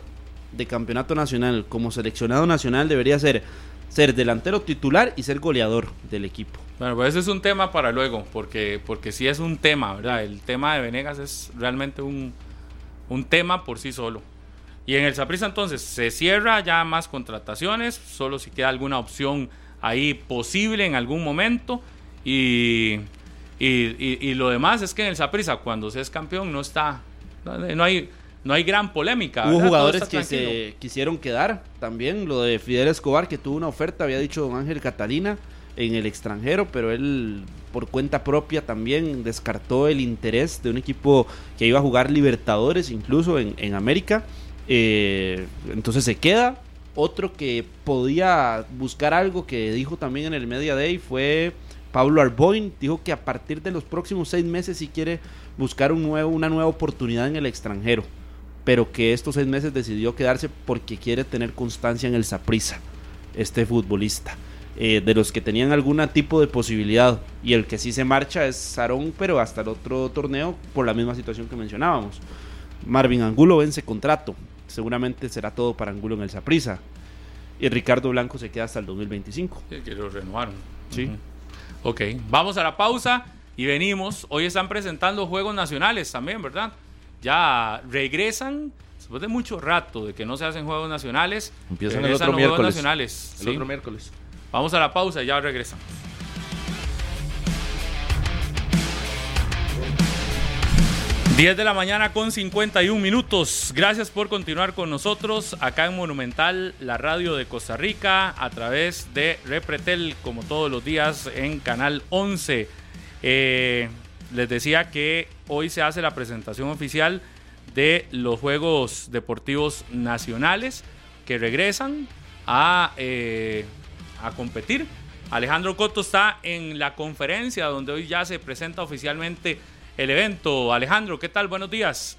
de campeonato nacional como seleccionado nacional debería ser ser delantero titular y ser goleador del equipo. Bueno, pues ese es un tema para luego, porque, porque sí es un tema, ¿verdad? El tema de Venegas es realmente un, un tema por sí solo. Y en el Saprissa entonces se cierra ya más contrataciones, solo si queda alguna opción ahí posible en algún momento. Y, y, lo demás es que en el Saprissa cuando se es campeón no está, no hay no hay gran polémica. Hubo jugadores que se quisieron quedar también. Lo de Fidel Escobar, que tuvo una oferta, había dicho don Ángel Catalina en el extranjero, pero él por cuenta propia también descartó el interés de un equipo que iba a jugar Libertadores, incluso en, América. Eh, entonces se queda. Otro que podía buscar algo que dijo también en el Media Day fue Pablo Arboin. Dijo que a partir de los próximos seis meses si quiere buscar un nuevo, una nueva oportunidad en el extranjero pero que estos seis meses decidió quedarse porque quiere tener constancia en el Saprisa, este futbolista. Eh, de los que tenían algún tipo de posibilidad y el que sí se marcha es Sarón, pero hasta el otro torneo por la misma situación que mencionábamos. Marvin Angulo vence contrato, seguramente será todo para Angulo en el Saprisa. Y Ricardo Blanco se queda hasta el 2025. que lo renovaron. Sí. Ok, vamos a la pausa y venimos. Hoy están presentando juegos nacionales también, ¿verdad? Ya regresan después de mucho rato de que no se hacen juegos nacionales. Empiezan el otro miércoles. Nacionales, el otro miércoles. Vamos a la pausa y ya regresamos. 10 de la mañana con 51 minutos. Gracias por continuar con nosotros acá en Monumental, la radio de Costa Rica, a través de Repretel, como todos los días en Canal 11. Eh, les decía que hoy se hace la presentación oficial de los Juegos Deportivos Nacionales que regresan a, eh, a competir. Alejandro Coto está en la conferencia donde hoy ya se presenta oficialmente el evento. Alejandro, ¿qué tal? Buenos días.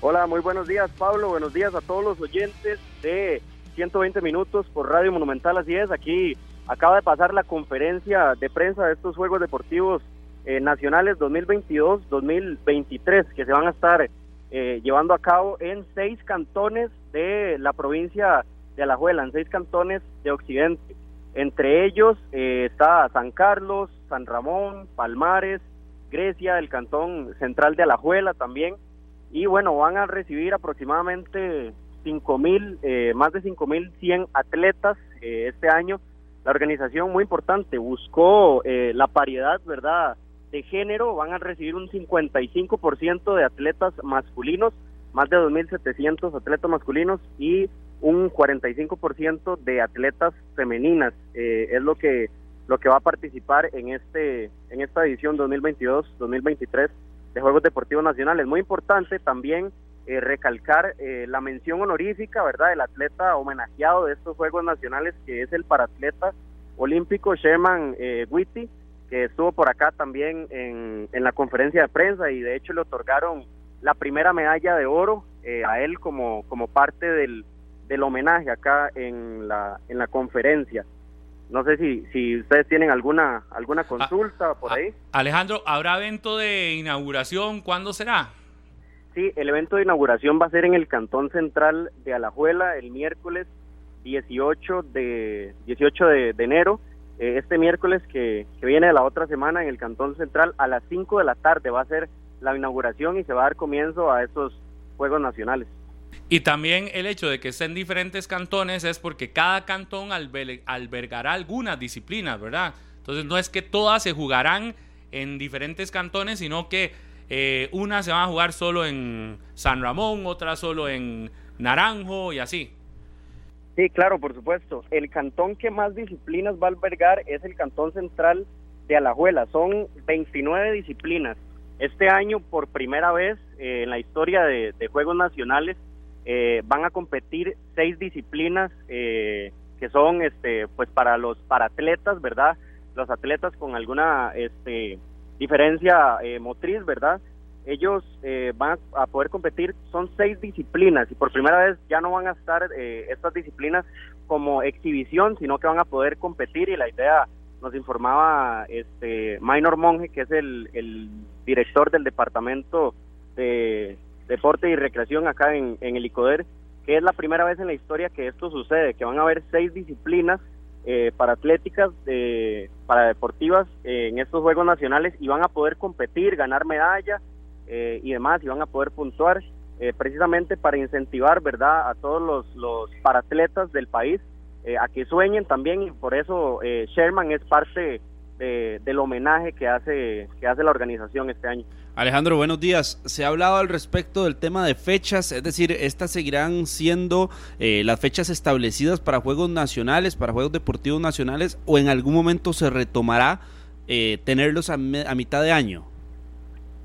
Hola, muy buenos días Pablo, buenos días a todos los oyentes de 120 minutos por Radio Monumental, así es, aquí acaba de pasar la conferencia de prensa de estos Juegos Deportivos eh, Nacionales 2022-2023 que se van a estar eh, llevando a cabo en seis cantones de la provincia de Alajuela, en seis cantones de Occidente. Entre ellos eh, está San Carlos, San Ramón, Palmares, Grecia, el cantón central de Alajuela también. Y bueno, van a recibir aproximadamente cinco mil, eh, más de 5.100 atletas eh, este año. La organización muy importante buscó la paridad, ¿verdad? De género, van a recibir un 55% de atletas masculinos, más de 2.700 atletas masculinos y un 45% de atletas femeninas. es lo que lo que va a participar en este en esta edición 2022-2023 de Juegos Deportivos Nacionales. Muy importante también eh, recalcar eh, la mención honorífica, ¿verdad?, del atleta homenajeado de estos Juegos Nacionales, que es el paratleta olímpico Sherman eh, Witty, que estuvo por acá también en, en la conferencia de prensa y de hecho le otorgaron la primera medalla de oro eh, a él como, como parte del, del homenaje acá en la, en la conferencia. No sé si, si ustedes tienen alguna, alguna ah, consulta por ahí. Alejandro, ¿habrá evento de inauguración? ¿Cuándo será? Sí, el evento de inauguración va a ser en el Cantón Central de Alajuela el miércoles 18 de, 18 de, enero. Eh, este miércoles que, que viene de la otra semana en el Cantón Central a las 5 de la tarde va a ser la inauguración y se va a dar comienzo a esos Juegos Nacionales. Y también el hecho de que estén diferentes cantones es porque cada cantón albergará algunas disciplinas, ¿verdad? Entonces no es que todas se jugarán en diferentes cantones, sino que eh, unas se van a jugar solo en San Ramón, otras solo en Naranjo y así. Sí, claro, por supuesto. El cantón que más disciplinas va a albergar es el cantón central de Alajuela. Son 29 disciplinas. Este año, por primera vez eh, en la historia de Juegos Nacionales, eh, van a competir seis disciplinas eh, que son este pues para los para atletas verdad los atletas con alguna este diferencia eh, motriz verdad ellos van a poder competir son seis disciplinas y por primera vez ya no van a estar estas disciplinas como exhibición sino que van a poder competir y la idea nos informaba este Minor Monge que es el, el director del departamento de deporte y recreación acá en, el ICODER, que es la primera vez en la historia que esto sucede, que van a haber seis disciplinas eh, para atléticas, para deportivas eh, en estos Juegos Nacionales y van a poder competir, ganar medalla eh, y demás, y van a poder puntuar precisamente para incentivar, ¿verdad?, a todos los, los paratletas del país a que sueñen también y por eso Sherman es parte del homenaje que hace, que hace la organización este año. Alejandro, buenos días. Se ha hablado al respecto del tema de fechas, es decir, estas seguirán siendo eh, las fechas establecidas para Juegos Nacionales, para Juegos Deportivos Nacionales, o en algún momento se retomará eh, tenerlos a, mitad de año.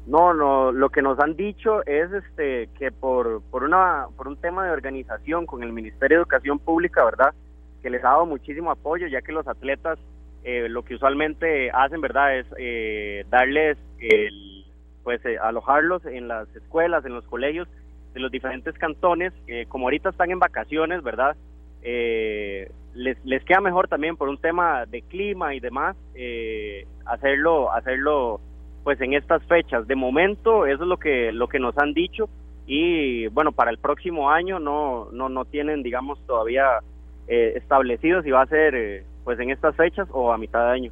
No, no, lo que nos han dicho es este que por, por, una, por un tema de organización con el Ministerio de Educación Pública, ¿verdad? Que les ha dado muchísimo apoyo, ya que los atletas eh, lo que usualmente hacen, ¿verdad? Es darles el pues eh, alojarlos en las escuelas, en los colegios de los diferentes cantones, como ahorita están en vacaciones, ¿verdad? Eh, les, les queda mejor también por un tema de clima y demás eh, hacerlo hacerlo pues en estas fechas de momento eso es lo que lo que nos han dicho y bueno para el próximo año no no no tienen digamos todavía eh, establecido si va a ser pues en estas fechas o a mitad de año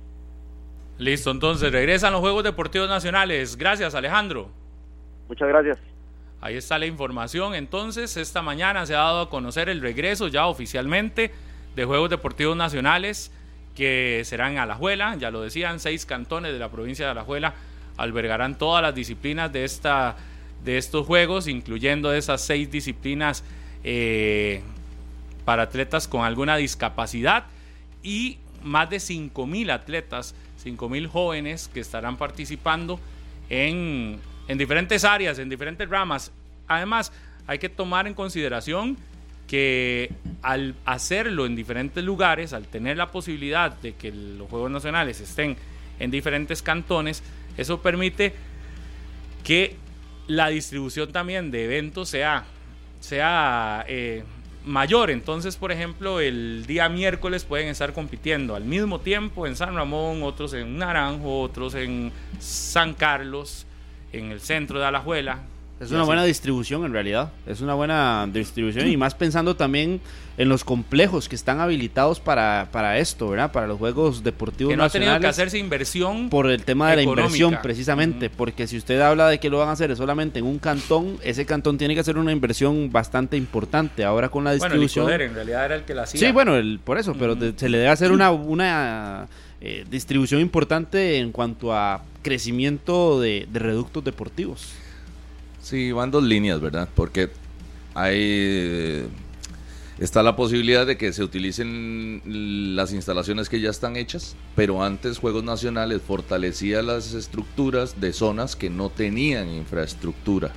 Listo, entonces regresan los Juegos Deportivos Nacionales. Gracias, Alejandro. Muchas gracias. Ahí está la información. Entonces, esta mañana se ha dado a conocer el regreso ya oficialmente de Juegos Deportivos Nacionales que serán a Alajuela. Ya lo decían, seis cantones de la provincia de Alajuela albergarán todas las disciplinas de, esta, de estos Juegos, incluyendo esas seis disciplinas eh, para atletas con alguna discapacidad y más de 5.000 atletas, 5.000 jóvenes que estarán participando en, en diferentes áreas, en diferentes ramas. Además, hay que tomar en consideración que al hacerlo en diferentes lugares, al tener la posibilidad de que los Juegos Nacionales estén en diferentes cantones, eso permite que la distribución también de eventos sea, sea eh, mayor. Entonces, por ejemplo, el día miércoles pueden estar compitiendo al mismo tiempo en San Ramón, otros en Naranjo, otros en San Carlos, en el centro de Alajuela, es una buena distribución en realidad, es una buena distribución y más pensando también en los complejos que están habilitados para, para esto, ¿verdad? Para los Juegos Deportivos que no ha tenido que hacerse inversión por el tema de la inversión precisamente, porque si usted habla de que lo van a hacer solamente en un cantón, ese cantón tiene que hacer una inversión bastante importante. Ahora con la distribución, bueno, en realidad era el que la hacía. Sí, bueno, el, por eso, pero se le debe hacer una una eh, distribución importante en cuanto a crecimiento de reductos deportivos. Sí, van dos líneas, ¿verdad? Porque hay está la posibilidad de que se utilicen las instalaciones que ya están hechas, pero antes Juegos Nacionales fortalecía las estructuras de zonas que no tenían infraestructura.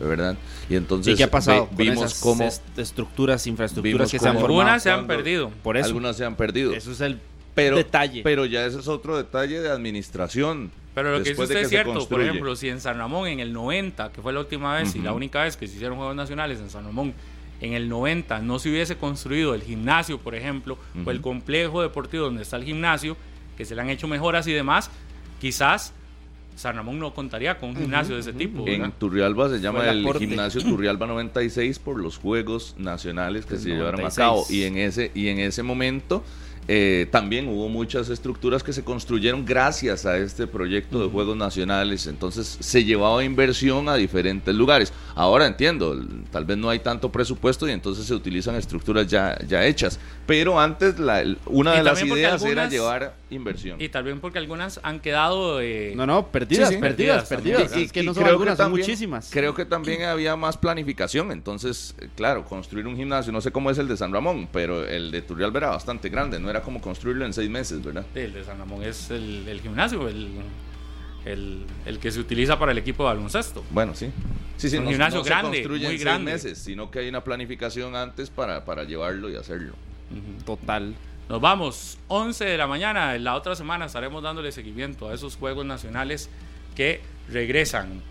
¿verdad? Y entonces qué ha pasado? vimos cómo estructuras, infraestructuras que se han formado. Algunas se han perdido. Por eso. Algunas se han perdido. Eso es el detalle. Pero ya ese es otro detalle de administración. Pero lo que dice usted es cierto, por ejemplo, si en San Ramón en el 90, que fue la última vez y la única vez que se hicieron Juegos Nacionales en San Ramón, en el 90 no se hubiese construido el gimnasio, por ejemplo, o el complejo deportivo donde está el gimnasio, que se le han hecho mejoras y demás, quizás San Ramón no contaría con un gimnasio de ese tipo. En Turrialba se llama el, gimnasio Turrialba 96 por los Juegos Nacionales que se llevaron a cabo. y en ese y en ese momento eh, también hubo muchas estructuras que se construyeron gracias a este proyecto de Juegos Nacionales, entonces se llevaba inversión a diferentes lugares. Ahora entiendo, tal vez no hay tanto presupuesto y entonces se utilizan estructuras ya, ya hechas, pero antes la, una de las ideas era llevar inversión. Y también porque algunas han quedado... Eh, no, no, perdidas, perdidas, perdidas. Y, que no son algunas, son muchísimas. Creo que también había más planificación, entonces, claro, construir un gimnasio, no sé cómo es el de San Ramón, pero el de Turrialba era bastante grande, no era como construirlo en seis meses, ¿verdad? el de San Ramón es el, gimnasio, el, el, que se utiliza para el equipo de baloncesto. Bueno, sí. Sí, sí, un gimnasio grande, muy grande. meses, sino que hay una planificación antes para, para llevarlo y hacerlo. Total. Nos vamos, 11 de la mañana. En la otra semana estaremos dándole seguimiento a esos Juegos Nacionales que regresan.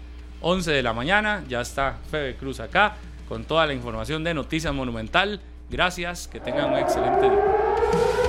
11 de la mañana, ya está Febe Cruz acá con toda la información de Noticias Monumental. Gracias, que tengan un excelente día.